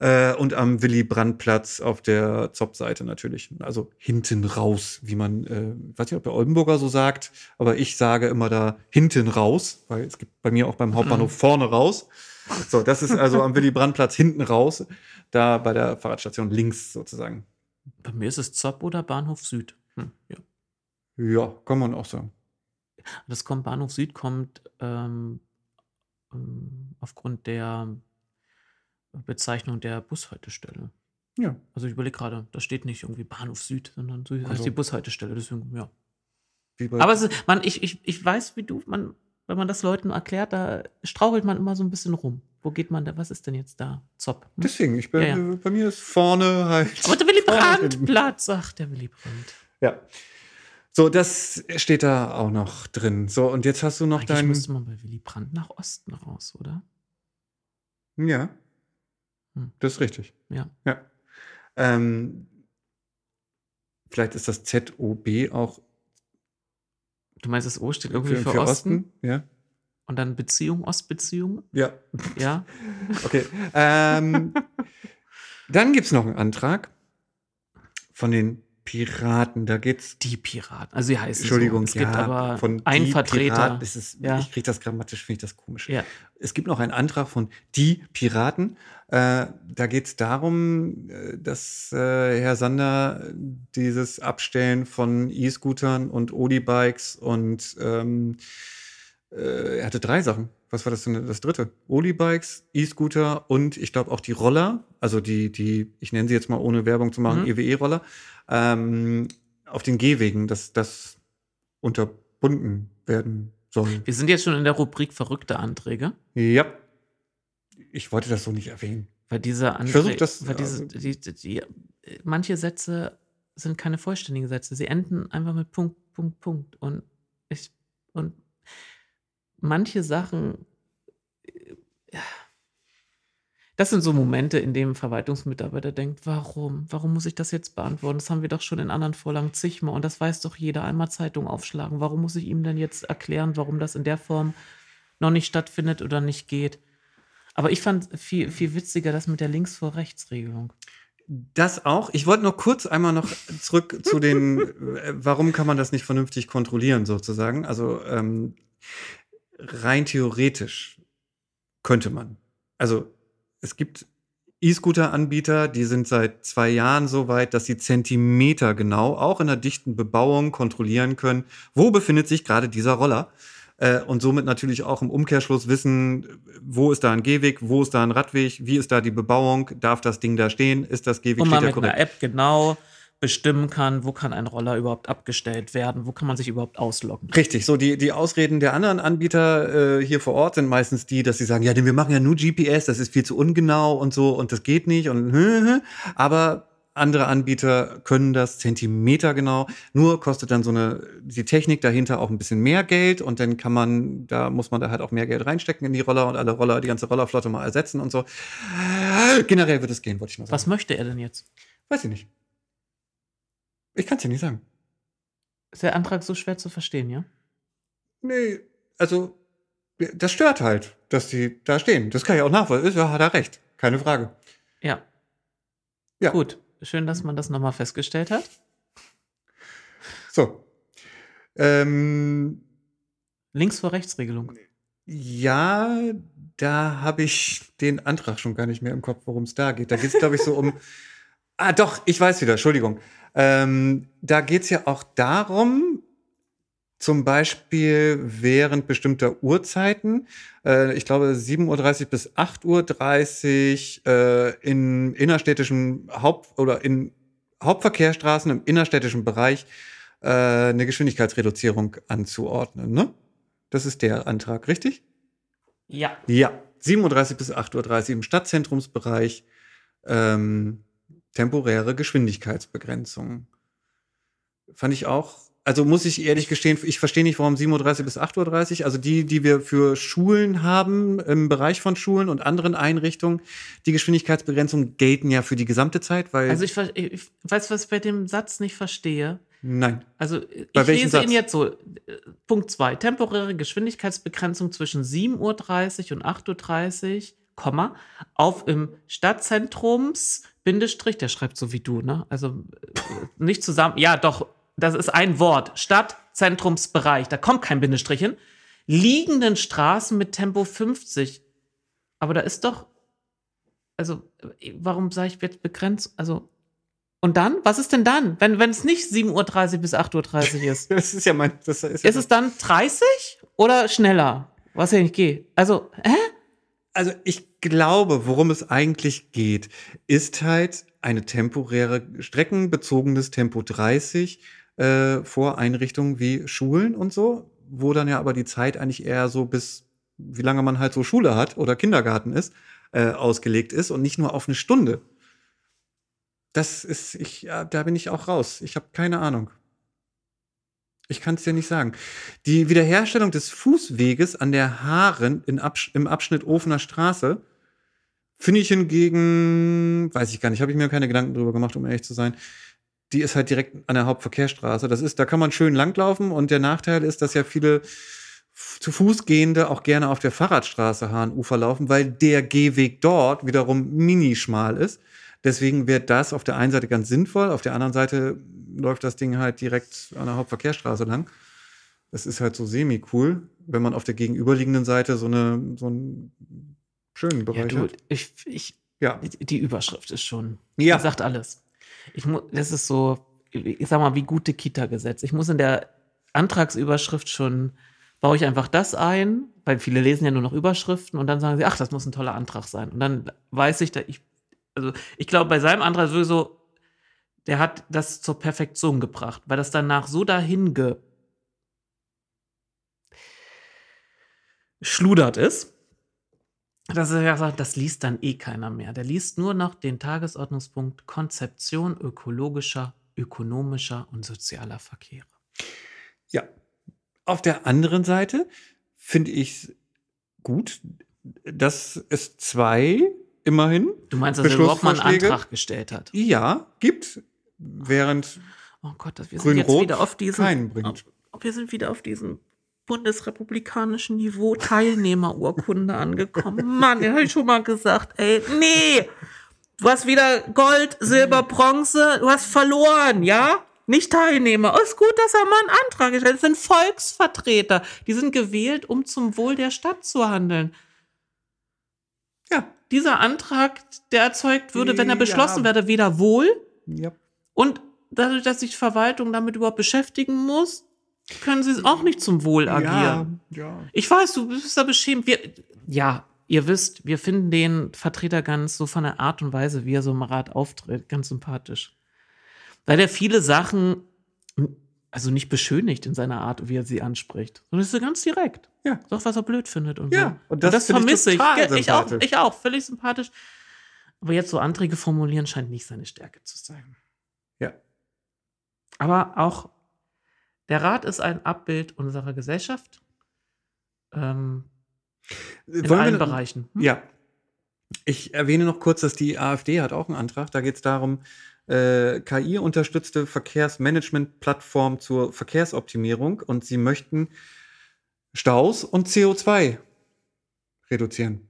Äh, und am Willy-Brandt-Platz auf der Zopp-Seite natürlich. Also hinten raus, wie man, äh, weiß nicht, ob der Oldenburger so sagt, aber ich sage immer da hinten raus, weil es gibt bei mir auch beim Hauptbahnhof vorne raus. So, das ist also am Willy-Brandt-Platz hinten raus, da bei der Fahrradstation links sozusagen. Bei mir ist es Zopp oder Bahnhof Süd. Hm, ja. Ja, kann man auch sagen. Das kommt, Bahnhof Süd kommt ähm, ähm, aufgrund der Bezeichnung der Bushaltestelle. Ja. Also ich überlege gerade, da steht nicht irgendwie Bahnhof Süd, sondern so heißt Also- die Bushaltestelle. Deswegen, ja. Aber es ist, man, ich, ich, ich weiß, wie du, man, wenn man das Leuten erklärt, da strauchelt man immer so ein bisschen rum. Wo geht man da? Was ist denn jetzt da? Zopp. Hm? Deswegen, ich bin, Ja, ja. äh, bei mir ist vorne halt. Aber der Willy vorne Brandt hin. Platz. Ach, der Willy Brandt. Ja. So, das steht da auch noch drin. So, und jetzt hast du noch Eigentlich dein. müsste man bei Willy Brandt nach Osten raus, oder? Ja. Hm. Das ist richtig. Ja. Ja. Ähm, vielleicht ist das ZOB auch Du meinst, das O steht für, irgendwie für, für Osten? Osten. Ja. Und dann Beziehung, Ostbeziehung? Ja. Ja. [laughs] Okay. ähm, dann gibt es noch einen Antrag von den Piraten. Da geht's. Die Piraten. Also sie heißen Einen, Entschuldigung, so. Es gibt ja, aber von einen die Vertreter. Piraten, das ist, Ja. Ich kriege das grammatisch, finde ich das komisch. Ja. Es gibt noch einen Antrag von Die Piraten. Äh, da geht es darum, äh, dass äh, Herr Sander dieses Abstellen von E-Scootern und Oli-Bikes und ähm, äh, er hatte drei Sachen. Was war das denn das dritte? Oli-Bikes, E-Scooter und ich glaube auch die Roller, also die, die, ich nenne sie jetzt mal ohne Werbung zu machen, Mhm. EWE-Roller, ähm, auf den Gehwegen, dass das unterbunden werden soll. Wir sind jetzt schon in der Rubrik verrückte Anträge. Ja. Ich wollte das so nicht erwähnen. Weil diese Anträge, das, weil diese, also- die, die, die, manche Sätze sind keine vollständigen Sätze. Sie enden einfach mit Punkt, Punkt, Punkt. Und ich, und manche Sachen, äh, das sind so Momente, in denen ein Verwaltungsmitarbeiter denkt, warum? Warum muss ich das jetzt beantworten? Das haben wir doch schon in anderen Vorlagen zigmal und das weiß doch jeder. Einmal Zeitung aufschlagen. Warum muss ich ihm denn jetzt erklären, warum das in der Form noch nicht stattfindet oder nicht geht? Aber ich fand viel, viel witziger das mit der Links-vor-Rechts-Regelung. Das auch. Ich wollte noch kurz einmal noch zurück zu den, äh, warum kann man das nicht vernünftig kontrollieren, sozusagen. Also ähm, rein theoretisch könnte man. Also es gibt E-Scooter-Anbieter, die sind seit zwei Jahren so weit, dass sie Zentimeter genau, auch in der dichten Bebauung, kontrollieren können, wo befindet sich gerade dieser Roller. Äh, und somit natürlich auch im Umkehrschluss wissen, wo ist da ein Gehweg, wo ist da ein Radweg, wie ist da die Bebauung, darf das Ding da stehen, ist das Und Gehweg mal steht da mit einer korrekt. App genau bestimmen kann, wo kann ein Roller überhaupt abgestellt werden, wo kann man sich überhaupt ausloggen. Richtig, so die, die Ausreden der anderen Anbieter äh, hier vor Ort sind meistens die, dass sie sagen, ja, denn wir machen ja nur GPS, das ist viel zu ungenau und so und das geht nicht und aber andere Anbieter können das Zentimeter genau. Nur kostet dann so eine, die Technik dahinter auch ein bisschen mehr Geld und dann kann man, da muss man da halt auch mehr Geld reinstecken in die Roller und alle Roller, die ganze Rollerflotte mal ersetzen und so. Generell wird es gehen, wollte ich mal sagen. Was möchte er denn jetzt? Weiß ich nicht. Ich kann es dir nicht sagen. Ist der Antrag so schwer zu verstehen, ja? Nee, also das stört halt, dass die da stehen. Das kann ich auch nachvollziehen. Ja, hat er recht. Keine Frage. Ja. Ja. Gut. Schön, dass man das nochmal festgestellt hat. So. Ähm, Links vor Rechtsregelung. ja, da habe ich den Antrag schon gar nicht mehr im Kopf, worum es da geht. Da geht es, glaube ich, so um. [laughs] Ah, doch, ich weiß wieder, Entschuldigung. Ähm, da geht es ja auch darum, zum Beispiel während bestimmter Uhrzeiten, äh, ich glaube 7.30 Uhr bis 8.30 Uhr äh, in innerstädtischen Haupt- oder in Hauptverkehrsstraßen im innerstädtischen Bereich äh, eine Geschwindigkeitsreduzierung anzuordnen. Ne? Das ist der Antrag, richtig? Ja. Ja. 7.30 bis 8.30 Uhr im Stadtzentrumsbereich ähm, temporäre Geschwindigkeitsbegrenzung. Fand ich auch, also muss ich ehrlich gestehen, ich verstehe nicht, warum 7.30 Uhr bis 8.30 Uhr, also die, die wir für Schulen haben, im Bereich von Schulen und anderen Einrichtungen, die Geschwindigkeitsbegrenzung gelten ja für die gesamte Zeit, weil. Also ich, ich weiß, was ich bei dem Satz nicht verstehe. nein. Also ich Bei welchem lese ihn Satz? jetzt so. äh, Punkt 2. Temporäre Geschwindigkeitsbegrenzung zwischen 7.30 Uhr und 8.30 Uhr, Komma, auf im Stadtzentrums, Bindestrich, der schreibt so wie du, ne? Also äh, nicht zusammen, ja doch, das ist ein Wort. Stadtzentrumsbereich, da kommt kein Bindestrich hin. Liegenden Straßen mit Tempo 50. Aber da ist doch, also äh, warum sage ich jetzt begrenzt, also und dann? Was ist denn dann? Wenn wenn es nicht 7.30 Uhr bis 8.30 Uhr [laughs] ist? Das ist ja mein. Das ist ja Ist es dann 30 oder schneller? Was ja nicht geht. Also, hä? Also ich glaube, worum es eigentlich geht, ist halt eine temporäre, streckenbezogenes Tempo 30 äh, vor Einrichtungen wie Schulen und so, wo dann ja aber die Zeit eigentlich eher so bis, wie lange man halt so Schule hat oder Kindergarten ist, äh, ausgelegt ist und nicht nur auf eine Stunde. Das ist, ich, ja, da bin ich auch raus. Ich habe keine Ahnung. Ich kann es dir nicht sagen. Die Wiederherstellung des Fußweges an der Haaren Absch im Abschnitt Ofener Straße finde ich hingegen, weiß ich gar nicht, habe ich mir keine Gedanken drüber gemacht, um ehrlich zu sein. Die ist halt direkt an der Hauptverkehrsstraße. Das ist, da kann man schön langlaufen und der Nachteil ist, dass ja viele zu Fuß gehende auch gerne auf der Fahrradstraße Hahnufer laufen, weil der Gehweg dort wiederum minischmal ist. Deswegen wäre das auf der einen Seite ganz sinnvoll, auf der anderen Seite läuft das Ding halt direkt an der Hauptverkehrsstraße lang. Das ist halt so semi-cool, wenn man auf der gegenüberliegenden Seite so, eine, so einen schönen Ja, Bereich du, hat. ich, ich, Ja. die Überschrift ist schon, Ja. sagt alles. Ich das ist so, ich sag mal, wie gute Kita-Gesetz. Ich muss in der Antragsüberschrift schon, baue ich einfach das ein, weil viele lesen ja nur noch Überschriften und dann sagen sie, ach, das muss ein toller Antrag sein. Und dann weiß ich, da ich, also ich glaube, bei seinem Antrag sowieso, der hat das zur Perfektion gebracht, weil das danach so dahin ge schludert ist, dass er sagt, das liest dann eh keiner mehr. Der liest nur noch den Tagesordnungspunkt Konzeption ökologischer, ökonomischer und sozialer Verkehre. Ja. Auf der anderen Seite finde ich gut, dass es zwei immerhin Du meinst, dass er überhaupt mal einen? Antrag gestellt hat? ja gibt, während Oh Gott, wir sind jetzt wieder auf diesem, keinen bringt. Wir sind wieder auf diesem bundesrepublikanischen Niveau Teilnehmerurkunde angekommen. [laughs] Mann, den habe ich schon mal gesagt, ey, nee, du hast wieder Gold, Silber, Bronze, du hast verloren, ja? Nicht Teilnehmer. Oh, ist gut, dass er mal einen Antrag gestellt hat. Das sind Volksvertreter. Die sind gewählt, um zum Wohl der Stadt zu handeln. Ja. Dieser Antrag, der erzeugt würde, wenn er Ja. beschlossen werde, weder Wohl Ja. Und dadurch, dass sich die Verwaltung damit überhaupt beschäftigen muss, können sie auch nicht zum Wohl agieren. Ja, ja. Ich weiß, du bist da beschämt. Wir, ja, ihr wisst, wir finden den Vertreter ganz so von der Art und Weise, wie er so im Rat auftritt, ganz sympathisch. weil er viele Sachen, also nicht beschönigt in seiner Art, wie er sie anspricht, sondern ist so ganz direkt. Ja. Sagt, was er blöd findet und Ja, so. und das finde ich vermisse ich. total Ja, ich auch, ich auch, völlig sympathisch. Aber jetzt so Anträge formulieren scheint nicht seine Stärke zu sein. Aber auch der Rat ist ein Abbild unserer Gesellschaft. Ähm, in Wollen allen wir- Bereichen. Hm? Ja. Ich erwähne noch kurz, dass die AfD hat auch einen Antrag. Da geht es darum, äh, KI-unterstützte Verkehrsmanagement-Plattform zur Verkehrsoptimierung und sie möchten Staus und CO2 reduzieren.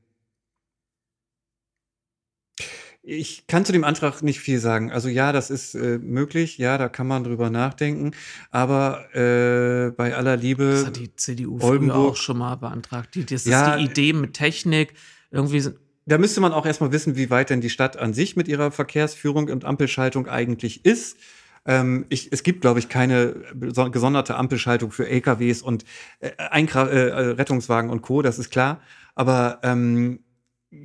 Ich kann zu dem Antrag nicht viel sagen. Also ja, das ist äh, möglich, ja, da kann man drüber nachdenken, aber äh, bei aller Liebe. Das hat die CDU früher Oldenburg. auch schon mal beantragt. Die, das Ja, ist die Idee mit Technik. Irgendwie sind, Da müsste man auch erstmal wissen, wie weit denn die Stadt an sich mit ihrer Verkehrsführung und Ampelschaltung eigentlich ist. Ähm, ich, es gibt, glaube ich, keine gesonderte Ampelschaltung für LKWs und äh, äh, äh, Rettungswagen und Co., das ist klar. Aber ähm,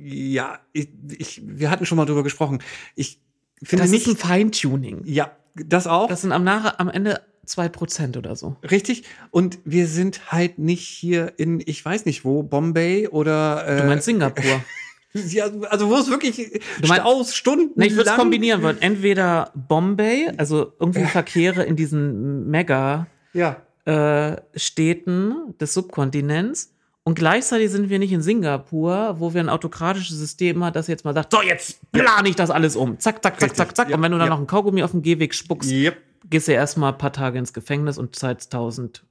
ja, ich, ich, wir hatten schon mal drüber gesprochen. Ich finde das nicht. ist ein Feintuning. ja, das auch. Das sind am, Nach am Ende 2% oder so. Richtig. Und wir sind halt nicht hier in, ich weiß nicht wo, Bombay oder. Äh, Du meinst Singapur. [laughs] Ja, also wo es wirklich meinst- Staus, Stunden. Nee, ich würde es kombinieren wollen. Entweder Bombay, also irgendwie Verkehre in diesen Mega Ja. äh, Städten des Subkontinents. Und gleichzeitig sind wir nicht in Singapur, wo wir ein autokratisches System haben, das jetzt mal sagt, so, jetzt plane ich das alles um. Zack, zack, zack, Richtig. zack, zack. Ja, Und wenn du dann ja. noch einen Kaugummi auf dem Gehweg spuckst, Yep. gehst du erstmal ein paar Tage ins Gefängnis und zahlst 1000,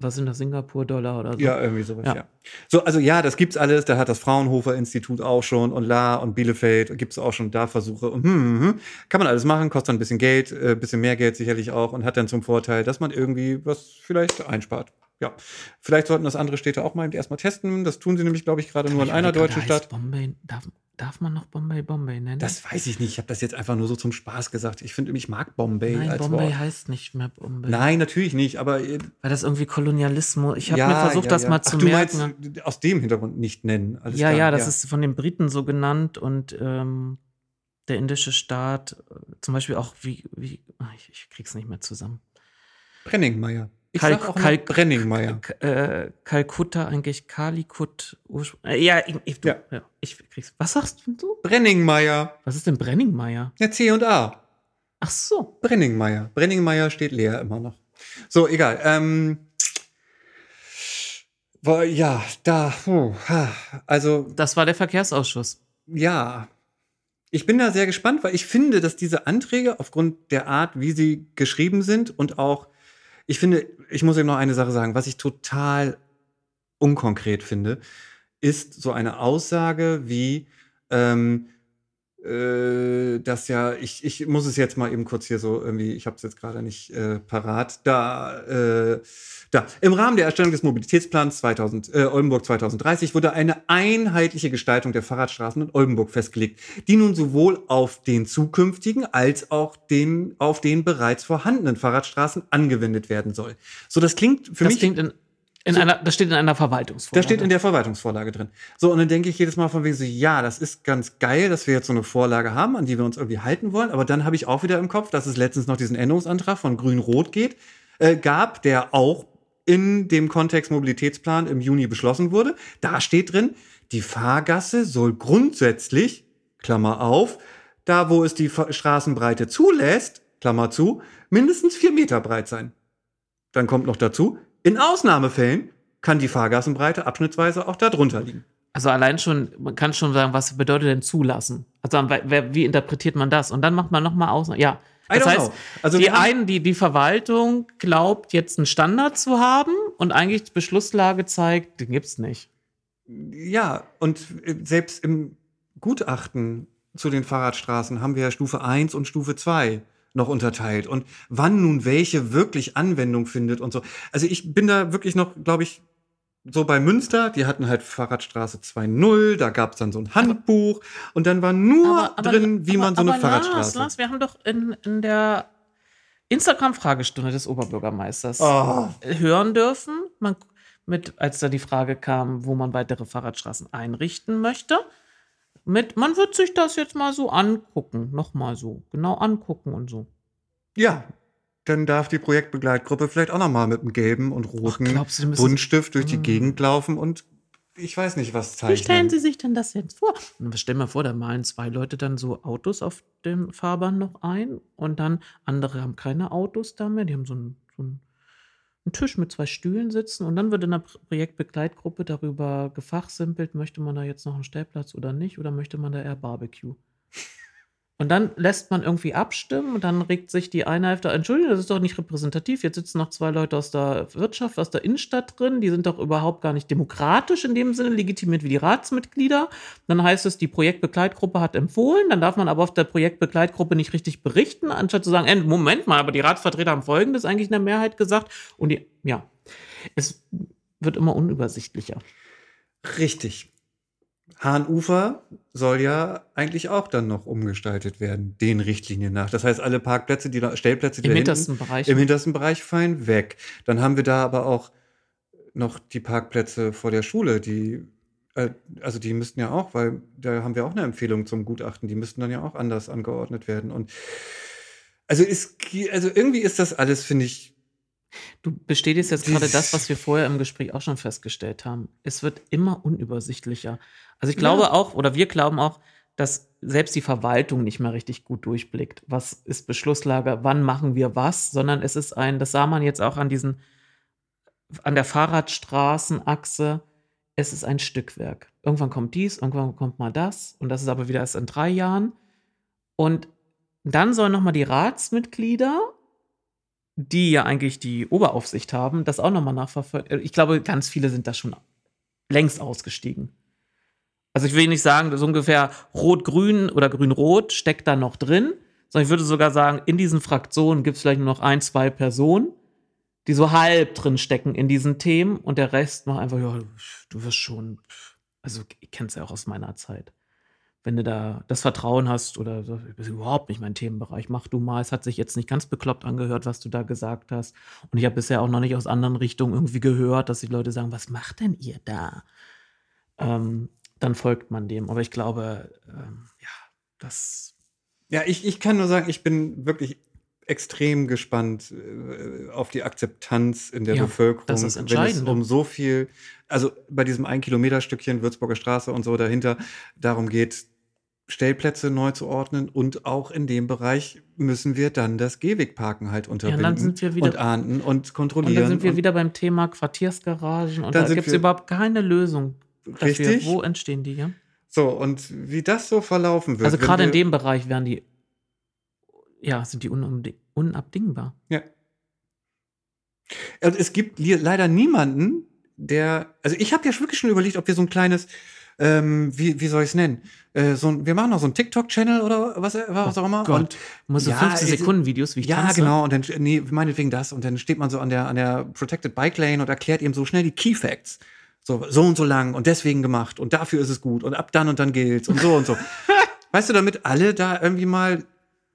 was sind das, Singapur-Dollar oder so. Ja, irgendwie sowas, ja. Ja. So, also ja, das gibt's alles. Da hat das Fraunhofer Institut auch schon und La und Bielefeld gibt's auch schon da Versuche. Und hm, hm, hm. Kann man alles machen, kostet dann ein bisschen Geld, äh, bisschen mehr Geld sicherlich auch und hat dann zum Vorteil, dass man irgendwie was vielleicht einspart. Ja, vielleicht sollten das andere Städte auch mal erstmal testen. Das tun sie nämlich, glaube ich, gerade nur in einer deutschen Stadt. Bombay, darf, darf man noch Bombay Bombay nennen? Das weiß ich nicht. Ich habe das jetzt einfach nur so zum Spaß gesagt. Ich finde, ich mag Bombay Nein, als Bombay Wort. heißt nicht mehr Bombay. Nein, natürlich nicht, aber äh, Weil das irgendwie Kolonialismus. Ich habe ja, mir versucht, ja, das ja. mal Ach, zu du merken. meinst aus dem Hintergrund nicht nennen. Alles ja, klar, ja, das ist von den Briten so genannt und ähm, der indische Staat, äh, zum Beispiel auch wie, wie ach, ich, ich krieg's nicht mehr zusammen. Brenningmeier. Ich Kalk- sag auch mal Kalk- Brenningmeier. K äh, Kalkutta eigentlich Kalikut. ursprung- Äh, ja, ich, ich, du, Ja. ja. ich krieg's. Was sagst du? Brenningmeier. Was ist denn Brenningmeier? Ja, C und A. Ach so. Brenningmeier. Brenningmeier steht leer immer noch. So, egal. Ähm, war, ja, da, puh, ha, also Das war der Verkehrsausschuss. ja, ich bin da sehr gespannt, weil ich finde, dass diese Anträge aufgrund der Art, wie sie geschrieben sind und auch, ich finde, ich muss eben noch eine Sache sagen, was ich total unkonkret finde, ist so eine Aussage wie, ähm, äh, dass ja, ich, ich muss es jetzt mal eben kurz hier so irgendwie, ich habe es jetzt gerade nicht äh, parat, da, äh, da, im Rahmen der Erstellung des Mobilitätsplans 2000, äh, Oldenburg 2030 wurde eine einheitliche Gestaltung der Fahrradstraßen in Oldenburg festgelegt, die nun sowohl auf den zukünftigen als auch den, auf den bereits vorhandenen Fahrradstraßen angewendet werden soll. So, das klingt für das mich. klingt in, So- einer, das steht in einer Verwaltungsvorlage. steht in der Verwaltungsvorlage drin. So, und dann denke ich jedes Mal von wegen so, ja, das ist ganz geil, dass wir jetzt so eine Vorlage haben, an die wir uns irgendwie halten wollen. Aber dann habe ich auch wieder im Kopf, dass es letztens noch diesen Änderungsantrag von Grün-Rot geht, äh, gab, der auch in dem Kontext Mobilitätsplan im Juni beschlossen wurde. Da steht drin, die Fahrgasse soll grundsätzlich, Klammer auf, da wo es die Straßenbreite zulässt, Klammer zu, mindestens vier Meter breit sein. Dann kommt noch dazu, in Ausnahmefällen kann die Fahrgassenbreite abschnittsweise auch darunter liegen. Also allein schon, man kann schon sagen, was bedeutet denn zulassen? Also wie interpretiert man das? Und dann macht man nochmal aus. Ja, das heißt. Also die einen, die, die Verwaltung glaubt, jetzt einen Standard zu haben und eigentlich die Beschlusslage zeigt, den gibt's nicht. Ja, und selbst im Gutachten zu den Fahrradstraßen haben wir ja Stufe 1 und Stufe 2 noch unterteilt. Und wann nun welche wirklich Anwendung findet und so. Also ich bin da wirklich noch, glaube ich, so bei Münster, die hatten halt Fahrradstraße 2.0, da gab es dann so ein Handbuch und dann war nur drin, wie man so eine aber Fahrradstraße. Lars, Lars, wir haben doch in, in der Instagram-Fragestunde des Oberbürgermeisters Oh. hören dürfen, man, mit, als da die Frage kam, wo man weitere Fahrradstraßen einrichten möchte, mit, man wird sich das jetzt mal so angucken, nochmal so, genau angucken und so. Ja, dann darf die Projektbegleitgruppe vielleicht auch noch mal mit einem gelben und roten glaubst du, Buntstift durch die. Gegend laufen und ich weiß nicht, was Wie stellen zeichnen. Sie sich denn das jetzt vor? Stell mal vor, da malen zwei Leute dann so Autos auf dem Fahrbahn noch ein und dann andere haben keine Autos da mehr, die haben so einen, so einen, einen Tisch mit zwei Stühlen sitzen und dann wird in der Pro- Projektbegleitgruppe darüber gefachsimpelt, möchte man da jetzt noch einen Stellplatz oder nicht oder möchte man da eher Barbecue? Und dann lässt man irgendwie abstimmen und dann regt sich die eine Hälfte, Entschuldigung, das ist doch nicht repräsentativ. Jetzt sitzen noch zwei Leute aus der Wirtschaft, aus der Innenstadt drin, die sind doch überhaupt gar nicht demokratisch in dem Sinne, legitimiert wie die Ratsmitglieder. Dann heißt es, die Projektbegleitgruppe hat empfohlen, dann darf man aber auf der Projektbegleitgruppe nicht richtig berichten, anstatt zu sagen, äh, Moment mal, aber die Ratsvertreter haben Folgendes eigentlich in der Mehrheit gesagt. Und die, ja, es wird immer unübersichtlicher. Richtig. Hahnufer soll ja eigentlich auch dann noch umgestaltet werden, den Richtlinien nach. Das heißt, alle Parkplätze, die da, Stellplätze, die Im hintersten hinten, Bereich. im hintersten Bereich fallen weg. Dann haben wir da aber auch noch die Parkplätze vor der Schule, die äh, also die müssten ja auch, weil da haben wir auch eine Empfehlung zum Gutachten, die müssten dann ja auch anders angeordnet werden. Und also ist, also irgendwie ist das alles, finde ich, Du bestätigst jetzt gerade das, was [laughs] wir vorher im Gespräch auch schon festgestellt haben. Es wird immer unübersichtlicher. Also ich glaube Ja. auch, oder wir glauben auch, dass selbst die Verwaltung nicht mehr richtig gut durchblickt. Was ist Beschlusslage? Wann machen wir was? Sondern es ist ein, das sah man jetzt auch an diesen, an der Fahrradstraßenachse. Es ist ein Stückwerk. Irgendwann kommt dies, irgendwann kommt mal das. Und das ist aber wieder erst in drei Jahren. Und dann sollen nochmal die Ratsmitglieder die ja eigentlich die Oberaufsicht haben, das auch nochmal nachverfolgen. Ich glaube, ganz viele sind da schon längst ausgestiegen. Also ich will nicht sagen, so ungefähr Rot-Grün oder Grün-Rot steckt da noch drin, sondern ich würde sogar sagen, in diesen Fraktionen gibt es vielleicht nur noch ein, zwei Personen, die so halb drin stecken in diesen Themen und der Rest macht einfach, ja, du wirst schon, also ich kenne es ja auch aus meiner Zeit. Wenn du da das Vertrauen hast oder das ist überhaupt nicht mein Themenbereich, mach du mal. Es hat sich jetzt nicht ganz bekloppt angehört, was du da gesagt hast. Und ich habe bisher auch noch nicht aus anderen Richtungen irgendwie gehört, dass die Leute sagen, was macht denn ihr da? Ähm, dann folgt man dem. Aber ich glaube, ähm, ja, das. Ja, ich, ich kann nur sagen, ich bin wirklich extrem gespannt äh, auf die Akzeptanz in der Ja, Bevölkerung, das ist wenn es entscheidend. um so viel, also bei diesem ein Kilometer Stückchen Würzburger Straße und so dahinter darum geht, Stellplätze neu zu ordnen und auch in dem Bereich müssen wir dann das Gehwegparken halt unterbinden wir wieder- und ahnden und Und kontrollieren. dann sind wir und- wieder beim Thema Quartiersgaragen und da gibt es überhaupt keine Lösung dafür. Richtig. Wo entstehen die, ja? so, und wie das so verlaufen wird. Also gerade in dem Bereich wären die, ja, sind die unabding unabdingbar. Ja. Und es gibt leider niemanden, der. Also ich habe ja wirklich schon überlegt, ob wir so ein kleines, ähm, wie, wie soll ich es nennen? Äh, so ein, wir machen noch so einen TikTok-Channel oder was, was auch immer. Gott. Und Muss so Ja, 15 es- Sekunden Videos, wie ich ja, tanze. genau. Und dann, nee, meinetwegen das. Und dann steht man so an der, an der Protected Bike Lane und erklärt ihm so schnell die Key Facts. So, so und so lang und deswegen gemacht und dafür ist es gut und ab dann und dann gilt's und so und so. [laughs] weißt du, damit alle da irgendwie mal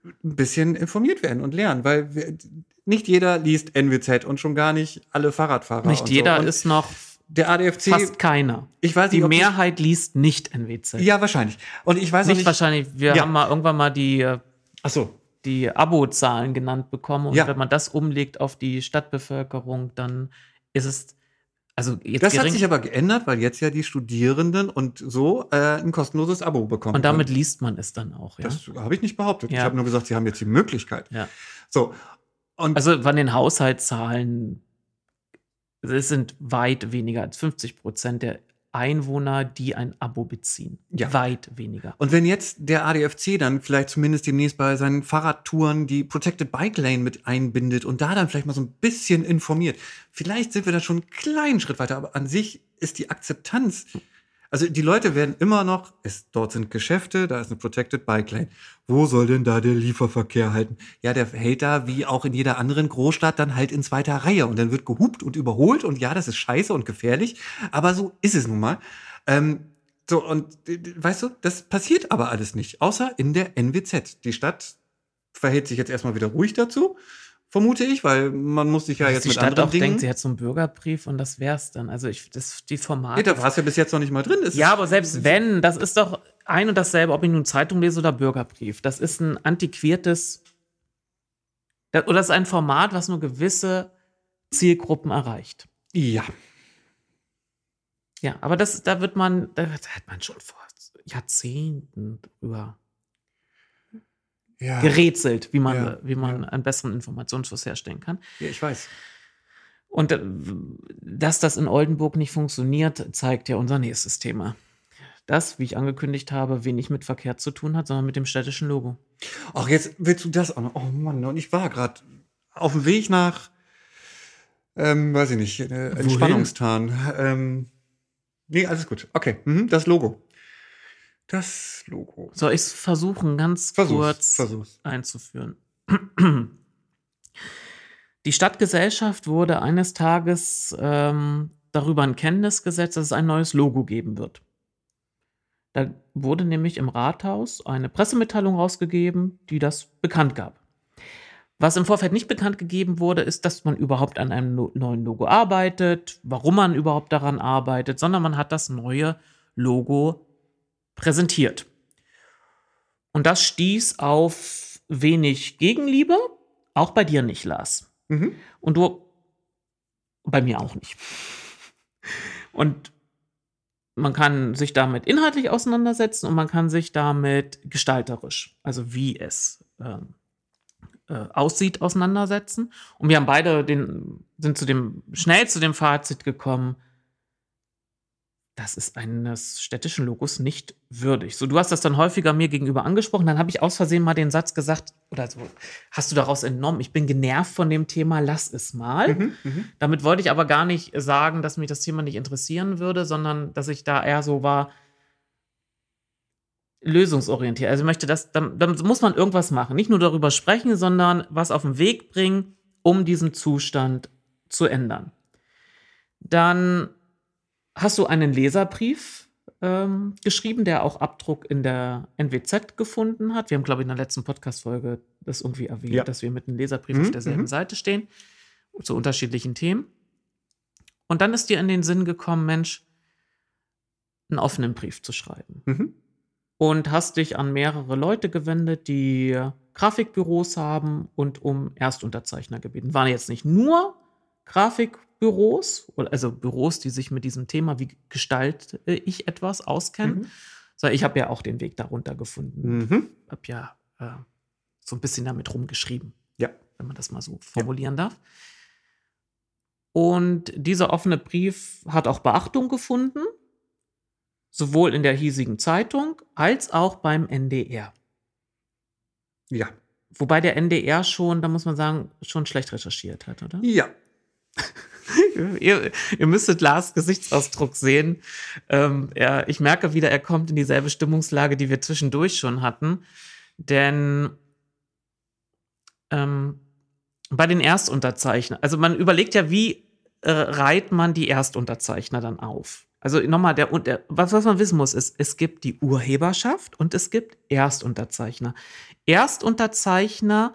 ein bisschen informiert werden und lernen, weil wir, nicht jeder liest NWZ und schon gar nicht alle Fahrradfahrer. Nicht jeder so. Ist noch der ADFC. fast keiner. ich weiß nicht, Die Mehrheit liest nicht NWZ. ja wahrscheinlich. Und ich weiß nicht, nicht. wahrscheinlich. Wir Ja. haben mal irgendwann mal die, äh, Ach so. die Abozahlen genannt bekommen. Und Ja. wenn man das umlegt auf die Stadtbevölkerung, dann ist es, also jetzt Das hat gering, sich aber geändert, weil jetzt ja die Studierenden und so äh, ein kostenloses Abo bekommen. und damit können. liest man es dann auch, ja. Das habe ich nicht behauptet. Ich Ja. habe nur gesagt, sie haben jetzt die Möglichkeit. Ja. So. Und Also von den Haushaltszahlen, es sind weit weniger als 50 Prozent der Einwohner, die ein Abo beziehen. Ja. Weit weniger. Und wenn jetzt der ADFC dann vielleicht zumindest demnächst bei seinen Fahrradtouren die Protected Bike Lane mit einbindet und da dann vielleicht mal so ein bisschen informiert, vielleicht sind wir dann schon einen kleinen Schritt weiter, aber an sich ist die Akzeptanz, also die Leute werden immer noch, es, dort sind Geschäfte, da ist eine Protected Bike Lane. Wo soll denn da der Lieferverkehr halten? Ja, der hält da wie auch in jeder anderen Großstadt dann halt in zweiter Reihe und dann wird gehupt und überholt und ja, das ist scheiße und gefährlich, aber so ist es nun mal. Ähm, so, und d- weißt du, das passiert aber alles nicht, außer in der NWZ. Die Stadt verhält sich jetzt erstmal wieder ruhig dazu, vermute ich, weil man muss sich ja jetzt die mit Stadt anderen auch Dingen. denkt, sie hat so einen Bürgerbrief und das wär's dann. Also ich, das, die Formate. nee, da war es ja bis jetzt noch nicht mal drin. Es Ja, aber selbst wenn, das ist doch ein und dasselbe, ob ich nun Zeitung lese oder Bürgerbrief. Das ist ein antiquiertes Da, oder es ist ein Format, was nur gewisse Zielgruppen erreicht. Ja. Ja, aber das, da wird man, da hat man schon vor Jahrzehnten drüber Ja. gerätselt, wie man, Ja, wie man einen besseren Informationsfluss herstellen kann. ja, ich weiß. Und äh, dass das in Oldenburg nicht funktioniert, zeigt ja unser nächstes Thema. Das, wie ich angekündigt habe, wenig mit Verkehr zu tun hat, sondern mit dem städtischen Logo. Ach, jetzt willst du das auch noch. Oh Mann, und ich war gerade auf dem Weg nach, ähm, weiß ich nicht, äh, Entspannungstan. Ähm, nee, alles gut. Okay, mhm, das Logo. Das Logo. Soll ich es versuchen, ganz Versuch's, kurz versuch's. einzuführen? Die Stadtgesellschaft wurde eines Tages ähm, darüber in Kenntnis gesetzt, dass es ein neues Logo geben wird. Da wurde nämlich im Rathaus eine Pressemitteilung rausgegeben, die das bekannt gab. Was im Vorfeld nicht bekannt gegeben wurde, ist, dass man überhaupt an einem no neuen Logo arbeitet, warum man überhaupt daran arbeitet, sondern man hat das neue Logo präsentiert. Und das stieß auf wenig Gegenliebe, auch bei dir nicht, Lars. Mhm. Und du, bei mir auch nicht. Und man kann sich damit inhaltlich auseinandersetzen und man kann sich damit gestalterisch, also wie es ähm, äh, aussieht, auseinandersetzen. Und wir haben beide den, sind zu dem, schnell zu dem Fazit gekommen, das ist eines städtischen Logos nicht würdig. So, du hast das dann häufiger mir gegenüber angesprochen, dann habe ich aus Versehen mal den Satz gesagt, oder so, hast du daraus entnommen, ich bin genervt von dem Thema, lass es mal. Mhm. Mhm. Damit wollte ich aber gar nicht sagen, dass mich das Thema nicht interessieren würde, sondern dass ich da eher so war, lösungsorientiert. Also ich möchte das, dann, dann muss man irgendwas machen. Nicht nur darüber sprechen, sondern was auf den Weg bringen, um diesen Zustand zu ändern. Dann hast du einen Leserbrief ähm, geschrieben, der auch Abdruck in der NWZ gefunden hat. Wir haben, glaube ich, in der letzten Podcast-Folge das irgendwie erwähnt, Ja. dass wir mit einem Leserbrief Mhm, auf derselben mhm. Seite stehen, zu unterschiedlichen Themen. Und dann ist dir in den Sinn gekommen, Mensch, einen offenen Brief zu schreiben Mhm. und hast dich an mehrere Leute gewendet, die Grafikbüros haben und um Erstunterzeichner gebeten. Waren jetzt nicht nur Grafikbüros, also Büros, die sich mit diesem Thema, wie gestalte ich etwas, auskennen, Mhm. sondern ich habe ja auch den Weg darunter gefunden. Mhm. Habe ja äh, so ein bisschen damit rumgeschrieben, Ja. wenn man das mal so formulieren darf. Und dieser offene Brief hat auch Beachtung gefunden, sowohl in der hiesigen Zeitung als auch beim NDR. Ja. Wobei der NDR schon, da muss man sagen, schon schlecht recherchiert hat, oder? Ja. [laughs] ihr, ihr müsstet Lars Gesichtsausdruck sehen. Ähm, er, ich merke wieder, er kommt in dieselbe Stimmungslage, die wir zwischendurch schon hatten. Denn ähm, bei den Erstunterzeichnern, also man überlegt ja, wie äh, reiht man die Erstunterzeichner dann auf? Also nochmal, der, der, was, was man wissen muss, ist, es gibt die Urheberschaft und es gibt Erstunterzeichner. Erstunterzeichner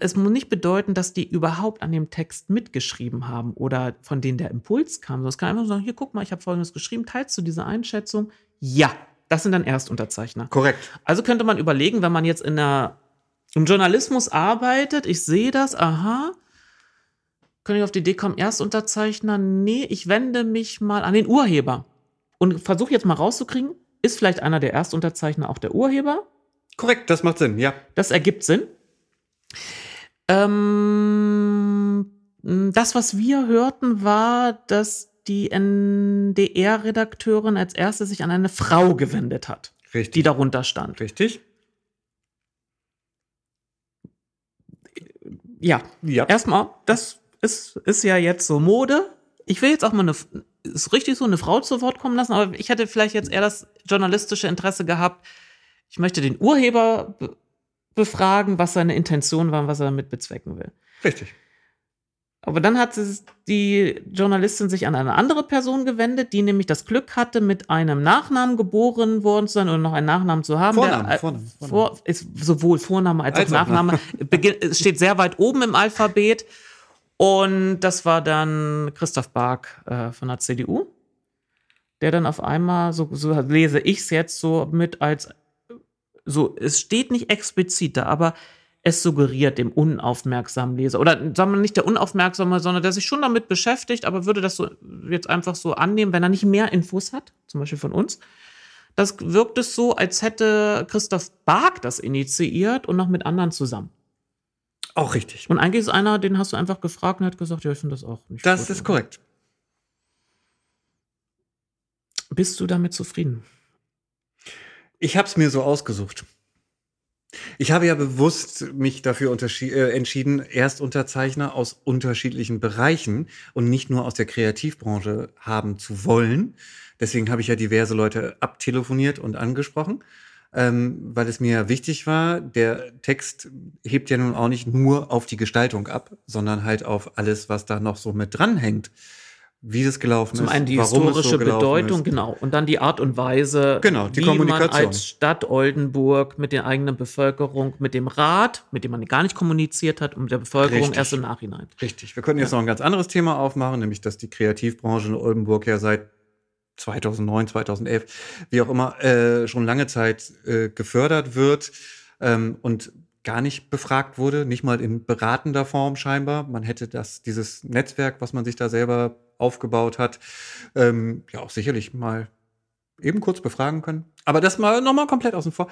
es muss nicht bedeuten, dass die überhaupt an dem Text mitgeschrieben haben oder von denen der Impuls kam. sondern Es kann einfach sagen, hier, guck mal, ich habe Folgendes geschrieben, teilst du diese Einschätzung? Ja, das sind dann Erstunterzeichner. Korrekt. Also könnte man überlegen, wenn man jetzt in der, im Journalismus arbeitet, ich sehe das, aha, könnte ich auf die Idee kommen, Erstunterzeichner? Nee, ich wende mich mal an den Urheber und versuche jetzt mal rauszukriegen, ist vielleicht einer der Erstunterzeichner auch der Urheber? Korrekt, das macht Sinn, ja. Das ergibt Sinn. Ähm, das, was wir hörten, war, dass die NDR-Redakteurin als erste sich an eine Frau gewendet hat, Richtig. die darunter stand. Richtig. Ja, Ja. erstmal, das ist, ist ja jetzt so Mode. Ich will jetzt auch mal eine, ist richtig so, eine Frau zu Wort kommen lassen, aber ich hätte vielleicht jetzt eher das journalistische Interesse gehabt. Ich möchte den Urheber be befragen, was seine Intention war und was er damit bezwecken will. Richtig. Aber dann hat es die Journalistin sich an eine andere Person gewendet, die nämlich das Glück hatte, mit einem Nachnamen geboren worden zu sein oder noch einen Nachnamen zu haben. Vornamen, der, äh, Vornamen, Vor, ist sowohl Vorname als, Als auch Nachname. [laughs] Es steht sehr weit oben im Alphabet. Und das war dann Christoph Bark äh, von der CDU, der dann auf einmal, so, so lese ich es jetzt so mit als, so, es steht nicht explizit da, aber es suggeriert dem unaufmerksamen Leser oder sagen wir nicht der unaufmerksame, sondern der sich schon damit beschäftigt, aber würde das so jetzt einfach so annehmen, wenn er nicht mehr Infos hat, zum Beispiel von uns. Das wirkt es so, als hätte Christoph Bark das initiiert und noch mit anderen zusammen. Auch richtig. Und eigentlich ist einer, den hast du einfach gefragt und hat gesagt, ja, ich finde das auch nicht Das gut, ist korrekt. Bist du damit zufrieden? Ich habe es mir so ausgesucht. Ich habe ja bewusst mich dafür äh, entschieden, Erstunterzeichner aus unterschiedlichen Bereichen und nicht nur aus der Kreativbranche haben zu wollen. Deswegen habe ich ja diverse Leute abtelefoniert und angesprochen, ähm, weil es mir wichtig war, der Text hebt ja nun auch nicht nur auf die Gestaltung ab, sondern halt auf alles, was da noch so mit dranhängt wie es gelaufen Zum ist. einen die historische so Bedeutung, ist. genau. Und dann die Art und Weise, genau, die wie Kommunikation. man als Stadt Oldenburg mit der eigenen Bevölkerung, mit dem Rat, mit dem man gar nicht kommuniziert hat, und mit der Bevölkerung Richtig. erst im Nachhinein. Richtig. Wir können jetzt ja. noch ein ganz anderes Thema aufmachen, nämlich, dass die Kreativbranche in Oldenburg ja seit 2009, 2011, wie auch immer, äh, schon lange Zeit äh, gefördert wird ähm, und gar nicht befragt wurde, nicht mal in beratender Form scheinbar. Man hätte das, dieses Netzwerk, was man sich da selber aufgebaut hat, ähm, ja auch sicherlich mal eben kurz befragen können. Aber das mal nochmal komplett außen vor.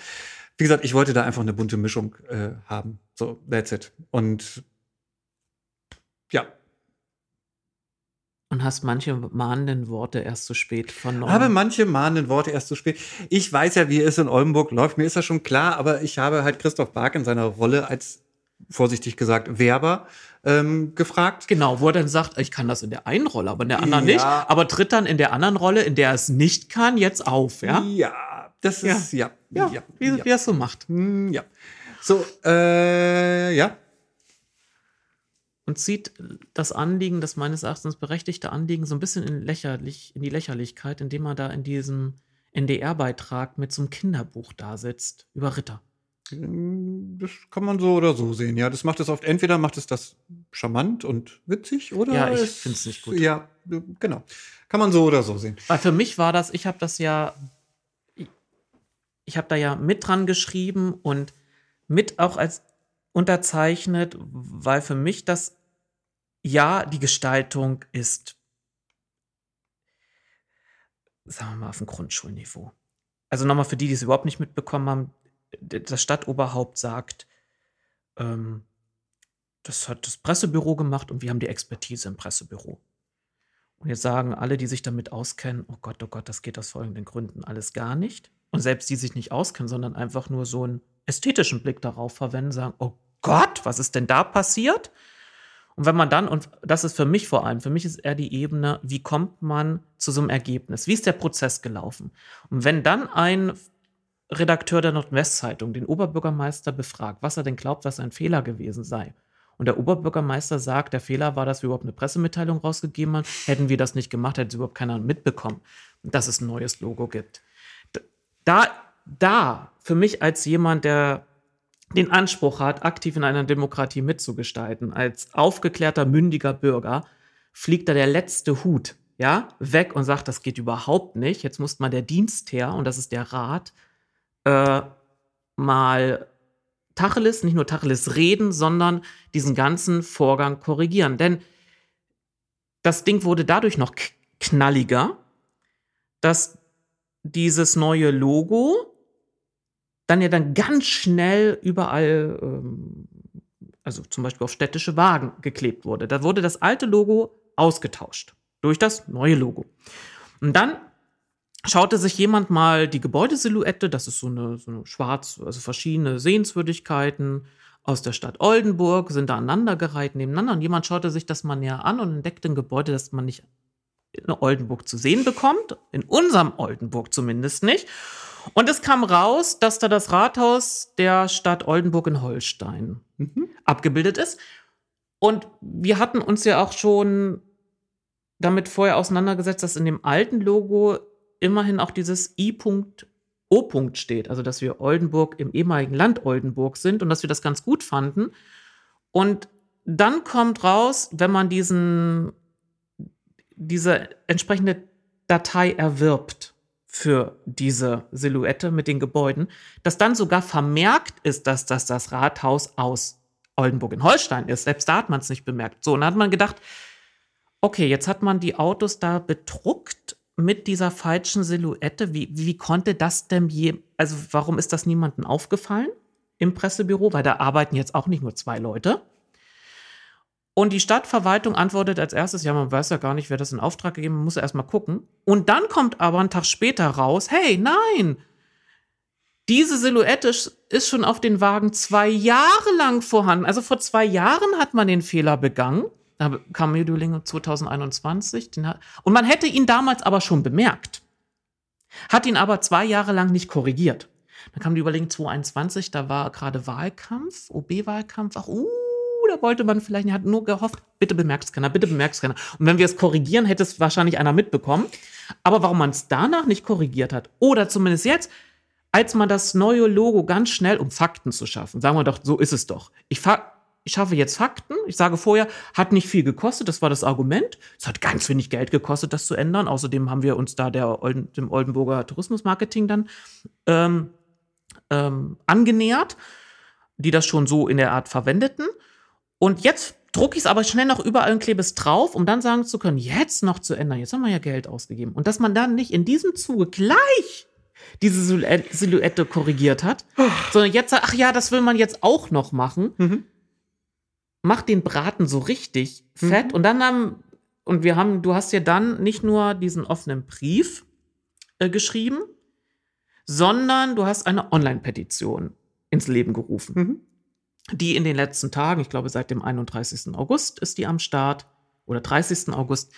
Wie gesagt, ich wollte da einfach eine bunte Mischung äh, haben. So, that's it. Und ja. Und hast manche mahnenden Worte erst zu spät vernommen. Habe manche mahnenden Worte erst zu spät. Ich weiß ja, wie es in Oldenburg läuft. Mir ist das schon klar, aber ich habe halt Christoph Bark in seiner Rolle als vorsichtig gesagt, Werber ähm, gefragt. Genau, wo er dann sagt, ich kann das in der einen Rolle, aber in der anderen ja. nicht. Aber tritt dann in der anderen Rolle, in der er es nicht kann, jetzt auf, ja? Ja, das ist, ja, ja, ja, wie, ja. wie er es so macht. Hm, ja. So, äh, ja. Und zieht das Anliegen, das meines Erachtens berechtigte Anliegen, so ein bisschen in, lächerlich, in die Lächerlichkeit, indem er da in diesem NDR-Beitrag mit so einem Kinderbuch da sitzt über Ritter. Ähm, das kann man so oder so sehen, ja. Das macht es oft, entweder macht es das charmant und witzig oder. Ja, ich finde es nicht gut. Ja, genau. Kann man so oder so sehen. Weil für mich war das, ich habe das ja, ich habe da ja mit dran geschrieben und mit auch als unterzeichnet, weil für mich das, ja, die Gestaltung ist, sagen wir mal, auf dem Grundschulniveau. Also nochmal für die, die es überhaupt nicht mitbekommen haben, das Stadtoberhaupt sagt, ähm, das hat das Pressebüro gemacht und wir haben die Expertise im Pressebüro. Und jetzt sagen alle, die sich damit auskennen, oh Gott, oh Gott, das geht aus folgenden Gründen alles gar nicht. Und selbst die sich nicht auskennen, sondern einfach nur so einen ästhetischen Blick darauf verwenden, sagen, oh Gott, was ist denn da passiert? Und wenn man dann, und das ist für mich vor allem, für mich ist eher die Ebene, wie kommt man zu so einem Ergebnis? Wie ist der Prozess gelaufen? Und wenn dann ein Redakteur der Nordwestzeitung den Oberbürgermeister befragt, was er denn glaubt, was ein Fehler gewesen sei. Und der Oberbürgermeister sagt, der Fehler war, dass wir überhaupt eine Pressemitteilung rausgegeben haben. Hätten wir das nicht gemacht, hätte es überhaupt keiner mitbekommen, dass es ein neues Logo gibt. Da, da, für mich als jemand, der den Anspruch hat, aktiv in einer Demokratie mitzugestalten, als aufgeklärter, mündiger Bürger, fliegt da der letzte Hut, ja, weg und sagt, das geht überhaupt nicht. Jetzt muss mal der Dienst her, und das ist der Rat, äh, mal Tacheles, nicht nur Tacheles reden, sondern diesen ganzen Vorgang korrigieren. Denn das Ding wurde dadurch noch knalliger, dass dieses neue Logo dann ja dann ganz schnell überall, ähm, also zum Beispiel auf städtische Wagen geklebt wurde. Da wurde das alte Logo ausgetauscht durch das neue Logo. Und dann schaute sich jemand mal die Gebäudesilhouette, das ist so eine, so eine schwarz, also verschiedene Sehenswürdigkeiten aus der Stadt Oldenburg, sind da aneinandergereiht nebeneinander und jemand schaute sich das mal näher an und entdeckte ein Gebäude, das man nicht in Oldenburg zu sehen bekommt, in unserem Oldenburg zumindest nicht. Und es kam raus, dass da das Rathaus der Stadt Oldenburg in Holstein mhm. abgebildet ist. Und wir hatten uns ja auch schon damit vorher auseinandergesetzt, dass in dem alten Logo immerhin auch dieses I.O. steht, also dass wir Oldenburg im ehemaligen Land Oldenburg sind und dass wir das ganz gut fanden. Und dann kommt raus, wenn man diesen, diese entsprechende Datei erwirbt für diese Silhouette mit den Gebäuden, dass dann sogar vermerkt ist, dass das das Rathaus aus Oldenburg in Holstein ist. Selbst da hat man es nicht bemerkt. So, und dann hat man gedacht, okay, jetzt hat man die Autos da bedruckt mit dieser falschen Silhouette. Wie, wie konnte das denn je, also warum ist das niemandem aufgefallen im Pressebüro? Weil da arbeiten jetzt auch nicht nur zwei Leute. Und die Stadtverwaltung antwortet als erstes, ja, man weiß ja gar nicht, wer das in Auftrag gegeben hat, man muss ja erstmal gucken. Und dann kommt aber ein Tag später raus, hey, nein, diese Silhouette ist schon auf den Wagen zwei Jahre lang vorhanden. Also vor zwei Jahren hat man den Fehler begangen. Da kam Mediolinge 2021. Hat, und man hätte ihn damals aber schon bemerkt. Hat ihn aber zwei Jahre lang nicht korrigiert. Dann kam die Überlegung 2021, da war gerade Wahlkampf, OB-Wahlkampf. Ach, uh, da wollte man vielleicht, hat nur gehofft, bitte bemerkt es keiner, bitte bemerkt es keiner. Und wenn wir es korrigieren, hätte es wahrscheinlich einer mitbekommen. Aber warum man es danach nicht korrigiert hat, oder zumindest jetzt, als man das neue Logo ganz schnell, um Fakten zu schaffen, sagen wir doch, so ist es doch. Ich, ich schaffe jetzt Fakten. Ich sage vorher, hat nicht viel gekostet, das war das Argument. Es hat ganz wenig Geld gekostet, das zu ändern. Außerdem haben wir uns da der dem Oldenburger Tourismusmarketing dann ähm, ähm, angenähert, die das schon so in der Art verwendeten. Und jetzt drucke ich es aber schnell noch überall und klebe es drauf, um dann sagen zu können, jetzt noch zu ändern. Jetzt haben wir ja Geld ausgegeben. Und dass man dann nicht in diesem Zuge gleich diese Silhouette korrigiert hat, oh. sondern jetzt sagt, ach ja, das will man jetzt auch noch machen. Mhm. Macht den Braten so richtig fett. Mhm. Und dann haben, und wir haben, du hast ja dann nicht nur diesen offenen Brief äh, geschrieben, sondern du hast eine Online-Petition ins Leben gerufen. Mhm. Die in den letzten Tagen, ich glaube seit dem 31. August ist die am Start, oder 30. August,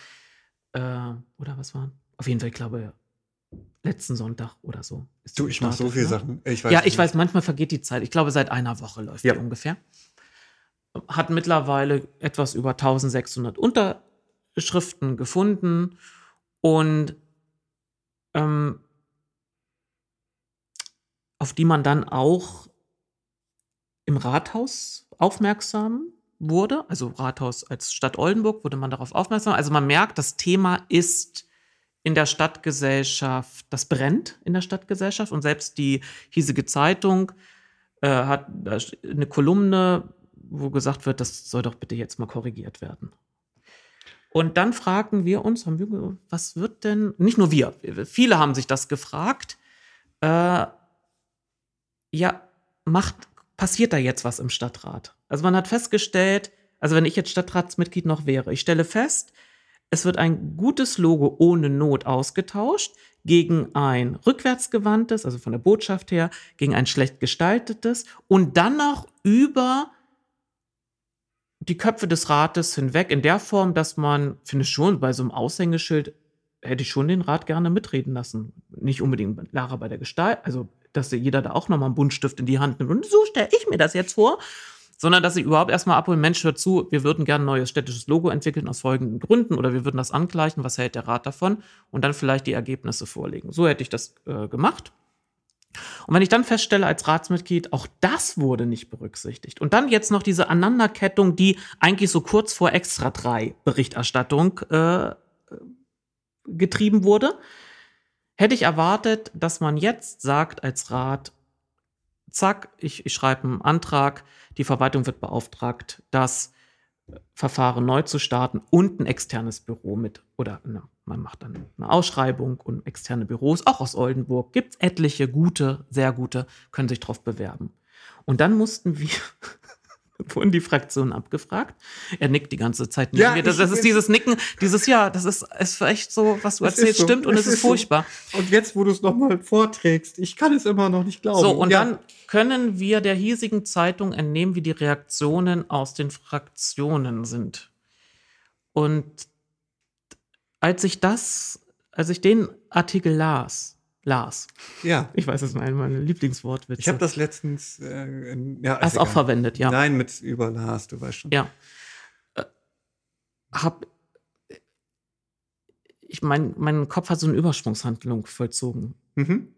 äh, oder was war? Auf jeden Fall, ich glaube, letzten Sonntag oder so. du, ich mache so viele ne? Sachen. Ich weiß ja, ich nicht. weiß, manchmal vergeht die Zeit. Ich glaube, seit einer Woche läuft ja. die ungefähr. Hat mittlerweile etwas über 1600 Unterschriften gefunden und ähm, auf die man dann auch im Rathaus aufmerksam wurde. Also Rathaus als Stadt Oldenburg wurde man darauf aufmerksam. Also man merkt, das Thema ist in der Stadtgesellschaft, das brennt in der Stadtgesellschaft und selbst die hiesige Zeitung äh, hat eine Kolumne, wo gesagt wird, das soll doch bitte jetzt mal korrigiert werden. Und dann fragen wir uns, haben wir, was wird denn, nicht nur wir, viele haben sich das gefragt, äh, ja, macht, passiert da jetzt was im Stadtrat? Also man hat festgestellt, also wenn ich jetzt Stadtratsmitglied noch wäre, ich stelle fest, es wird ein gutes Logo ohne Not ausgetauscht gegen ein rückwärtsgewandtes, also von der Botschaft her, gegen ein schlecht gestaltetes und dann noch über die Köpfe des Rates hinweg in der Form, dass man, finde ich schon, bei so einem Aushängeschild hätte ich schon den Rat gerne mitreden lassen. Nicht unbedingt Lara bei der Gestalt, also dass jeder da auch nochmal einen Buntstift in die Hand nimmt. Und so stelle ich mir das jetzt vor sondern dass sie überhaupt erstmal abholen, Mensch, hört zu, wir würden gerne ein neues städtisches Logo entwickeln aus folgenden Gründen oder wir würden das angleichen, was hält der Rat davon und dann vielleicht die Ergebnisse vorlegen. So hätte ich das äh, gemacht. Und wenn ich dann feststelle als Ratsmitglied, auch das wurde nicht berücksichtigt. Und dann jetzt noch diese Aneinanderkettung, die eigentlich so kurz vor Extra 3 Berichterstattung äh, getrieben wurde, hätte ich erwartet, dass man jetzt sagt als Rat, zack, ich, ich schreibe einen Antrag, die Verwaltung wird beauftragt, das Verfahren neu zu starten und ein externes Büro mit, oder na, man macht dann eine Ausschreibung und externe Büros, auch aus Oldenburg, gibt es etliche gute, sehr gute, können sich drauf bewerben. Und dann mussten wir [laughs] wurden die Fraktionen abgefragt. Er nickt die ganze Zeit ja, mir. Das, das ist dieses Nicken, dieses Ja, das ist, ist echt so, was du erzählst, so. stimmt und es, es ist, ist, furchtbar. So. Und jetzt, wo du es nochmal vorträgst, ich kann es immer noch nicht glauben. So, und ja. dann können wir der hiesigen Zeitung entnehmen, wie die Reaktionen aus den Fraktionen sind. Und als ich das, als ich den Artikel las, Lars. Ja. [laughs] Ich weiß, das ist meine Lieblingswortwitze. Ich habe das letztens. Äh, ja, Hast auch verwendet, ja. Nein, mit über Lars, du weißt schon. Ja. Äh, hab. Ich mein, mein Kopf hat so eine Übersprungshandlung vollzogen. Mhm.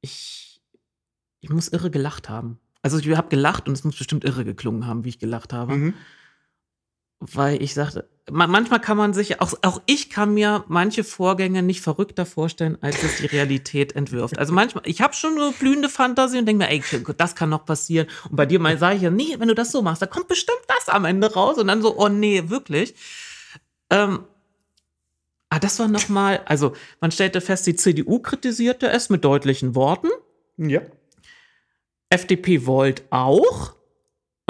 Ich, ich muss irre gelacht haben. Also ich habe gelacht und es muss bestimmt irre geklungen haben, wie ich gelacht habe. Mhm. Weil ich sagte, manchmal kann man sich, auch, auch ich kann mir manche Vorgänge nicht verrückter vorstellen, als es die Realität entwirft. Also manchmal, ich habe schon eine blühende Fantasie und denke mir, ey, das kann noch passieren. Und bei dir mal sage ich ja, nee, wenn du das so machst, da kommt bestimmt das am Ende raus. Und dann so, oh nee, wirklich. Ähm, ah, das war noch mal, also man stellte fest, die CDU kritisierte es mit deutlichen Worten. Ja. FDP wollte auch.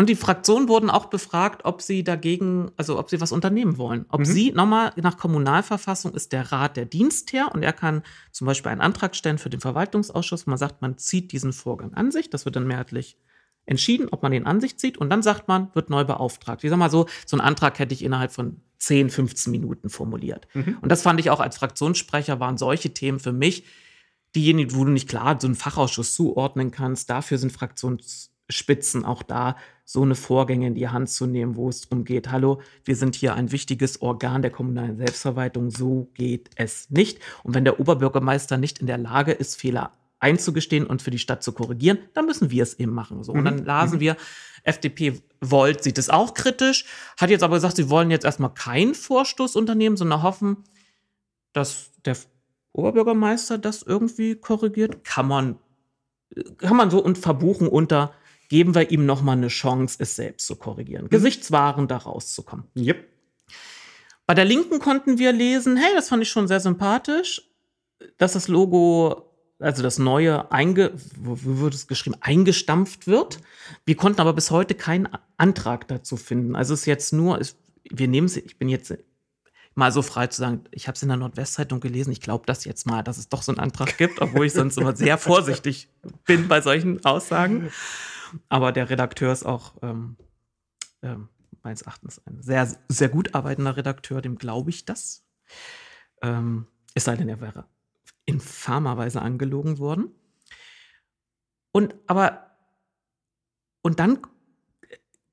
Und die Fraktionen wurden auch befragt, ob sie dagegen, also ob sie was unternehmen wollen. Ob mhm. sie, nochmal, nach Kommunalverfassung ist der Rat der Dienstherr und er kann zum Beispiel einen Antrag stellen für den Verwaltungsausschuss. Man sagt, man zieht diesen Vorgang an sich. Das wird dann mehrheitlich entschieden, ob man den an sich zieht. Und dann sagt man, wird neu beauftragt. Ich sag mal so, so einen Antrag hätte ich innerhalb von 10, 15 Minuten formuliert. Mhm. Und das fand ich auch als Fraktionssprecher waren solche Themen für mich, diejenigen, wo du nicht klar so einen Fachausschuss zuordnen kannst. Dafür sind Fraktionsspitzen auch da, so eine Vorgänge in die Hand zu nehmen, wo es darum geht, hallo, wir sind hier ein wichtiges Organ der kommunalen Selbstverwaltung, so geht es nicht. Und wenn der Oberbürgermeister nicht in der Lage ist, Fehler einzugestehen und für die Stadt zu korrigieren, dann müssen wir es eben machen. So. Und dann mhm. lasen mhm. wir, FDP Volt sieht es auch kritisch, hat jetzt aber gesagt, sie wollen jetzt erstmal keinen Vorstoß unternehmen, sondern hoffen, dass der Oberbürgermeister das irgendwie korrigiert. Kann man, kann man so und verbuchen unter geben wir ihm noch mal eine Chance, es selbst zu korrigieren, mhm. gesichtswahrend da rauszukommen. Yep. Bei der Linken konnten wir lesen, hey, das fand ich schon sehr sympathisch, dass das Logo, also das neue, einge, wie wird es geschrieben, eingestampft wird. Wir konnten aber bis heute keinen Antrag dazu finden. Also es ist jetzt nur, wir nehmen es, ich bin jetzt mal so frei zu sagen, ich habe es in der Nordwestzeitung gelesen, ich glaube das jetzt mal, dass es doch so einen Antrag gibt, obwohl ich sonst immer sehr [laughs] vorsichtig bin bei solchen Aussagen. Aber der Redakteur ist auch ähm, ähm, meines Erachtens ein sehr, sehr gut arbeitender Redakteur, dem glaube ich das. Ähm, es sei denn, er wäre infamerweise angelogen worden. Und aber, und dann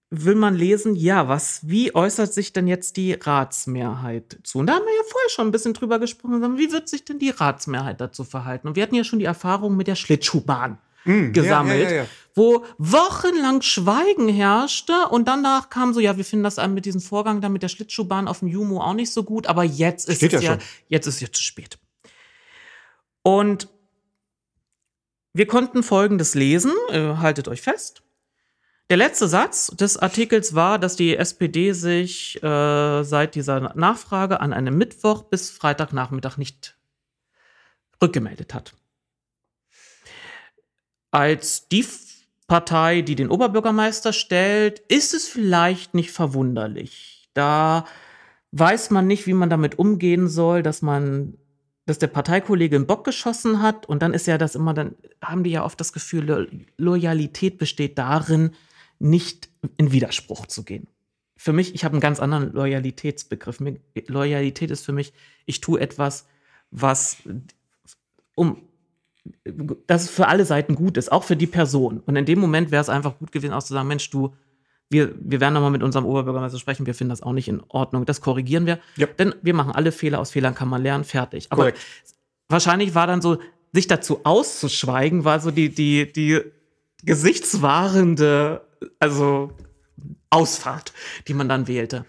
will man lesen, ja, was, wie äußert sich denn jetzt die Ratsmehrheit zu? Und da haben wir ja vorher schon ein bisschen drüber gesprochen, wie wird sich denn die Ratsmehrheit dazu verhalten? Und wir hatten ja schon die Erfahrung mit der Schlittschuhbahn mm, gesammelt, ja, ja, ja, wo wochenlang Schweigen herrschte und danach kam so, ja, wir finden das mit diesem Vorgang da mit der Schlittschuhbahn auf dem Jumo auch nicht so gut, aber jetzt ist Steht es ja, jetzt ist es ja zu spät. Und wir konnten Folgendes lesen, äh, haltet euch fest. Der letzte Satz des Artikels war, dass die SPD sich äh, seit dieser Nachfrage an einem Mittwoch bis Freitagnachmittag nicht rückgemeldet hat als die Partei, die den Oberbürgermeister stellt, ist es vielleicht nicht verwunderlich. Da weiß man nicht, wie man damit umgehen soll, dass man, dass der Parteikollege einen Bock geschossen hat und dann ist ja das immer, dann haben die ja oft das Gefühl, Loyalität besteht darin, nicht in Widerspruch zu gehen. Für mich, ich habe einen ganz anderen Loyalitätsbegriff. Loyalität ist für mich, ich tue etwas, was um dass es für alle Seiten gut ist, auch für die Person. Und in dem Moment wäre es einfach gut gewesen, auch zu sagen, Mensch, du, wir, wir werden nochmal mit unserem Oberbürgermeister sprechen, wir finden das auch nicht in Ordnung. Das korrigieren wir. Ja. Denn wir machen alle Fehler, aus Fehlern kann man lernen, fertig. Aber Korrekt. wahrscheinlich war dann so, sich dazu auszuschweigen, war so die, die, die gesichtswahrende, also Ausfahrt, die man dann wählte.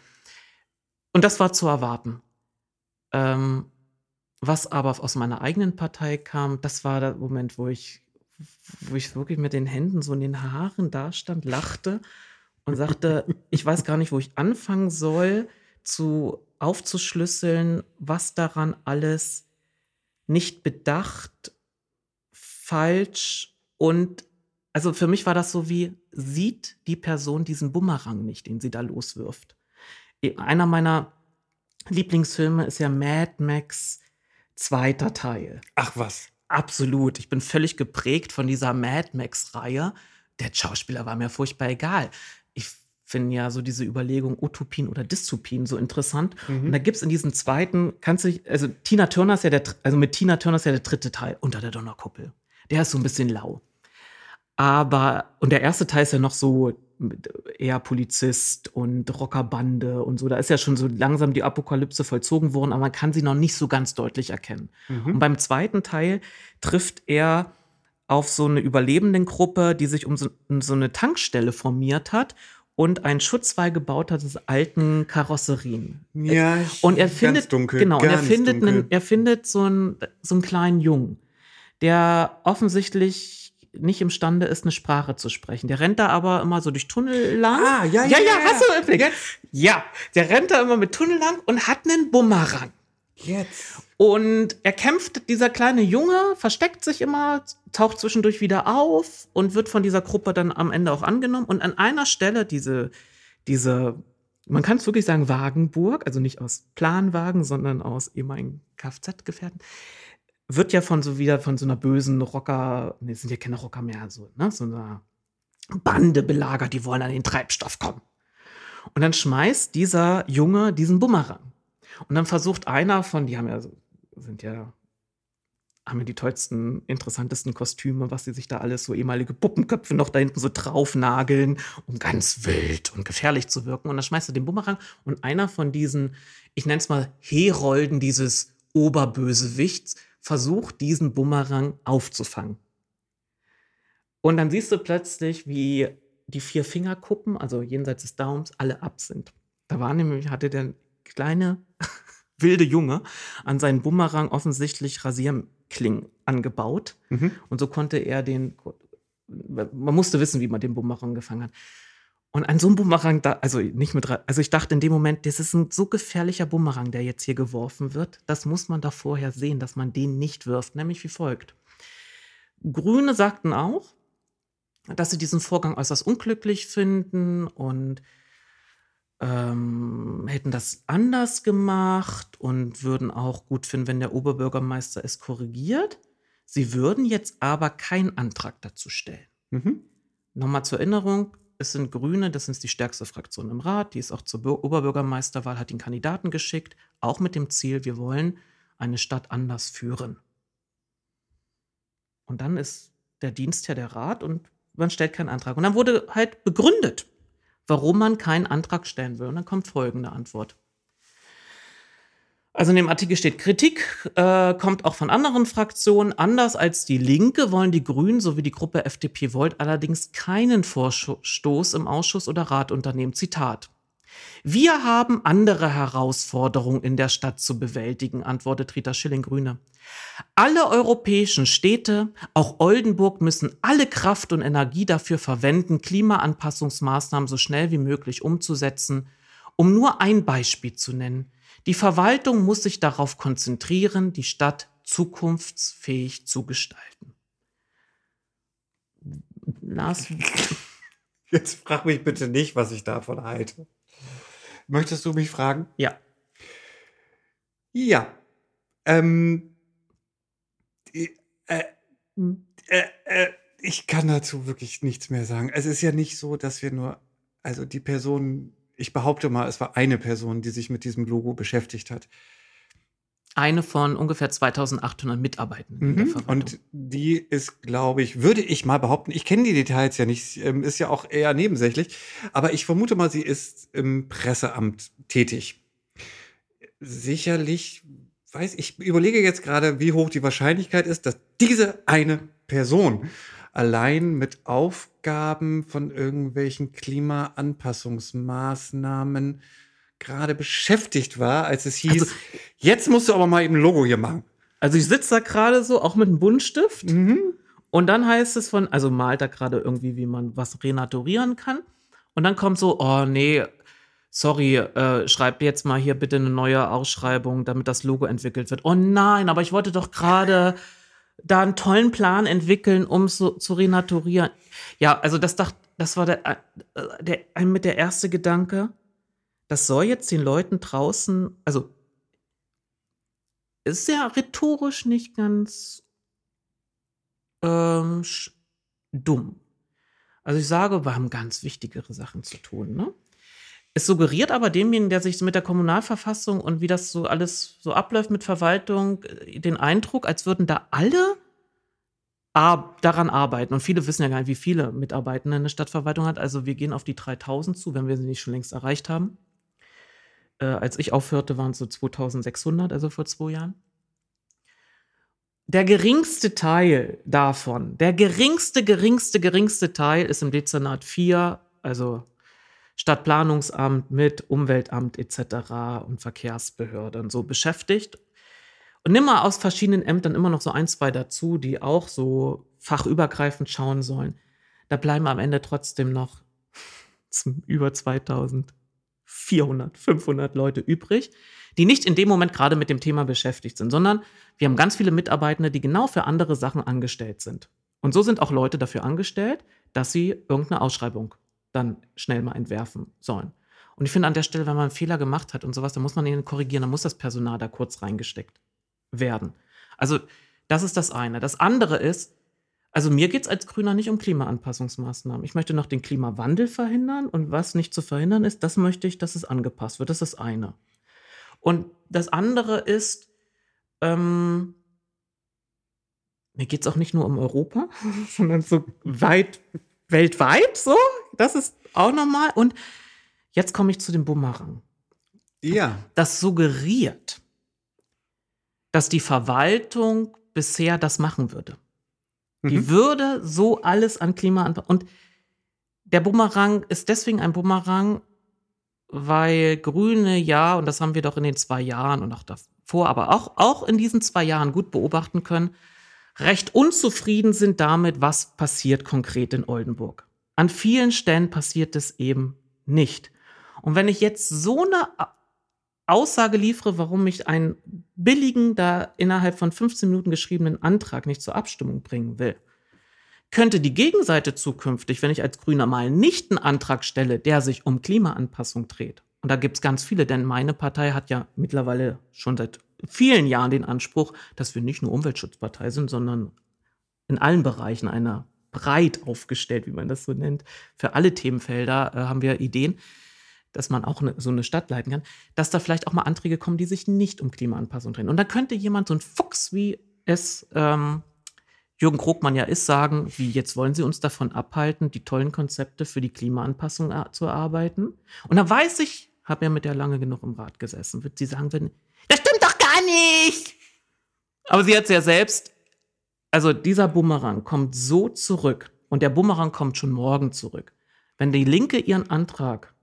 Und das war zu erwarten. Ähm, was aber aus meiner eigenen Partei kam, das war der Moment, wo ich, wo ich wirklich mit den Händen so in den Haaren dastand, lachte und sagte, [laughs] ich weiß gar nicht, wo ich anfangen soll, zu aufzuschlüsseln, was daran alles nicht bedacht, falsch und also für mich war das so wie, sieht die Person diesen Bumerang nicht, den sie da loswirft. Einer meiner Lieblingsfilme ist ja Mad Max zweiter Teil. Ach was. Absolut. Ich bin völlig geprägt von dieser Mad Max-Reihe. Der Schauspieler war mir furchtbar egal. Ich finde ja so diese Überlegung Utopien oder Dystopien so interessant. Mhm. Und da gibt es in diesem zweiten, kannst du, also Tina Turner ist ja der, also mit Tina Turner ist ja der dritte Teil unter der Donnerkuppel. Der ist so ein bisschen lau. Aber, und der erste Teil ist ja noch so eher Polizist und Rockerbande und so. Da ist ja schon so langsam die Apokalypse vollzogen worden, aber man kann sie noch nicht so ganz deutlich erkennen. Mhm. Und beim zweiten Teil trifft er auf so eine Überlebendengruppe, die sich um so, um so eine Tankstelle formiert hat und ein Schutzwall gebaut hat aus alten Karosserien. Ja, Und er ganz findet, dunkel, genau, und er findet, einen, er findet so einen, so einen kleinen Jungen, der offensichtlich nicht imstande ist, eine Sprache zu sprechen. Der rennt da aber immer so durch Tunnel lang. Ah, ja, ja, ja, ja, ja, hast du im Blick? Jetzt. Ja, der rennt da immer mit Tunnel lang und hat einen Bumerang. Jetzt. Und er kämpft, dieser kleine Junge, versteckt sich immer, taucht zwischendurch wieder auf und wird von dieser Gruppe dann am Ende auch angenommen. Und an einer Stelle diese, diese, man kann es wirklich sagen, Wagenburg, also nicht aus Planwagen, sondern aus ehemaligen Kfz-Gefährten, wird ja von so wieder von so einer bösen Rocker, ne, sind ja keine Rocker mehr, so, ne, so einer Bande belagert, die wollen an den Treibstoff kommen. Und dann schmeißt dieser Junge diesen Bumerang. Und dann versucht einer von, die haben ja, sind ja, haben ja die tollsten, interessantesten Kostüme, was sie sich da alles so ehemalige Puppenköpfe noch da hinten so draufnageln, um ganz wild und gefährlich zu wirken. Und dann schmeißt er den Bumerang und einer von diesen, ich nenne es mal Herolden dieses Oberbösewichts, versucht diesen Bumerang aufzufangen. Und dann siehst du plötzlich, wie die vier Fingerkuppen, also jenseits des Daums, alle ab sind. Da war nämlich, hatte der kleine [laughs] wilde Junge an seinen Bumerang offensichtlich Rasierklingen angebaut. Mhm. Und so konnte er den, man musste wissen, wie man den Bumerang gefangen hat. Und an so einem Bumerang, da, also nicht mit, also ich dachte in dem Moment, das ist ein so gefährlicher Bumerang, der jetzt hier geworfen wird. Das muss man da vorher sehen, dass man den nicht wirft, nämlich wie folgt. Grüne sagten auch, dass sie diesen Vorgang äußerst unglücklich finden und ähm, hätten das anders gemacht und würden auch gut finden, wenn der Oberbürgermeister es korrigiert. Sie würden jetzt aber keinen Antrag dazu stellen. Mhm. Nochmal zur Erinnerung, es sind Grüne, das ist die stärkste Fraktion im Rat, die ist auch zur Bür- Oberbürgermeisterwahl, hat den Kandidaten geschickt, auch mit dem Ziel, wir wollen eine Stadt anders führen. Und dann ist der Dienstherr der Rat und man stellt keinen Antrag. Und dann wurde halt begründet, warum man keinen Antrag stellen will. Und dann kommt folgende Antwort. Also in dem Artikel steht, Kritik äh, kommt auch von anderen Fraktionen. Anders als die Linke wollen die Grünen sowie die Gruppe FDP Volt allerdings keinen Vorstoß im Ausschuss oder Rat unternehmen. Zitat. Wir haben andere Herausforderungen in der Stadt zu bewältigen, antwortet Rita Schilling Grüne. Alle europäischen Städte, auch Oldenburg, müssen alle Kraft und Energie dafür verwenden, Klimaanpassungsmaßnahmen so schnell wie möglich umzusetzen. Um nur ein Beispiel zu nennen. Die Verwaltung muss sich darauf konzentrieren, die Stadt zukunftsfähig zu gestalten. Lars, [laughs] Jetzt frag mich bitte nicht, was ich davon halte. Möchtest du mich fragen? ja, Ja. Ähm. Äh, äh, äh, ich kann dazu wirklich nichts mehr sagen. Es ist ja nicht so, dass wir nur, also die Person, ich behaupte mal, es war eine Person, die sich mit diesem Logo beschäftigt hat. eine von ungefähr 2800 Mitarbeitenden Mhm. Und die ist, glaube ich, würde ich mal behaupten, ich kenne die Details ja nicht, ähm, ist ja auch eher nebensächlich, aber ich vermute mal, sie ist im Presseamt tätig. Sicherlich, weiß ich, überlege jetzt gerade, wie hoch die Wahrscheinlichkeit ist, dass diese eine Person allein mit Aufgaben von irgendwelchen Klimaanpassungsmaßnahmen gerade beschäftigt war, als es hieß, Also- jetzt musst du aber mal eben ein Logo hier machen. also ich sitze da gerade so, auch mit einem Buntstift. Mhm. Und dann heißt es von, also malt er gerade irgendwie, wie man was renaturieren kann. Und dann kommt so, oh nee, sorry, äh, schreib jetzt mal hier bitte eine neue Ausschreibung, damit das Logo entwickelt wird. Oh nein, aber ich wollte doch gerade da einen tollen Plan entwickeln, um es so zu renaturieren. Ja, also das dacht, das war der, äh, der, ein mit der erste Gedanke. Das soll jetzt den Leuten draußen, also ist ja rhetorisch nicht ganz ähm, dumm. Also ich sage, wir haben ganz wichtigere Sachen zu tun. Ne? Es suggeriert aber demjenigen, der sich mit der Kommunalverfassung und wie das so alles so abläuft mit Verwaltung, äh, den Eindruck, als würden da alle ar daran arbeiten. Und viele wissen ja gar nicht, wie viele Mitarbeitende eine Stadtverwaltung hat. Also wir gehen auf die 3000 zu, wenn wir sie nicht schon längst erreicht haben. Äh, als ich aufhörte, waren es so 2600, also vor zwei Jahren der geringste Teil davon, der geringste, geringste, geringste Teil ist im Dezernat 4, also Stadtplanungsamt, mit Umweltamt etc. und Verkehrsbehörden so beschäftigt. Und nimm mal aus verschiedenen Ämtern immer noch so ein, zwei dazu, die auch so fachübergreifend schauen sollen. Da bleiben am Ende trotzdem noch über 2400, 500 Leute übrig, die nicht in dem Moment gerade mit dem Thema beschäftigt sind, sondern wir haben ganz viele Mitarbeitende, die genau für andere Sachen angestellt sind. Und so sind auch Leute dafür angestellt, dass sie irgendeine Ausschreibung dann schnell mal entwerfen sollen. Und ich finde an der Stelle, wenn man einen Fehler gemacht hat und sowas, dann muss man ihn korrigieren, dann muss das Personal da kurz reingesteckt werden. Also das ist das eine. Das andere ist, also mir geht es als Grüner nicht um Klimaanpassungsmaßnahmen. Ich möchte noch den Klimawandel verhindern und was nicht zu verhindern ist, das möchte ich, dass es angepasst wird. Das ist das eine. Und das andere ist, ähm, mir geht es auch nicht nur um Europa, [laughs] sondern so weit weltweit so. Das ist auch nochmal. Und jetzt komme ich zu dem Bumerang. Ja. Das suggeriert, dass die Verwaltung bisher das machen würde. Die mhm. würde so alles an Klima. Und der Bumerang ist deswegen ein Bumerang, weil Grüne ja, und das haben wir doch in den zwei Jahren und auch davor, aber auch, auch in diesen zwei Jahren gut beobachten können, recht unzufrieden sind damit, was passiert konkret in Oldenburg. An vielen Stellen passiert es eben nicht. Und wenn ich jetzt so eine Aussage liefere, warum ich einen billigen, da innerhalb von 15 Minuten geschriebenen Antrag nicht zur Abstimmung bringen will, könnte die Gegenseite zukünftig, wenn ich als Grüner mal nicht einen Antrag stelle, der sich um Klimaanpassung dreht, und da gibt es ganz viele, denn meine Partei hat ja mittlerweile schon seit vielen Jahren den Anspruch, dass wir nicht nur Umweltschutzpartei sind, sondern in allen Bereichen einer breit aufgestellt, wie man das so nennt. Für alle Themenfelder äh, haben wir Ideen, dass man auch ne, so eine Stadt leiten kann, dass da vielleicht auch mal Anträge kommen, die sich nicht um Klimaanpassung drehen. Und da könnte jemand, so ein Fuchs wie es ähm, Jürgen Krogmann ja ist, sagen, wie jetzt wollen Sie uns davon abhalten, die tollen Konzepte für die Klimaanpassung äh, zu erarbeiten. Und da weiß ich, habe ja mit der lange genug im Rat gesessen, wird sie sagen, wenn, das stimmt doch gar nicht. Aber sie hat es ja selbst, also dieser Bumerang kommt so zurück und der Bumerang kommt schon morgen zurück. Wenn die Linke ihren Antrag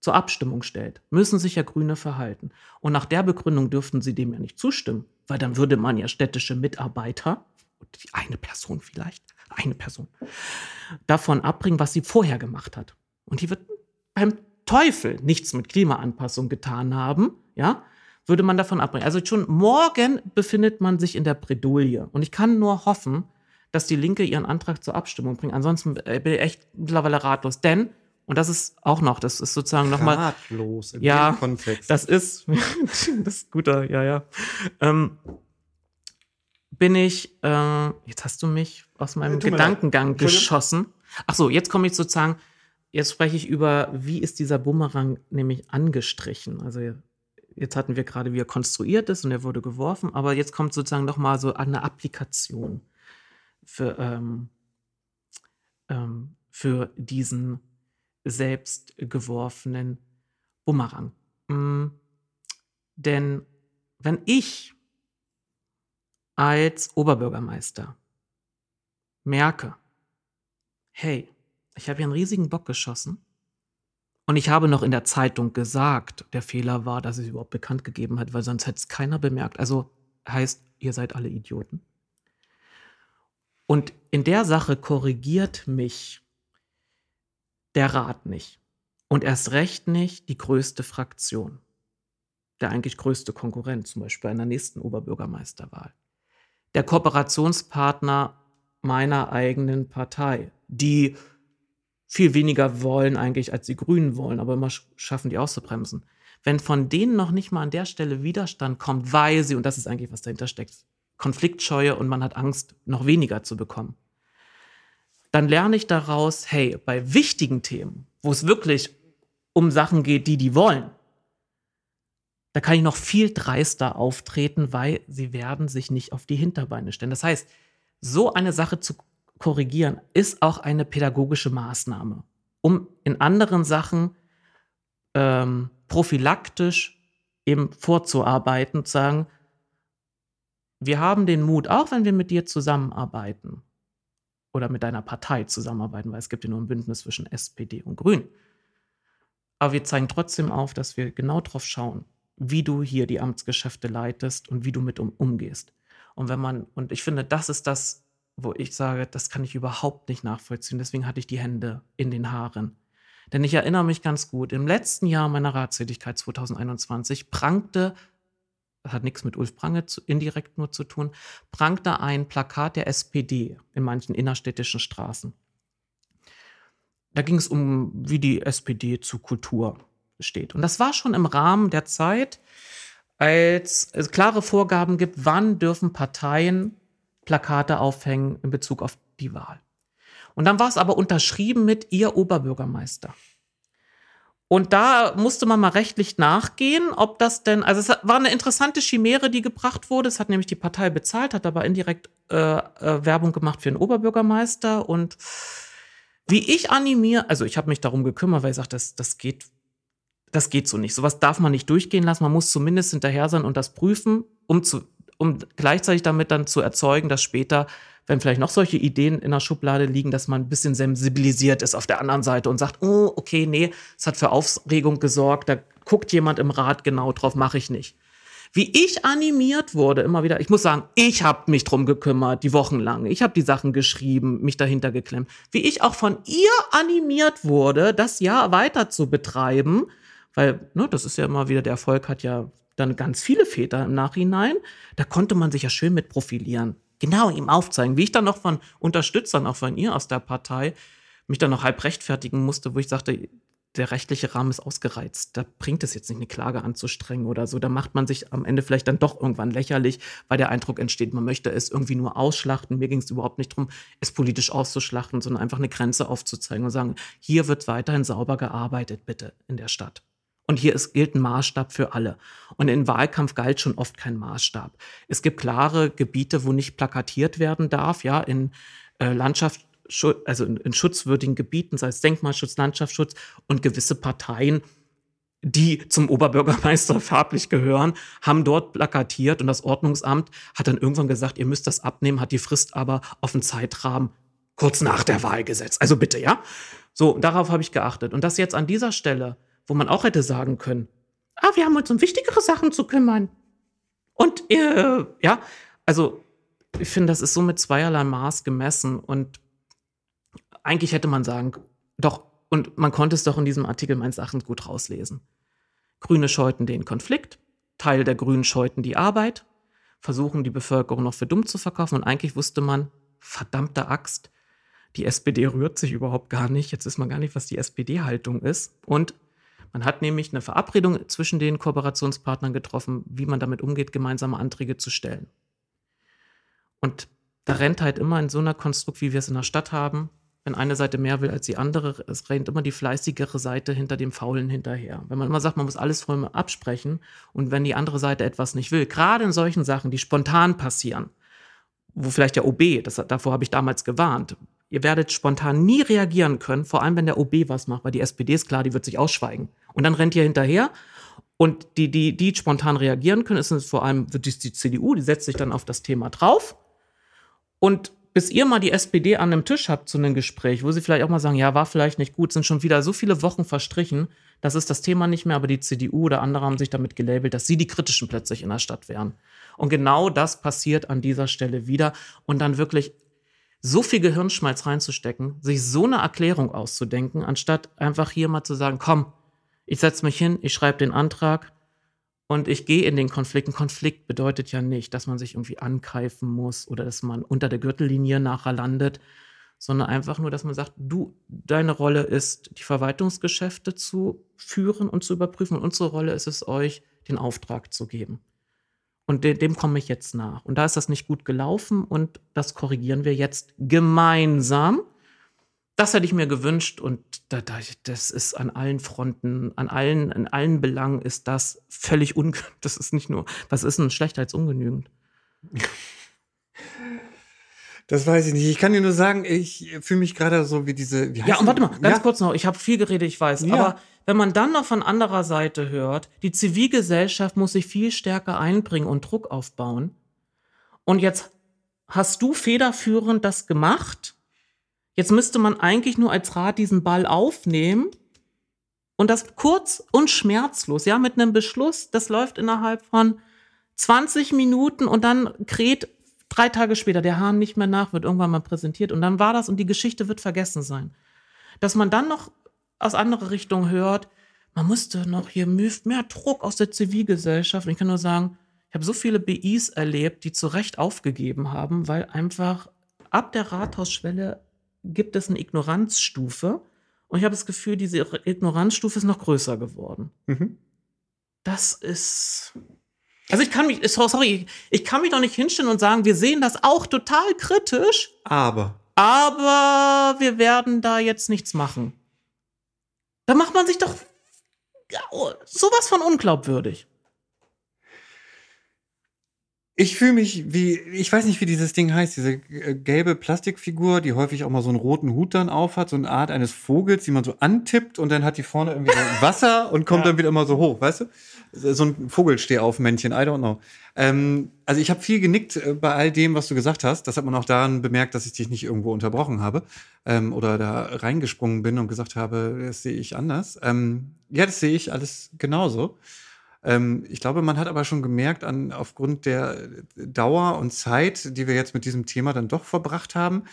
zur Abstimmung stellt, müssen sich ja Grüne verhalten. Und nach der Begründung dürften sie dem ja nicht zustimmen, weil dann würde man ja städtische Mitarbeiter, eine Person vielleicht, eine Person, davon abbringen, was sie vorher gemacht hat. Und die wird beim Teufel nichts mit Klimaanpassung getan haben, ja, würde man davon abbringen. Also schon morgen befindet man sich in der Bredouille. Und ich kann nur hoffen, dass die Linke ihren Antrag zur Abstimmung bringt. Ansonsten bin ich echt mittlerweile ratlos. Denn, und das ist auch noch, das ist sozusagen nochmal. Ratlos im ja, Kontext. Das ist, [laughs] das ist guter, ja, ja. Ähm, bin ich, äh, jetzt hast du mich aus meinem Gedankengang geschossen. Ach so, jetzt komme ich sozusagen Jetzt spreche ich über, wie ist dieser Bumerang nämlich angestrichen. Also jetzt hatten wir gerade, wie er konstruiert ist und er wurde geworfen, aber jetzt kommt sozusagen nochmal so eine Applikation für, ähm, ähm, für diesen selbst geworfenen Bumerang. Mhm. Denn wenn ich als Oberbürgermeister merke, hey, ich habe hier einen riesigen Bock geschossen. Und ich habe noch in der Zeitung gesagt, der Fehler war, dass es überhaupt bekannt gegeben hat, weil sonst hätte es keiner bemerkt. Also heißt, ihr seid alle Idioten. Und in der Sache korrigiert mich der Rat nicht. Und erst recht nicht die größte Fraktion. Der eigentlich größte Konkurrent, zum Beispiel bei einer nächsten Oberbürgermeisterwahl. Der Kooperationspartner meiner eigenen Partei, die viel weniger wollen eigentlich, als die Grünen wollen, aber immer schaffen, die auszubremsen. Wenn von denen noch nicht mal an der Stelle Widerstand kommt, weil sie, und das ist eigentlich, was dahinter steckt, Konfliktscheue und man hat Angst, noch weniger zu bekommen, dann lerne ich daraus, hey, bei wichtigen Themen, wo es wirklich um Sachen geht, die die wollen, da kann ich noch viel dreister auftreten, weil sie werden sich nicht auf die Hinterbeine stellen. Das heißt, so eine Sache zu korrigieren, ist auch eine pädagogische Maßnahme, um in anderen Sachen ähm, prophylaktisch eben vorzuarbeiten, zu sagen, wir haben den Mut, auch wenn wir mit dir zusammenarbeiten oder mit deiner Partei zusammenarbeiten, weil es gibt ja nur ein Bündnis zwischen SPD und Grün. aber wir zeigen trotzdem auf, dass wir genau drauf schauen, wie du hier die Amtsgeschäfte leitest und wie du mit um, umgehst. Und wenn man, und ich finde, das ist das, wo ich sage, das kann ich überhaupt nicht nachvollziehen. Deswegen hatte ich die Hände in den Haaren. Denn ich erinnere mich ganz gut, im letzten Jahr meiner Ratstätigkeit 2021 prangte, das hat nichts mit Ulf Prange zu, indirekt nur zu tun, prangte ein Plakat der SPD in manchen innerstädtischen Straßen. Da ging es um, wie die SPD zu Kultur steht. Und das war schon im Rahmen der Zeit, als es klare Vorgaben gibt, wann dürfen Parteien Plakate aufhängen in Bezug auf die Wahl. Und dann war es aber unterschrieben mit Ihr Oberbürgermeister. Und da musste man mal rechtlich nachgehen, ob das denn, also es war eine interessante Chimäre, die gebracht wurde. Es hat nämlich die Partei bezahlt, hat aber indirekt äh, äh, Werbung gemacht für den Oberbürgermeister. Und wie ich animiere, also ich habe mich darum gekümmert, weil ich sage, das, das geht, das geht so nicht. Sowas darf man nicht durchgehen lassen. Man muss zumindest hinterher sein und das prüfen, um zu, um gleichzeitig damit dann zu erzeugen, dass später wenn vielleicht noch solche Ideen in der Schublade liegen, dass man ein bisschen sensibilisiert ist auf der anderen Seite und sagt, oh, okay, nee, es hat für Aufregung gesorgt, da guckt jemand im Rat genau drauf, mache ich nicht. Wie ich animiert wurde, immer wieder, ich muss sagen, ich habe mich drum gekümmert, die Wochen lang. Ich habe die Sachen geschrieben, mich dahinter geklemmt. Wie ich auch von ihr animiert wurde, das Jahr weiter zu betreiben, weil, ne, das ist ja immer wieder, der Erfolg hat ja dann ganz viele Väter im Nachhinein. Da konnte man sich ja schön mit profilieren genau ihm aufzeigen. Wie ich dann noch von Unterstützern, auch von ihr aus der Partei, mich dann noch halb rechtfertigen musste, wo ich sagte, der rechtliche Rahmen ist ausgereizt. Da bringt es jetzt nicht, eine Klage anzustrengen oder so. Da macht man sich am Ende vielleicht dann doch irgendwann lächerlich, weil der Eindruck entsteht, man möchte es irgendwie nur ausschlachten. Mir ging es überhaupt nicht darum, es politisch auszuschlachten, sondern einfach eine Grenze aufzuzeigen und sagen, hier wird weiterhin sauber gearbeitet, bitte, in der Stadt. Und hier ist, gilt ein Maßstab für alle. Und im Wahlkampf galt schon oft kein Maßstab. Es gibt klare Gebiete, wo nicht plakatiert werden darf, ja, in äh, Landschaft, also in, in schutzwürdigen Gebieten, sei es Denkmalschutz, Landschaftsschutz und gewisse Parteien, die zum Oberbürgermeister [laughs] farblich gehören, haben dort plakatiert und das Ordnungsamt hat dann irgendwann gesagt, ihr müsst das abnehmen, hat die Frist aber auf einen Zeitrahmen kurz nach der Wahl gesetzt. Also bitte, ja? So, darauf habe ich geachtet. Und das jetzt an dieser Stelle wo man auch hätte sagen können, ah, wir haben uns um wichtigere Sachen zu kümmern. Und äh, ja, also ich finde, das ist so mit zweierlei Maß gemessen und eigentlich hätte man sagen, doch, und man konnte es doch in diesem Artikel meines Erachtens gut rauslesen. Grüne scheuten den Konflikt, Teil der Grünen scheuten die Arbeit, versuchen die Bevölkerung noch für dumm zu verkaufen und eigentlich wusste man, verdammte Axt, die SPD rührt sich überhaupt gar nicht, jetzt ist man gar nicht, was die SPD-Haltung ist und man hat nämlich eine Verabredung zwischen den Kooperationspartnern getroffen, wie man damit umgeht, gemeinsame Anträge zu stellen. Und da rennt halt immer in so einer Konstrukt, wie wir es in der Stadt haben, wenn eine Seite mehr will als die andere, es rennt immer die fleißigere Seite hinter dem Faulen hinterher. Wenn man immer sagt, man muss alles vorher absprechen und wenn die andere Seite etwas nicht will, gerade in solchen Sachen, die spontan passieren, wo vielleicht der OB, das, davor habe ich damals gewarnt, Ihr werdet spontan nie reagieren können, vor allem wenn der OB was macht, weil die SPD ist klar, die wird sich ausschweigen. Und dann rennt ihr hinterher. Und die, die, die spontan reagieren können, ist vor allem die CDU, die setzt sich dann auf das Thema drauf. Und bis ihr mal die SPD an einem Tisch habt zu einem Gespräch, wo sie vielleicht auch mal sagen, ja, war vielleicht nicht gut, sind schon wieder so viele Wochen verstrichen, das ist das Thema nicht mehr, aber die CDU oder andere haben sich damit gelabelt, dass sie die Kritischen plötzlich in der Stadt wären. Und genau das passiert an dieser Stelle wieder und dann wirklich so viel Gehirnschmalz reinzustecken, sich so eine Erklärung auszudenken, anstatt einfach hier mal zu sagen, komm, ich setze mich hin, ich schreibe den Antrag und ich gehe in den Konflikt. Ein Konflikt bedeutet ja nicht, dass man sich irgendwie ankeifen muss oder dass man unter der Gürtellinie nachher landet, sondern einfach nur, dass man sagt, du, deine Rolle ist, die Verwaltungsgeschäfte zu führen und zu überprüfen und unsere Rolle ist es, euch den Auftrag zu geben. Und de dem komme ich jetzt nach. Und da ist das nicht gut gelaufen und das korrigieren wir jetzt gemeinsam. Das hätte ich mir gewünscht und da, da, das ist an allen Fronten, an allen, in allen Belangen ist das völlig ungenügend. [laughs] Das ist nicht nur, was ist denn schlechter als ungenügend? Das weiß ich nicht. Ich kann dir nur sagen, ich fühle mich gerade so wie diese. Wie ja, und warte mal, ganz ja? kurz noch. Ich habe viel geredet, ich weiß. Ja. Aber wenn man dann noch von anderer Seite hört, die Zivilgesellschaft muss sich viel stärker einbringen und Druck aufbauen. Und jetzt hast du federführend das gemacht. Jetzt müsste man eigentlich nur als Rat diesen Ball aufnehmen Und das kurz und schmerzlos, ja, mit einem Beschluss, das läuft innerhalb von 20 Minuten und dann kräht drei Tage später der Hahn nicht mehr nach, wird irgendwann mal präsentiert und dann war das und die Geschichte wird vergessen sein. Dass man dann noch aus anderer Richtung hört, man musste noch hier mehr Druck aus der Zivilgesellschaft. Und ich kann nur sagen, ich habe so viele BIs erlebt, die zu Recht aufgegeben haben, weil einfach ab der Rathausschwelle gibt es eine Ignoranzstufe. Und ich habe das Gefühl, diese Ignoranzstufe ist noch größer geworden. Mhm. Das ist. Also ich kann mich, sorry, ich kann mich doch nicht hinstellen und sagen, wir sehen das auch total kritisch. Aber. Aber wir werden da jetzt nichts machen. Da macht man sich doch sowas von unglaubwürdig. Ich fühle mich wie, ich weiß nicht, wie dieses Ding heißt, diese äh, gelbe Plastikfigur, die häufig auch mal so einen roten Hut dann aufhat, so eine Art eines Vogels, die man so antippt und dann hat die vorne irgendwie [laughs] Wasser und kommt ja. dann wieder immer so hoch, weißt du? So ein Vogelstehaufmännchen, I don't know. Ähm, also ich habe viel genickt äh, bei all dem, was du gesagt hast. Das hat man auch daran bemerkt, dass ich dich nicht irgendwo unterbrochen habe ähm, oder da reingesprungen bin und gesagt habe, das sehe ich anders. Ähm, ja, das sehe ich alles genauso. Ähm, ich glaube, man hat aber schon gemerkt, an, aufgrund der Dauer und Zeit, die wir jetzt mit diesem Thema dann doch verbracht haben,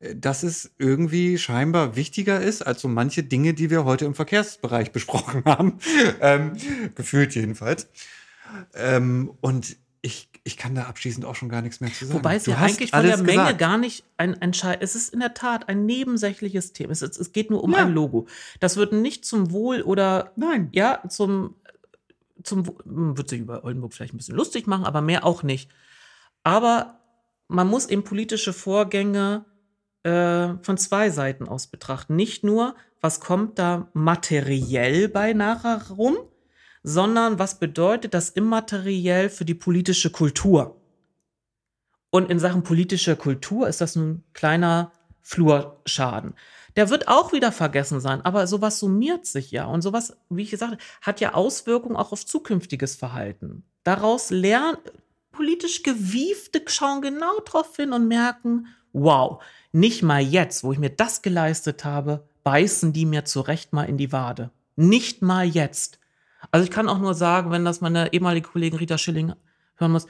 äh, dass es irgendwie scheinbar wichtiger ist als so manche Dinge, die wir heute im Verkehrsbereich [laughs] besprochen haben. ähm, gefühlt jedenfalls. Ähm, und ich, ich kann da abschließend auch schon gar nichts mehr zu sagen. Wobei es ja eigentlich von der Menge gesagt. gar nicht ein Entscheid. Es ist in der Tat ein nebensächliches Thema. Es, es geht nur um ja. ein Logo. Das wird nicht zum Wohl oder Nein. ja zum zum, hm, wird sich über Oldenburg vielleicht ein bisschen lustig machen, aber mehr auch nicht. Aber man muss eben politische Vorgänge äh, von zwei Seiten aus betrachten. Nicht nur, was kommt da materiell bei nachher rum, sondern was bedeutet das immateriell für die politische Kultur. Und in Sachen politischer Kultur ist das ein kleiner Flurschaden der wird auch wieder vergessen sein. Aber sowas summiert sich ja. Und sowas, wie ich gesagt habe, hat ja Auswirkungen auch auf zukünftiges Verhalten. Daraus lernen, politisch Gewiefte schauen genau drauf hin und merken, wow, nicht mal jetzt, wo ich mir das geleistet habe, beißen die mir zurecht mal in die Wade. Nicht mal jetzt. Also ich kann auch nur sagen, wenn das meine ehemalige Kollegin Rita Schilling hören muss,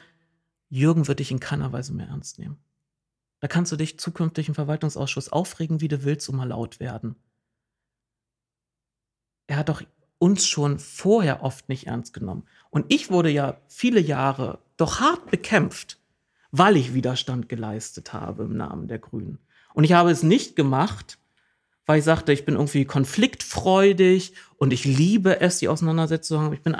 Jürgen wird dich in keiner Weise mehr ernst nehmen. Da kannst du dich zukünftig im Verwaltungsausschuss aufregen, wie du willst, und mal laut werden. Er hat doch uns schon vorher oft nicht ernst genommen. Und ich wurde ja viele Jahre doch hart bekämpft, weil ich Widerstand geleistet habe im Namen der Grünen. Und ich habe es nicht gemacht, weil ich sagte, ich bin irgendwie konfliktfreudig und ich liebe es, die Auseinandersetzung. Ich bin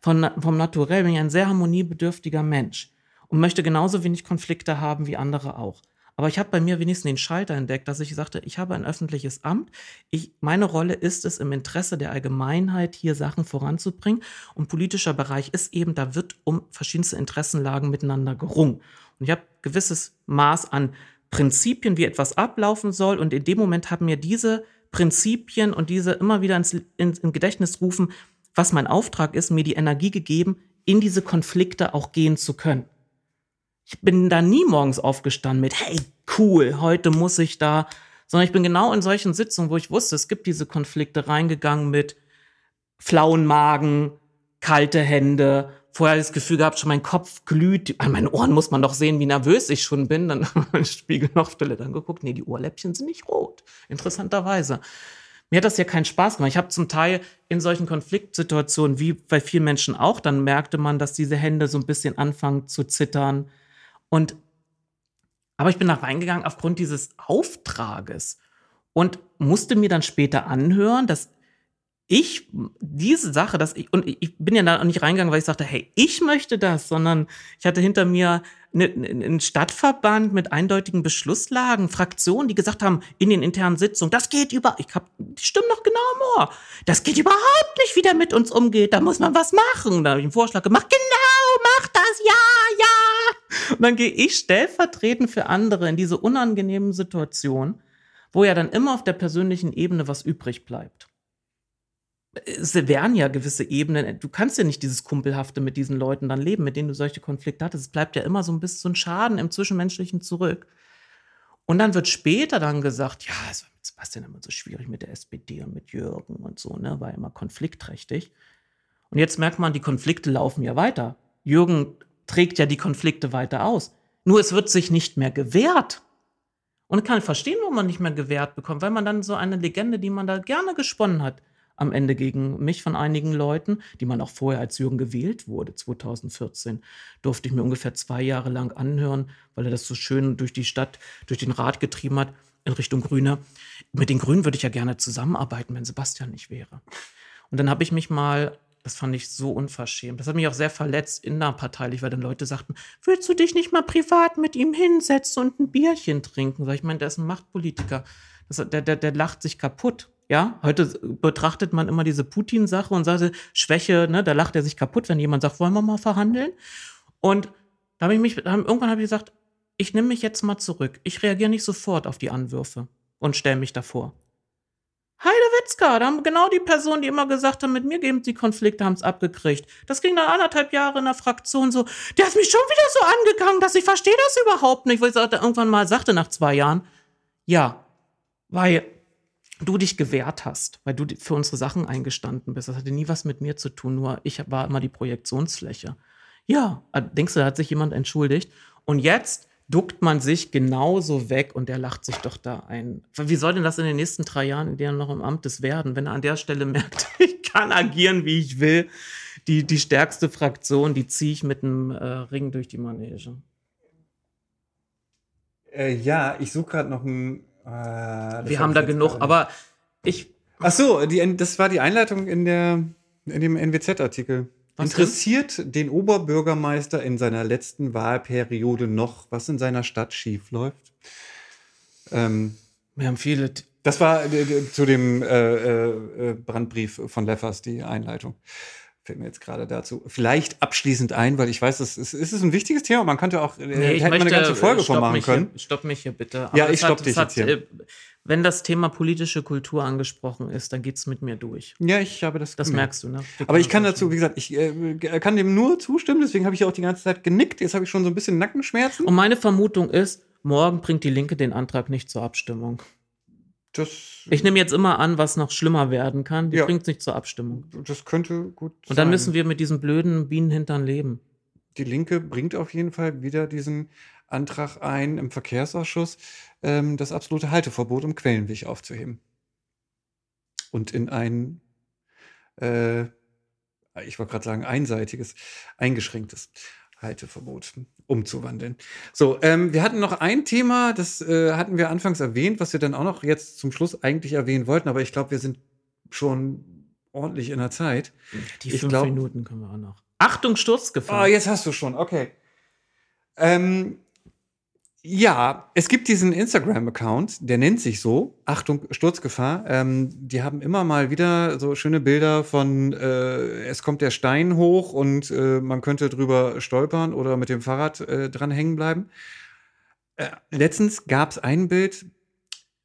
von, vom Naturell bin ich ein sehr harmoniebedürftiger Mensch und möchte genauso wenig Konflikte haben wie andere auch. Aber ich habe bei mir wenigstens den Schalter entdeckt, dass ich sagte, ich habe ein öffentliches Amt. Ich, meine Rolle ist es, im Interesse der Allgemeinheit hier Sachen voranzubringen. Und politischer Bereich ist eben, da wird um verschiedenste Interessenlagen miteinander gerungen. Und ich habe gewisses Maß an Prinzipien, wie etwas ablaufen soll. Und in dem Moment haben mir diese Prinzipien und diese immer wieder ins, ins, ins Gedächtnis rufen, was mein Auftrag ist, mir die Energie gegeben, in diese Konflikte auch gehen zu können. Ich bin da nie morgens aufgestanden mit, hey, cool, heute muss ich da, sondern ich bin genau in solchen Sitzungen, wo ich wusste, es gibt diese Konflikte reingegangen mit flauen Magen, kalte Hände, vorher das Gefühl gehabt, schon mein Kopf glüht, an meinen Ohren muss man doch sehen, wie nervös ich schon bin, dann [laughs] mein Spiegel noch Stelle dann geguckt, nee, die Ohrläppchen sind nicht rot, interessanterweise. Mir hat das ja keinen Spaß gemacht. Ich habe zum Teil in solchen Konfliktsituationen, wie bei vielen Menschen auch, dann merkte man, dass diese Hände so ein bisschen anfangen zu zittern, und aber ich bin da reingegangen aufgrund dieses Auftrages und musste mir dann später anhören, dass ich diese Sache, dass ich, und ich bin ja da nicht reingegangen, weil ich sagte, hey, ich möchte das, sondern ich hatte hinter mir einen Stadtverband mit eindeutigen Beschlusslagen, Fraktionen, die gesagt haben in den internen Sitzungen, das geht über, ich habe die Stimmen noch genau im Ohr, das geht überhaupt nicht, wie der mit uns umgeht, da muss man was machen. Da habe ich einen Vorschlag gemacht, genau, mach das, ja, ja. Und dann gehe ich stellvertretend für andere in diese unangenehmen Situationen, wo ja dann immer auf der persönlichen Ebene was übrig bleibt es wären ja gewisse Ebenen. Du kannst ja nicht dieses Kumpelhafte mit diesen Leuten dann leben, mit denen du solche Konflikte hattest. Es bleibt ja immer so ein bisschen Schaden im Zwischenmenschlichen zurück. Und dann wird später dann gesagt, ja, es war mit Sebastian immer so schwierig mit der SPD und mit Jürgen und so, ne, war immer konfliktträchtig. Und jetzt merkt man, die Konflikte laufen ja weiter. Jürgen trägt ja die Konflikte weiter aus. Nur es wird sich nicht mehr gewehrt. Und ich kann verstehen, warum man nicht mehr gewährt bekommt, weil man dann so eine Legende, die man da gerne gesponnen hat, am Ende gegen mich von einigen Leuten, die man auch vorher als Jürgen gewählt wurde, 2014, durfte ich mir ungefähr zwei Jahre lang anhören, weil er das so schön durch die Stadt, durch den Rat getrieben hat in Richtung Grüne. Mit den Grünen würde ich ja gerne zusammenarbeiten, wenn Sebastian nicht wäre. Und dann habe ich mich mal das fand ich so unverschämt. Das hat mich auch sehr verletzt innerparteilich, weil dann Leute sagten, willst du dich nicht mal privat mit ihm hinsetzen und ein Bierchen trinken? Ich meine, der ist ein Machtpolitiker. Das, der, der, der lacht sich kaputt. Ja, heute betrachtet man immer diese Putin-Sache und sagt, Schwäche, ne, da lacht er sich kaputt, wenn jemand sagt, wollen wir mal verhandeln? Und da habe ich mich, irgendwann habe ich gesagt, ich nehme mich jetzt mal zurück. Ich reagiere nicht sofort auf die Anwürfe und stelle mich davor. Heidewitzka, da haben genau die Personen, die immer gesagt haben, mit mir geben sie Konflikte, haben es abgekriegt. Das ging dann anderthalb Jahre in der Fraktion so, der ist mich schon wieder so angegangen, dass ich verstehe das überhaupt nicht, weil ich sagte, irgendwann mal sagte nach zwei Jahren, ja, weil du dich gewehrt hast, weil du für unsere Sachen eingestanden bist. Das hatte nie was mit mir zu tun, nur ich war immer die Projektionsfläche. Ja, denkst du, da hat sich jemand entschuldigt? Und jetzt duckt man sich genauso weg und der lacht sich doch da ein. Wie soll denn das in den nächsten drei Jahren, in denen er noch im Amt ist, werden, wenn er an der Stelle [laughs] merkt, ich kann agieren, wie ich will? Die, die stärkste Fraktion, die ziehe ich mit einem äh, Ring durch die Manege. Äh, ja, ich suche gerade noch ein. Äh, Wir haben da genug, aber ich. Ach so, die, das war die Einleitung in, der, in dem NWZ-Artikel. Interessiert den Oberbürgermeister in seiner letzten Wahlperiode noch, was in seiner Stadt schiefläuft? Ähm, Wir haben viele. Das war äh, zu dem äh, äh, Brandbrief von Leffers, die Einleitung. Fällt mir jetzt gerade dazu. Vielleicht abschließend ein, weil ich weiß, es ist, ist ein wichtiges Thema. Man könnte auch, äh, nee, hätte man eine ganze Folge von machen können. Hier, stopp mich hier bitte. Aber ja, ich stopp dich hat, jetzt hier. Wenn das Thema politische Kultur angesprochen ist, dann geht es mit mir durch. Ja, ich habe das. Das gemerkt. merkst du, ne? Wir Aber ich kann dazu, wie gesagt, ich äh, kann dem nur zustimmen, deswegen habe ich auch die ganze Zeit genickt. Jetzt habe ich schon so ein bisschen Nackenschmerzen. Und meine Vermutung ist, morgen bringt die Linke den Antrag nicht zur Abstimmung. Das, ich nehme jetzt immer an, was noch schlimmer werden kann. Die ja, bringt es nicht zur Abstimmung. Das könnte gut Und dann sein. müssen wir mit diesen blöden Bienenhintern leben. Die Linke bringt auf jeden Fall wieder diesen Antrag ein im Verkehrsausschuss, ähm, das absolute Halteverbot im Quellenweg aufzuheben. Und in ein, äh, ich wollte gerade sagen, einseitiges, eingeschränktes Halteverbot umzuwandeln. So, ähm, wir hatten noch ein Thema, das äh, hatten wir anfangs erwähnt, was wir dann auch noch jetzt zum Schluss eigentlich erwähnen wollten, aber ich glaube, wir sind schon ordentlich in der Zeit. Die ich fünf glaub, Minuten können wir auch noch. Achtung, Sturzgefahr. Oh, jetzt hast du schon, okay. Ähm, ja, es gibt diesen Instagram-Account, der nennt sich so, Achtung, Sturzgefahr. Ähm, die haben immer mal wieder so schöne Bilder von, äh, es kommt der Stein hoch und äh, man könnte drüber stolpern oder mit dem Fahrrad äh, dran hängen bleiben. Äh, letztens gab es ein Bild,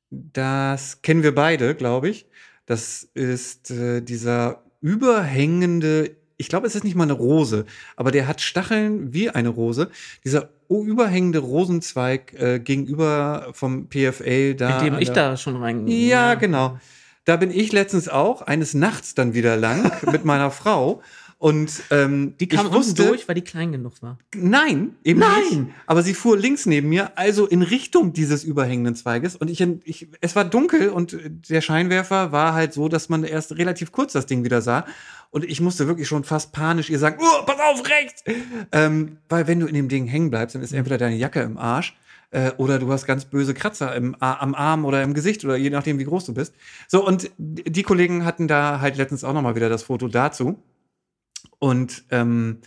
das kennen wir beide, glaube ich. Das ist äh, dieser überhängende ich glaube, es ist nicht mal eine Rose, aber der hat Stacheln wie eine Rose. Dieser überhängende Rosenzweig äh, gegenüber vom PFL da. Mit dem ich da schon rein. Ja, ja, genau. Da bin ich letztens auch eines Nachts dann wieder lang [laughs] mit meiner Frau. Und ähm, die kam wusste, durch, weil die klein genug war. Nein, eben Nein. nicht. Aber sie fuhr links neben mir, also in Richtung dieses überhängenden Zweiges. Und ich, ich, es war dunkel und der Scheinwerfer war halt so, dass man erst relativ kurz das Ding wieder sah. Und ich musste wirklich schon fast panisch ihr sagen, oh, pass auf, rechts! Ähm, weil wenn du in dem Ding hängen bleibst, dann ist entweder deine Jacke im Arsch äh, oder du hast ganz böse Kratzer im, am Arm oder im Gesicht oder je nachdem, wie groß du bist. So, und die Kollegen hatten da halt letztens auch noch mal wieder das Foto dazu. Und ähm,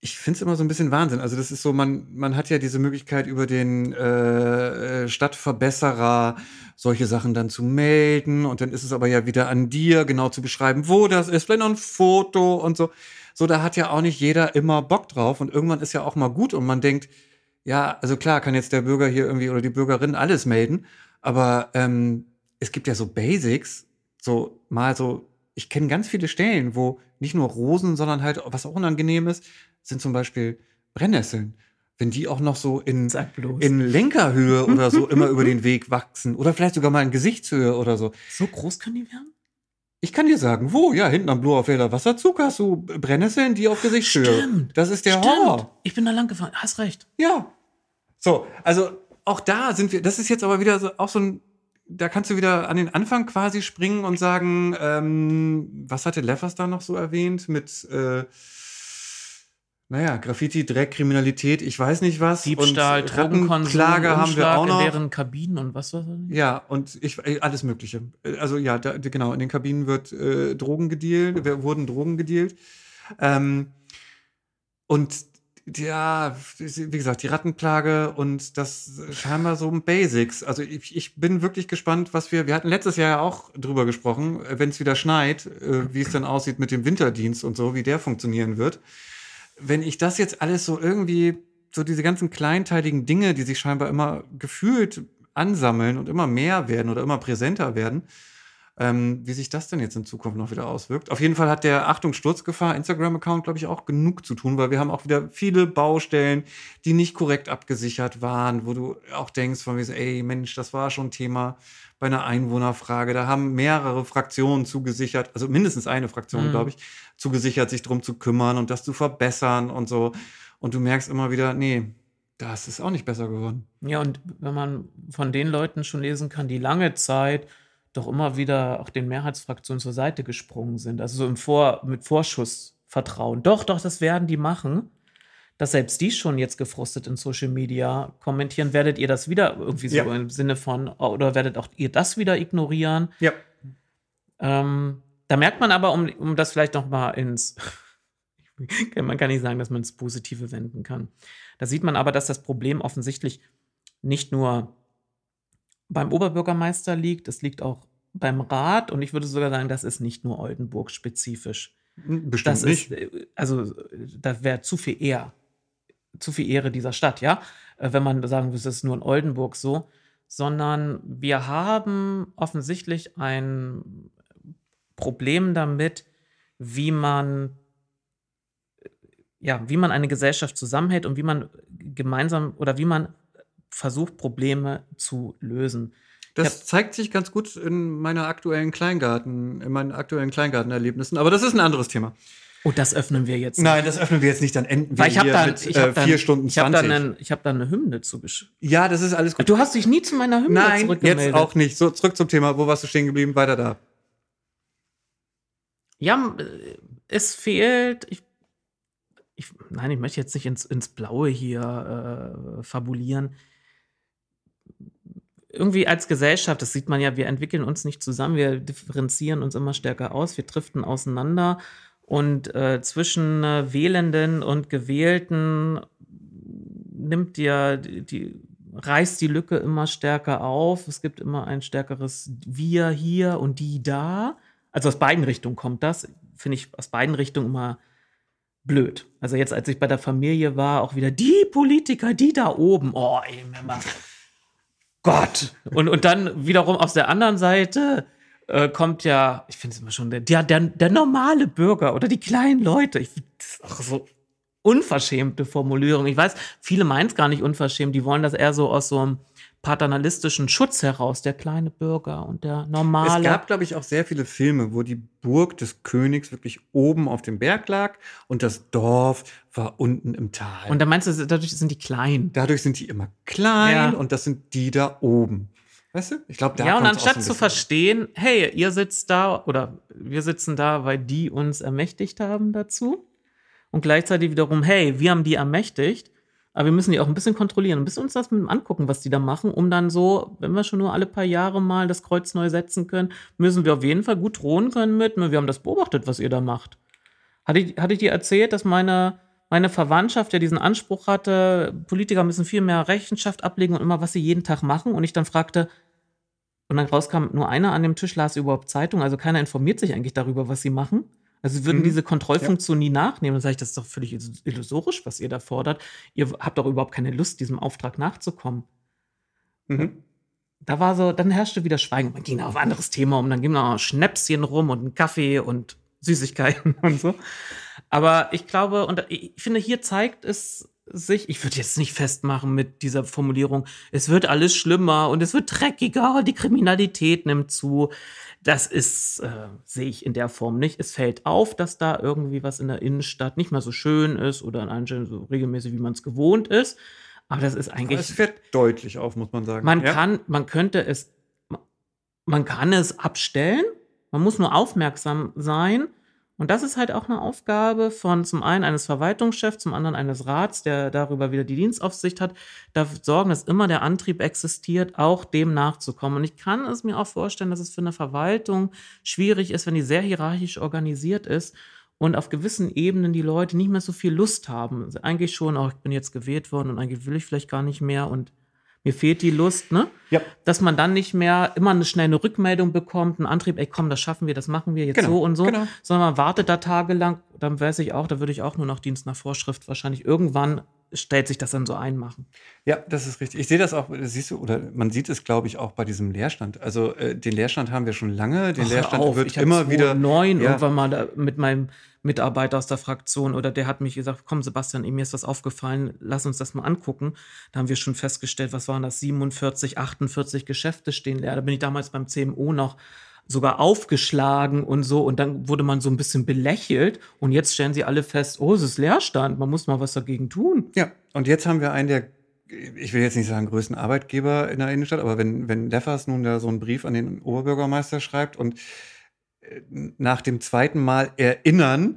ich finde es immer so ein bisschen Wahnsinn. Also das ist so, man, man hat ja diese Möglichkeit über den äh, äh, Stadtverbesserer solche Sachen dann zu melden. Und dann ist es aber ja wieder an dir, genau zu beschreiben, wo das ist, vielleicht noch ein Foto und so. So, da hat ja auch nicht jeder immer Bock drauf. Und irgendwann ist ja auch mal gut und man denkt, ja, also klar kann jetzt der Bürger hier irgendwie oder die Bürgerin alles melden, aber ähm, es gibt ja so Basics, so mal so ich kenne ganz viele Stellen, wo nicht nur Rosen, sondern halt, was auch unangenehm ist, sind zum Beispiel Brennnesseln. wenn die auch noch so in, in Lenkerhöhe oder so [laughs] immer über den Weg wachsen oder vielleicht sogar mal in Gesichtshöhe oder so. so groß können die werden? Ich kann dir sagen, wo? Ja, hinten am Bloherfelder Wasserzug hast du Brennnesseln, die auf Gesichtshöhe. Stimmt. Das ist der Stimmt. Horror. Ich bin da lang gefahren. Hast recht. Ja. So, also auch da sind wir, das ist jetzt aber wieder so, auch so ein, da kannst du wieder an den Anfang quasi springen und sagen, ähm, was hatte Leffers da noch so erwähnt mit, äh, naja, Graffiti, Dreck, Kriminalität, ich weiß nicht was. Diebstahl, und Drogenkonsum, Rattenklage haben wir auch noch. in deren Kabinen und was war das? Ja, und ich, äh, alles Mögliche. Also ja, da, genau, in den Kabinen wird äh, Drogen gedealt, wurden Drogen gedealt. Ähm, und ja, wie gesagt, die Rattenplage und das scheinbar so Basics. Also ich, ich bin wirklich gespannt, was wir, wir hatten letztes Jahr ja auch drüber gesprochen, wenn es wieder schneit, äh, wie es dann aussieht mit dem Winterdienst und so, wie der funktionieren wird. Wenn ich das jetzt alles so irgendwie, so diese ganzen kleinteiligen Dinge, die sich scheinbar immer gefühlt ansammeln und immer mehr werden oder immer präsenter werden, ähm, wie sich das denn jetzt in Zukunft noch wieder auswirkt. Auf jeden Fall hat der Achtung Sturzgefahr Instagram-Account, glaube ich, auch genug zu tun, weil wir haben auch wieder viele Baustellen, die nicht korrekt abgesichert waren, wo du auch denkst von mir so, ey Mensch, das war schon Thema bei einer Einwohnerfrage. Da haben mehrere Fraktionen zugesichert, also mindestens eine Fraktion, Mhm. glaube ich, zugesichert, sich drum zu kümmern und das zu verbessern und so. Und du merkst immer wieder, nee, das ist auch nicht besser geworden. Ja, und wenn man von den Leuten schon lesen kann, die lange Zeit doch immer wieder auch den Mehrheitsfraktionen zur Seite gesprungen sind, also so im Vor mit Vorschussvertrauen. Doch, doch, das werden die machen. Dass selbst die schon jetzt gefrustet in Social Media kommentieren, werdet ihr das wieder irgendwie so Ja. im Sinne von, oder werdet auch ihr das wieder ignorieren? Ja. Ähm, da merkt man aber, um, um das vielleicht noch mal ins, [laughs] man kann nicht sagen, dass man ins Positive wenden kann. Da sieht man aber, dass das Problem offensichtlich nicht nur beim Oberbürgermeister liegt, es liegt auch beim Rat und ich würde sogar sagen, das ist nicht nur Oldenburg spezifisch. Bestimmt Das nicht. ist, äh, also da wäre zu viel eher, zu viel Ehre dieser Stadt, ja, Äh, wenn man sagen würde, es ist nur in Oldenburg so, sondern wir haben offensichtlich ein Problem damit, wie man ja, wie man eine Gesellschaft zusammenhält und wie man gemeinsam oder wie man versucht, Probleme zu lösen. Das zeigt sich ganz gut in meiner aktuellen Kleingarten, in meinen aktuellen Kleingartenerlebnissen. Aber das ist ein anderes Thema. Oh, das öffnen wir jetzt. Nein, das öffnen wir jetzt nicht. Dann enden wir Weil ich habe hier da, mit ich hab äh, da, vier Stunden ich hab da, 20. einen, ich hab da eine Hymne zugeschrieben. ja, das ist alles gut. Du hast dich nie zu meiner Hymne Nein, zurückgemeldet. jetzt auch nicht. So, zurück zum Thema. Wo warst du stehen geblieben? Weiter da. Ja, äh, es fehlt. Ich, ich, nein, ich möchte jetzt nicht ins, ins Blaue hier äh, fabulieren. Irgendwie als Gesellschaft, das sieht man ja, wir entwickeln uns nicht zusammen, wir differenzieren uns immer stärker aus, wir driften auseinander und äh, zwischen äh, Wählenden und Gewählten nimmt ja die, die reißt die Lücke immer stärker auf. Es gibt immer ein stärkeres Wir hier und die da. Also aus beiden Richtungen kommt das. Finde ich aus beiden Richtungen immer blöd. Also jetzt, als ich bei der Familie war, auch wieder die Politiker, die da oben. Oh, ey, mal. Gott. Und, und dann wiederum aus der anderen Seite äh, kommt ja, ich finde es immer schon, der, der, der, normale Bürger oder die kleinen Leute. Ich das auch so unverschämte Formulierung. Ich weiß, viele meinen es gar nicht unverschämt. Die wollen das eher so aus so einem paternalistischen Schutz heraus, der kleine Bürger und der normale. Es gab, glaube ich, auch sehr viele Filme, wo die Burg des Königs wirklich oben auf dem Berg lag und das Dorf war unten im Tal. und da meinst du, dadurch sind die klein. Dadurch sind die immer klein Ja. und das sind die da oben. Weißt du? Ich glaube, da ja, und anstatt zu verstehen, hey, ihr sitzt da oder wir sitzen da, weil die uns ermächtigt haben dazu. Und gleichzeitig wiederum, hey, wir haben die ermächtigt, aber wir müssen die auch ein bisschen kontrollieren, ein bisschen uns das mit dem angucken, was die da machen, um dann so, wenn wir schon nur alle paar Jahre mal das Kreuz neu setzen können, müssen wir auf jeden Fall gut drohen können mit, wir haben das beobachtet, was ihr da macht. Hatte ich, hatte ich dir erzählt, dass meine, meine Verwandtschaft ja diesen Anspruch hatte, Politiker müssen viel mehr Rechenschaft ablegen und immer, was sie jeden Tag machen. Und ich dann fragte, und dann rauskam, nur einer an dem Tisch las überhaupt Zeitung, also keiner informiert sich eigentlich darüber, was sie machen. Also sie würden Mhm. diese Kontrollfunktion nie nachnehmen. Dann sage ich, das ist doch völlig illusorisch, was ihr da fordert. Ihr habt doch überhaupt keine Lust, diesem Auftrag nachzukommen. Mhm. Da war so, dann herrschte wieder Schweigen. Man ging auf ein anderes Thema um, dann ging noch ein Schnäpschen rum und ein Kaffee und Süßigkeiten [laughs] und so. Aber ich glaube, und ich finde, hier zeigt es sich, ich würde jetzt nicht festmachen mit dieser Formulierung, es wird alles schlimmer und es wird dreckiger, die Kriminalität nimmt zu. Das ist, äh, sehe ich in der Form nicht. Es fällt auf, dass da irgendwie was in der Innenstadt nicht mehr so schön ist oder in Anstellen so regelmäßig, wie man es gewohnt ist. Aber das ist eigentlich. es fällt deutlich auf, muss man sagen. Man ja? kann, man könnte es, man kann es abstellen. Man muss nur aufmerksam sein und das ist halt auch eine Aufgabe von zum einen eines Verwaltungschefs, zum anderen eines Rats, der darüber wieder die Dienstaufsicht hat, dafür sorgen, dass immer der Antrieb existiert, auch dem nachzukommen. Und ich kann es mir auch vorstellen, dass es für eine Verwaltung schwierig ist, wenn die sehr hierarchisch organisiert ist und auf gewissen Ebenen die Leute nicht mehr so viel Lust haben. Also eigentlich schon, auch ich bin jetzt gewählt worden und eigentlich will ich vielleicht gar nicht mehr und mir fehlt die Lust, ne? Ja. Dass man dann nicht mehr immer eine schnelle Rückmeldung bekommt, einen Antrieb, ey, komm, das schaffen wir, das machen wir jetzt Genau, so und so, genau. sondern man wartet da tagelang, dann weiß ich auch, da würde ich auch nur noch Dienst nach Vorschrift wahrscheinlich irgendwann stellt sich das dann so einmachen. Ja, das ist richtig. Ich sehe das auch, siehst du, oder man sieht es, glaube ich, auch bei diesem Leerstand. Also äh, den Leerstand haben wir schon lange. Den Ach, Leerstand auf, wird immer wieder. neun Ja. irgendwann mal mit meinem Mitarbeiter aus der Fraktion oder der hat mich gesagt, komm Sebastian, mir ist das aufgefallen, lass uns das mal angucken. Da haben wir schon festgestellt, was waren das, 47, 48 Geschäfte stehen leer. Da bin ich damals beim CMO noch sogar aufgeschlagen und so und dann wurde man so ein bisschen belächelt und jetzt stellen sie alle fest, oh, es ist Leerstand, man muss mal was dagegen tun. Ja, und jetzt haben wir einen der, ich will jetzt nicht sagen größten Arbeitgeber in der Innenstadt, aber wenn, wenn Leffers nun da so einen Brief an den Oberbürgermeister schreibt und nach dem zweiten Mal erinnern,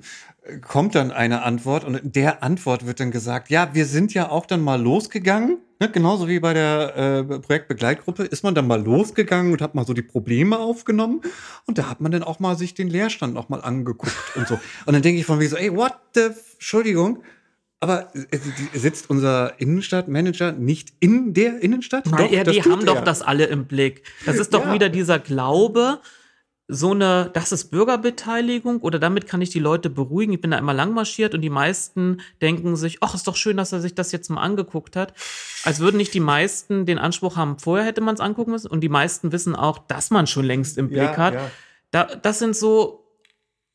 kommt dann eine Antwort und in der Antwort wird dann gesagt, ja, wir sind ja auch dann mal losgegangen, ne, genauso wie bei der äh, Projektbegleitgruppe, ist man dann mal losgegangen und hat mal so die Probleme aufgenommen und da hat man dann auch mal sich den Leerstand noch mal angeguckt und so. Und dann denke ich von wie so, ey, what the, Entschuldigung, aber äh, sitzt unser Innenstadtmanager nicht in der Innenstadt? Nein, ja, das die haben doch er. das alle im Blick. Das ist doch Ja. wieder dieser Glaube, so eine, das ist Bürgerbeteiligung oder damit kann ich die Leute beruhigen. Ich bin da immer lang marschiert und die meisten denken sich, ach, ist doch schön, dass er sich das jetzt mal angeguckt hat. Als würden nicht die meisten den Anspruch haben, vorher hätte man es angucken müssen und die meisten wissen auch, dass man schon längst im Blick Ja, hat. ja. Da, das sind so,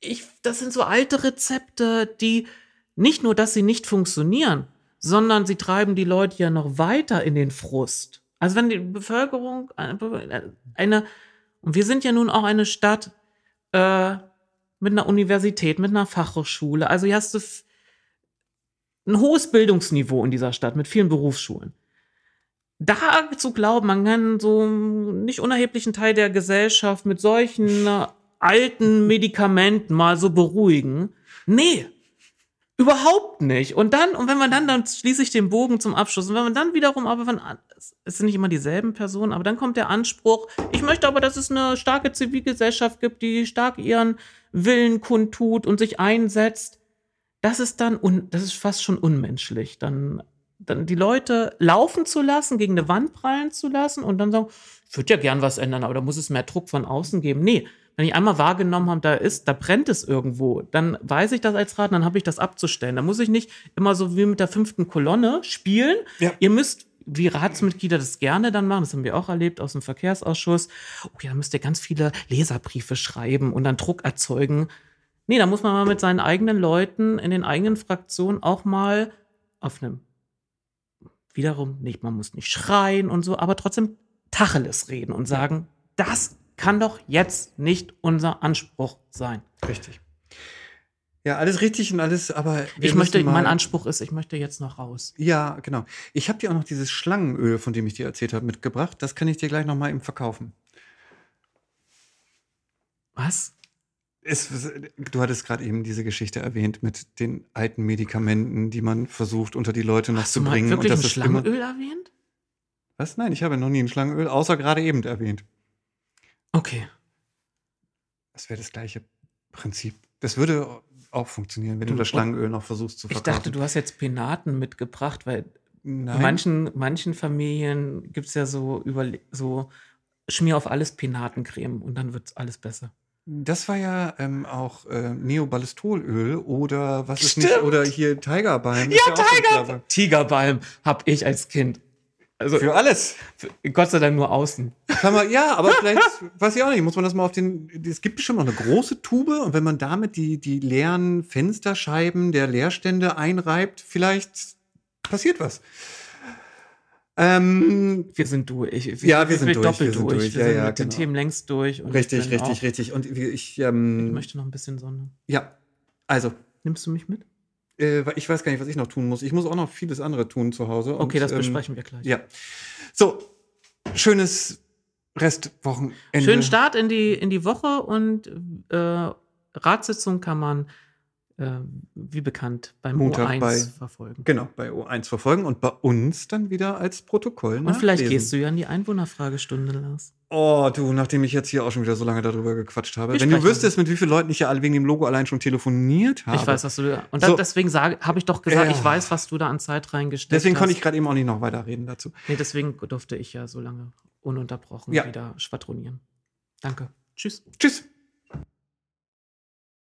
ich, das sind so alte Rezepte, die nicht nur, dass sie nicht funktionieren, sondern sie treiben die Leute ja noch weiter in den Frust. Also wenn die Bevölkerung eine, eine und wir sind ja nun auch eine Stadt äh, mit einer Universität, mit einer Fachhochschule. Also hier hast du ein hohes Bildungsniveau in dieser Stadt mit vielen Berufsschulen. Da zu glauben, man kann so einen nicht unerheblichen Teil der Gesellschaft mit solchen äh, alten Medikamenten mal so beruhigen. Nee, überhaupt nicht. Und dann, und wenn man dann, dann schließe ich den Bogen zum Abschluss. Und wenn man dann wiederum, aber wenn, es sind nicht immer dieselben Personen, aber dann kommt der Anspruch, ich möchte aber, dass es eine starke Zivilgesellschaft gibt, die stark ihren Willen kundtut und sich einsetzt. Das ist dann, un, das ist fast schon unmenschlich. Dann, dann die Leute laufen zu lassen, gegen eine Wand prallen zu lassen und dann sagen, ich würde ja gern was ändern, aber da muss es mehr Druck von außen geben. Nee, wenn ich einmal wahrgenommen habe, da ist, da brennt es irgendwo, dann weiß ich das als Rat, dann habe ich das abzustellen. Da muss ich nicht immer so wie mit der fünften Kolonne spielen. Ja. Ihr müsst wie Ratsmitglieder das gerne dann machen, das haben wir auch erlebt aus dem Verkehrsausschuss. Okay, dann müsst ihr ganz viele Leserbriefe schreiben und dann Druck erzeugen. Nee, da muss man mal mit seinen eigenen Leuten in den eigenen Fraktionen auch mal auf einem wiederum nicht, man muss nicht schreien und so, aber trotzdem Tacheles reden und sagen, das kann doch jetzt nicht unser Anspruch sein. Richtig. Ja, alles richtig und alles, aber ich möchte, mein Anspruch ist, ich möchte jetzt noch raus. Ja, genau. Ich habe dir auch noch dieses Schlangenöl, von dem ich dir erzählt habe, mitgebracht. Das kann ich dir gleich noch mal eben verkaufen. Was? Es, du hattest gerade eben diese Geschichte erwähnt mit den alten Medikamenten, die man versucht unter die Leute noch Hast zu du mal bringen. wirklich ein das immer- Schlangenöl erwähnt? Was? Nein, ich habe noch nie ein Schlangenöl, außer gerade eben erwähnt. Okay. Das wäre das gleiche Prinzip. Das würde auch funktionieren, wenn du, Du- das Schlangenöl noch versuchst zu Ich verkaufen. dachte, du hast jetzt Penaten mitgebracht, weil Nein. in manchen, manchen Familien gibt es ja so, über, so Schmier auf alles Penatencreme und dann wird alles besser. Das war ja ähm, auch äh, Neoballistolöl oder was ist Stimmt. nicht, oder hier Tigerbalm. ist Ja, auch so ein Tiger! Clever. Tigerbalm hab ich als Kind. Also Für alles. Gott sei Dank nur außen. Kann man, ja, aber vielleicht, weiß ich auch nicht, muss man das mal auf den, es gibt bestimmt noch eine große Tube und wenn man damit die, die leeren Fensterscheiben der Leerstände einreibt, vielleicht passiert was. Ähm, Wir sind durch. Ich, Ja, wir sind durch, doppelt wir sind durch. durch. Wir Ja, sind ja, mit den genau. Themen längst durch. Ich richtig, richtig, auch, richtig. Und ich, Ich ähm, möchte noch ein bisschen Sonne. ja, also, Nimmst du mich mit? Äh, ich weiß gar nicht, was ich noch tun muss. Ich muss auch noch vieles andere tun zu Hause. Okay, und, das ähm, besprechen wir gleich. Ja. So, schönes Restwochenende. Schönen Start in die, in die Woche und äh, Ratssitzung kann man, äh, wie bekannt, beim Montag O1 bei- verfolgen. Genau, bei O1 verfolgen und bei uns dann wieder als Protokoll. Und vielleicht gehst du ja in die Einwohnerfragestunde, Lars. Oh, du, nachdem ich jetzt hier auch schon wieder so lange darüber gequatscht habe. Wir Wenn du wüsstest, mit wie vielen Leuten ich ja alle wegen dem Logo allein schon telefoniert habe. Ich weiß, was du da. Und So. deswegen habe ich doch gesagt, Ja. ich weiß, was du da an Zeit reingesteckt Deswegen hast. konnte ich gerade eben auch nicht noch weiterreden dazu. Nee, deswegen durfte ich ja so lange ununterbrochen Ja. wieder schwadronieren. Danke. Tschüss. Tschüss.